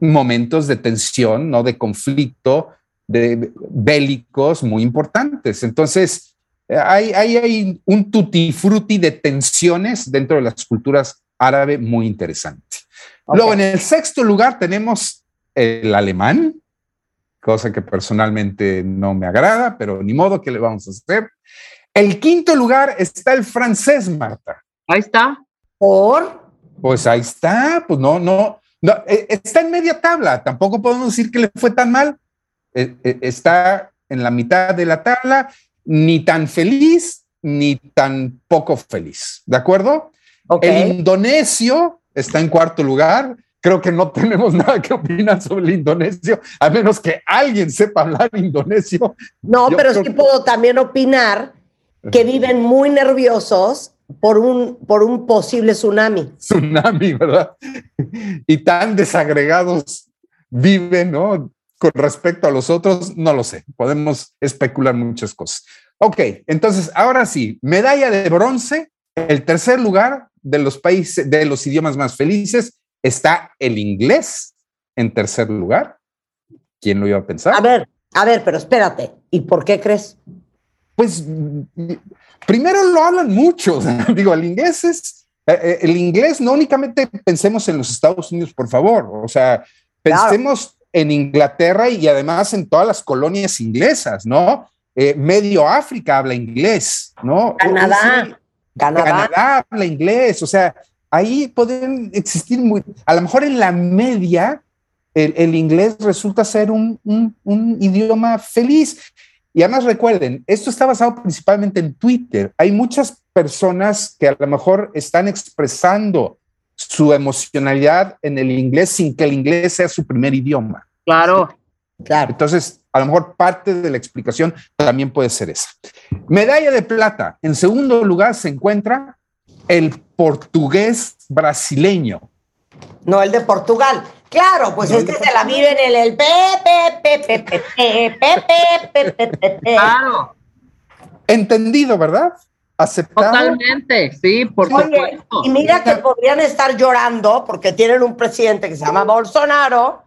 momentos de tensión, ¿no? De conflicto, de bélicos muy importantes. Entonces, hay, un tutti frutti de tensiones dentro de las culturas árabe muy interesante. Luego, en el sexto lugar tenemos el alemán, cosa que personalmente no me agrada, pero ni modo que le vamos a hacer. El quinto lugar está el francés, Marta. Ahí está. Por Pues ahí está, pues no, no, no, eh, está en media tabla, tampoco podemos decir que le fue tan mal, Eh, eh, está en la mitad de la tabla, ni tan feliz, ni tan poco feliz, ¿de acuerdo? El indonesio está en cuarto lugar. Creo que no tenemos nada que opinar sobre el indonesio, a menos que alguien sepa hablar indonesio. No, Yo pero sí puedo también opinar que viven muy nerviosos por un, por un posible tsunami. Tsunami, ¿verdad? Y tan desagregados viven, ¿no? Con respecto a los otros, no lo sé. Podemos especular muchas cosas. Ok, entonces ahora sí, medalla de bronce, el tercer lugar de los países, de los idiomas más felices, está el inglés en tercer lugar. ¿Quién lo iba a pensar? A ver, a ver, pero espérate. ¿Y por qué crees? Pues primero lo hablan mucho. Digo, el inglés es, eh, eh, el inglés no únicamente pensemos en los Estados Unidos, por favor. O sea, pensemos en Inglaterra y además en todas las colonias inglesas, ¿no? Eh, medio África habla inglés, ¿no? Canadá, Canadá. Canadá habla inglés, o sea, ahí pueden existir muy, a lo mejor en la media, el, el inglés resulta ser un, un- un idioma feliz. Y además recuerden, esto está basado principalmente en Twitter. Hay muchas personas que a lo mejor están expresando su emocionalidad en el inglés sin que el inglés sea su primer idioma. Claro. Claro. Entonces, a lo mejor parte de la explicación también puede ser esa. Medalla de plata. En segundo lugar se encuentra el portugués brasileño. No, el de Portugal. Claro, pues es que se la viven en el pepe. Entendido, ¿verdad? Aceptado. Totalmente, sí, por Oye. Y mira que podrían estar llorando porque tienen un presidente que se llama Bolsonaro,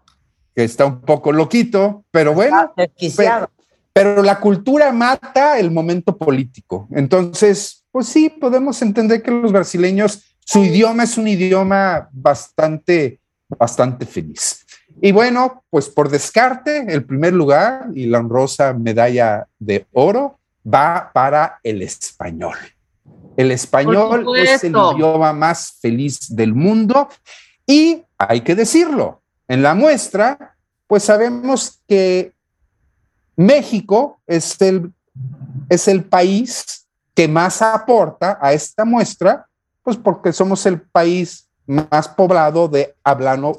que está un poco loquito, pero bueno. Pero, pero la cultura mata el momento político. Entonces, pues sí, podemos entender que los brasileños, su idioma es un idioma bastante, bastante feliz. Y bueno, pues por descarte, el primer lugar y la honrosa medalla de oro va para el español. El español es el idioma más feliz del mundo y hay que decirlo, en la muestra, pues sabemos que México es el, es el país que más aporta a esta muestra, pues porque somos el país más poblado de hablano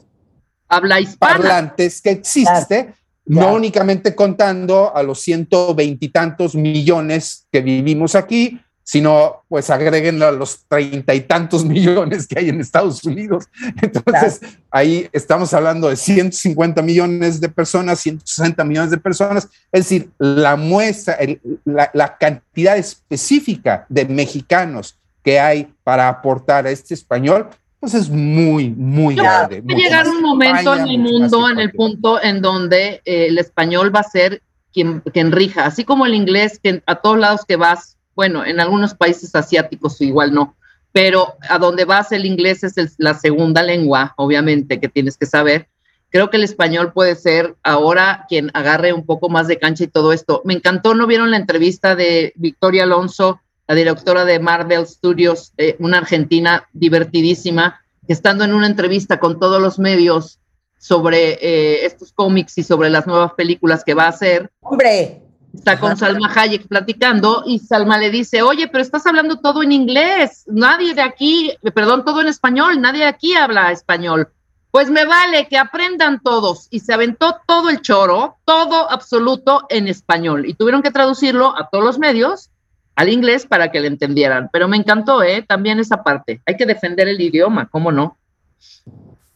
Habla hispana. parlantes que existe, no únicamente contando a los ciento veintitantos millones que vivimos aquí, sino pues agreguen a los treinta y tantos millones que hay en Estados Unidos. Entonces, ahí estamos hablando de 150 millones de personas, 160 millones de personas, es decir, la muestra, el- la, la cantidad específica de mexicanos que hay para aportar a este español, pues es muy, muy grande. Va a llegar un momento en el mundo, en el punto en donde eh, el español va a ser quien, quien rija, así como el inglés, que a todos lados que vas, bueno, en algunos países asiáticos igual no, pero a donde vas el inglés es la segunda lengua, obviamente, que tienes que saber. Creo que el español puede ser ahora quien agarre un poco más de cancha y todo esto. Me encantó, ¿no vieron la entrevista de Victoria Alonso, la directora de Marvel Studios, eh, una argentina divertidísima, estando en una entrevista con todos los medios sobre eh, estos cómics y sobre las nuevas películas que va a hacer, Hombre, está con Salma Hayek platicando y Salma le dice, oye, pero estás hablando todo en inglés, nadie de aquí, perdón, todo en español, nadie de aquí habla español. Pues me vale que aprendan todos. Y se aventó todo el choro, todo absoluto en español. Y tuvieron que traducirlo a todos los medios al inglés para que le entendieran. Pero me encantó, ¿eh? También esa parte. Hay que defender el idioma, ¿cómo no?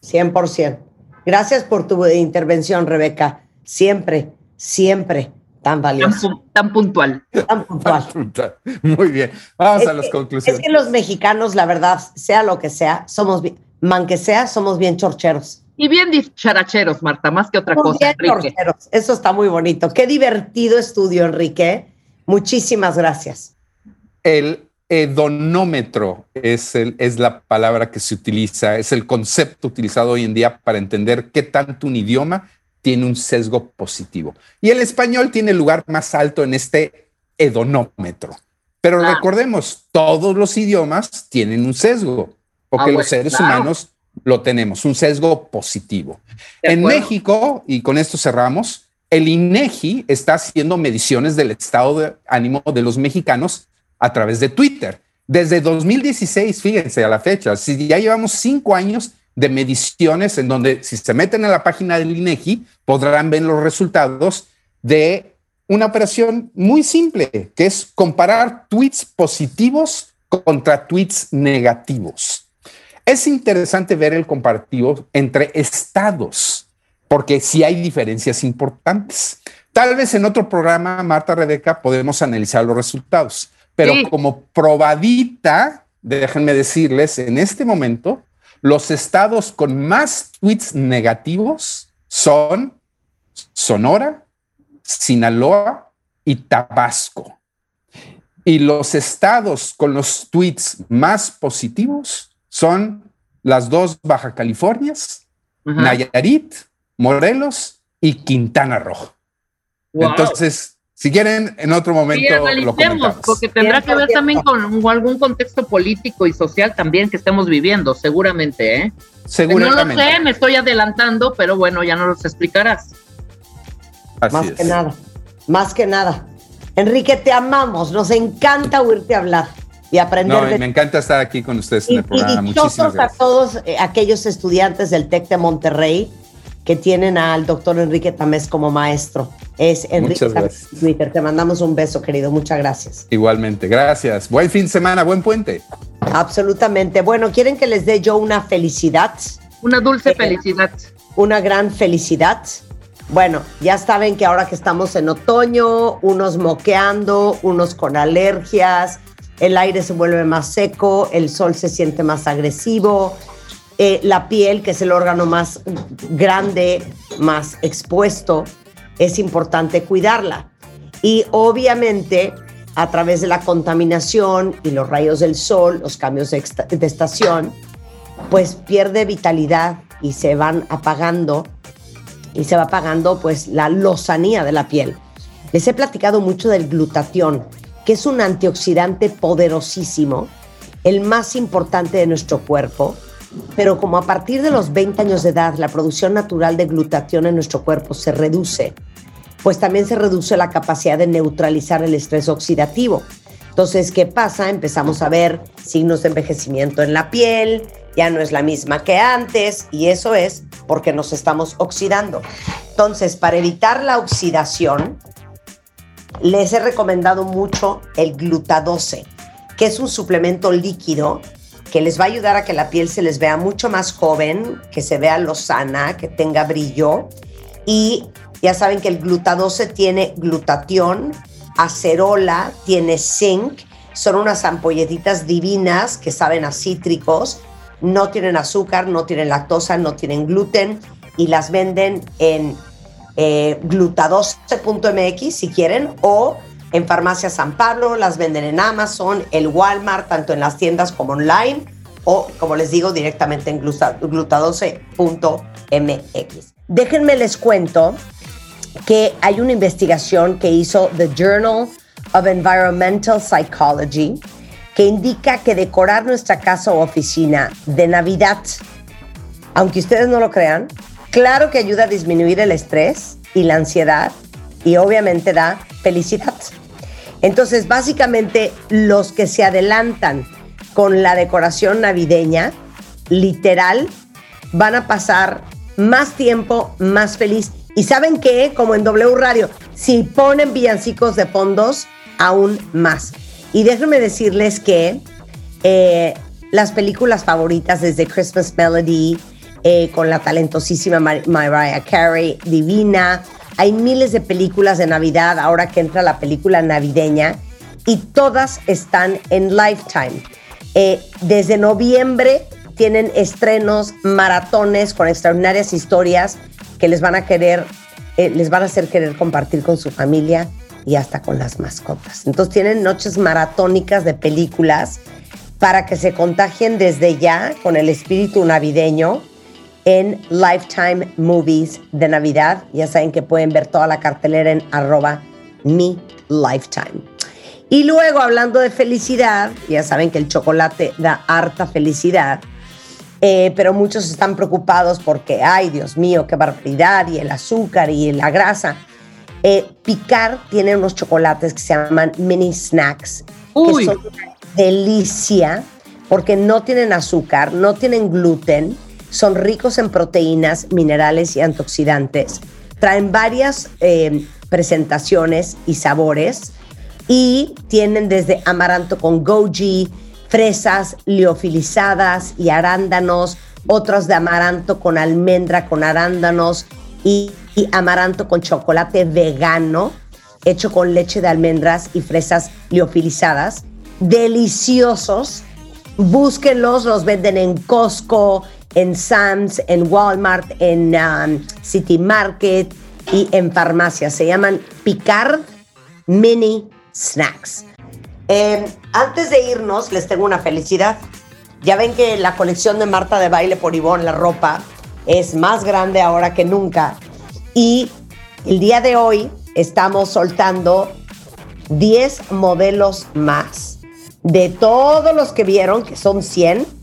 100%. Gracias por tu intervención, Rebeca. Siempre, siempre tan Tan, valiosa. tan puntual. Tan puntual. Muy bien, vamos Es a las que- conclusiones. Es que los mexicanos, la verdad, sea lo que sea, somos bien, man que sea, somos bien chorcheros. Y bien dicharacheros, Marta, más que otra Somos cosa, bien Enrique. chorcheros. Eso está muy bonito. Qué divertido estudio, Enrique. Muchísimas gracias. El hedonómetro es, el- es la palabra que se utiliza, es el concepto utilizado hoy en día para entender qué tanto un idioma tiene un sesgo positivo. Y el español tiene el lugar más alto en este hedonómetro. Pero Ah. recordemos, todos los idiomas tienen un sesgo, porque Ah, los seres claro. humanos lo tenemos, un sesgo positivo. En. México, y con esto cerramos, el INEGI está haciendo mediciones del estado de ánimo de los mexicanos a través de Twitter. Desde 2016, fíjense a la fecha, si ya llevamos cinco años de mediciones en donde si se meten a la página del INEGI podrán ver los resultados de una operación muy simple, que es comparar tweets positivos contra tweets negativos. Es interesante ver el comparativo entre estados, porque sí hay diferencias importantes. Tal vez en otro programa, Marta Rebeca, podemos analizar los resultados, pero Sí. como probadita, déjenme decirles, en este momento, los estados con más tweets negativos son Sonora, Sinaloa y Tabasco. Y los estados con los tweets más positivos son las dos Baja Californias. Nayarit, Morelos y Quintana Roo. Wow. Entonces, si quieren, en otro Sí, momento lo analicemos, comentamos. porque tendrá que ver 100%. también con algún contexto político y social también que estemos viviendo, seguramente, ¿eh? No lo Seguramente. sé, me estoy adelantando, pero bueno, ya nos los explicarás. Así Más es. que nada. Más que nada. Enrique, te amamos. Nos encanta oírte hablar y aprender No, y de me encanta estar aquí con ustedes en Y, el programa. y Muchísimas dichosos a gracias. todos eh, aquellos estudiantes del TEC de Monterrey que tienen al doctor Enrique Tamés como maestro. Es Enrique Muchas Tamés Twitter. Te mandamos un beso, querido. Muchas gracias. Igualmente, gracias. Buen fin de semana, buen puente. Absolutamente. Bueno, ¿quieren que les dé yo una felicidad? Una dulce Eh, felicidad. Una gran felicidad. Bueno, ya saben que ahora que estamos en otoño, unos moqueando, unos con alergias, el aire se vuelve más seco, el sol se siente más agresivo, eh, la piel, que es el órgano más grande, más expuesto, es importante cuidarla. Y obviamente a través de la contaminación y los rayos del sol, los cambios de, esta- de estación, pues pierde vitalidad y se van apagando y se va apagando pues la lozanía de la piel. Les he platicado mucho del glutatión, que es un antioxidante poderosísimo, el más importante de nuestro cuerpo, pero como a partir de los 20 años de edad la producción natural de glutatión en nuestro cuerpo se reduce, pues también se reduce la capacidad de neutralizar el estrés oxidativo. Entonces, ¿qué pasa? Empezamos a ver signos de envejecimiento en la piel, ya no es la misma que antes, y eso es porque nos estamos oxidando. Entonces, para evitar la oxidación, les he recomendado mucho el glutadose, que es un suplemento líquido que les va a ayudar a que la piel se les vea mucho más joven, que se vea lozana, que tenga brillo. Y ya saben que el glutadose tiene glutatión, acerola, tiene zinc, son unas ampolletitas divinas que saben a cítricos, no tienen azúcar, no tienen lactosa, no tienen gluten y las venden en eh, glutadose.mx si quieren o en Farmacia San Pablo, las venden en Amazon, el Walmart, tanto en las tiendas como online o como les digo directamente en gluta- glutadose.mx. Déjenme les cuento que hay una investigación que hizo The Journal of Environmental Psychology que indica que decorar nuestra casa o oficina de Navidad, aunque ustedes no lo crean, claro que ayuda a disminuir el estrés y la ansiedad y obviamente da felicidad. Entonces, básicamente, los que se adelantan con la decoración navideña, literal, van a pasar más tiempo más feliz. Y saben qué, como en W Radio, si ponen villancicos de fondos, aún más. Y déjenme decirles que eh, las películas favoritas desde Christmas Melody, eh, con la talentosísima Mar- Mariah Carey, divina. Hay miles de películas de Navidad ahora que entra la película navideña y todas están en Lifetime. Eh, desde noviembre tienen estrenos, maratones con extraordinarias historias que les van a querer, eh, les van a hacer querer compartir con su familia y hasta con las mascotas. Entonces tienen noches maratónicas de películas para que se contagien desde ya con el espíritu navideño en Lifetime Movies de Navidad. Ya saben que pueden ver toda la cartelera en arroba mi lifetime. Y luego, hablando de felicidad, ya saben que el chocolate da harta felicidad, eh, pero muchos están preocupados porque, ay, Dios mío, qué barbaridad, y el azúcar y la grasa. Eh, Picar tiene unos chocolates que se llaman mini snacks, Uy. que son una delicia porque no tienen azúcar, no tienen gluten, son ricos en proteínas, minerales y antioxidantes. Traen varias eh, presentaciones y sabores y tienen desde amaranto con goji, fresas liofilizadas y arándanos, otros de amaranto con almendra, con arándanos y, y amaranto con chocolate vegano hecho con leche de almendras y fresas liofilizadas. Deliciosos. Búsquenlos, los venden en Costco, en Sam's, en Walmart, en um, City Market y en farmacias. Se llaman Picard Mini Snacks. Eh, antes de irnos, les tengo una felicidad. Ya ven que la colección de Marta de Baile por Ivonne, la ropa, es más grande ahora que nunca. Y el día de hoy estamos soltando 10 modelos más. De todos los que vieron, que son 100,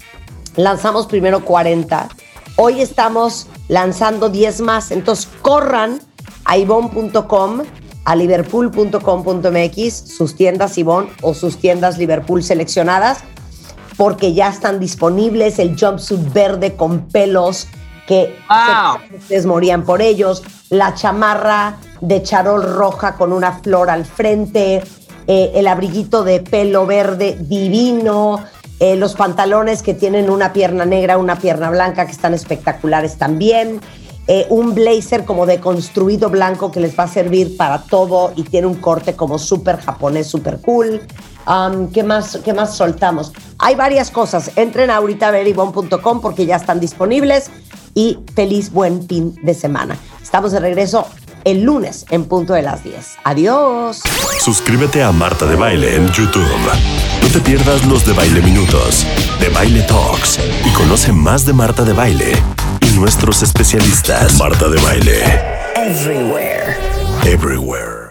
lanzamos primero 40. Hoy estamos lanzando 10 más. Entonces corran a ivon.com a liverpool.com.mx, sus tiendas Ivonne o sus tiendas Liverpool seleccionadas, porque ya están disponibles el jumpsuit verde con pelos que Wow. se- ustedes morían por ellos, la chamarra de charol roja con una flor al frente, eh, el abriguito de pelo verde divino, eh, los pantalones que tienen una pierna negra, una pierna blanca que están espectaculares también. eh, un blazer como de construido blanco que les va a servir para todo y tiene un corte como súper japonés, súper cool. ¿qué, más, ¿Qué más soltamos? Hay varias cosas. Entren ahorita a veribon.com porque ya están disponibles y feliz buen fin de semana. Estamos de regreso el lunes en punto de las 10. Adiós. Suscríbete a Marta de Baile en YouTube. No te pierdas los de Baile Minutos, de Baile Talks y conoce más de Marta de Baile y nuestros especialistas. Marta de Baile. Everywhere. Everywhere.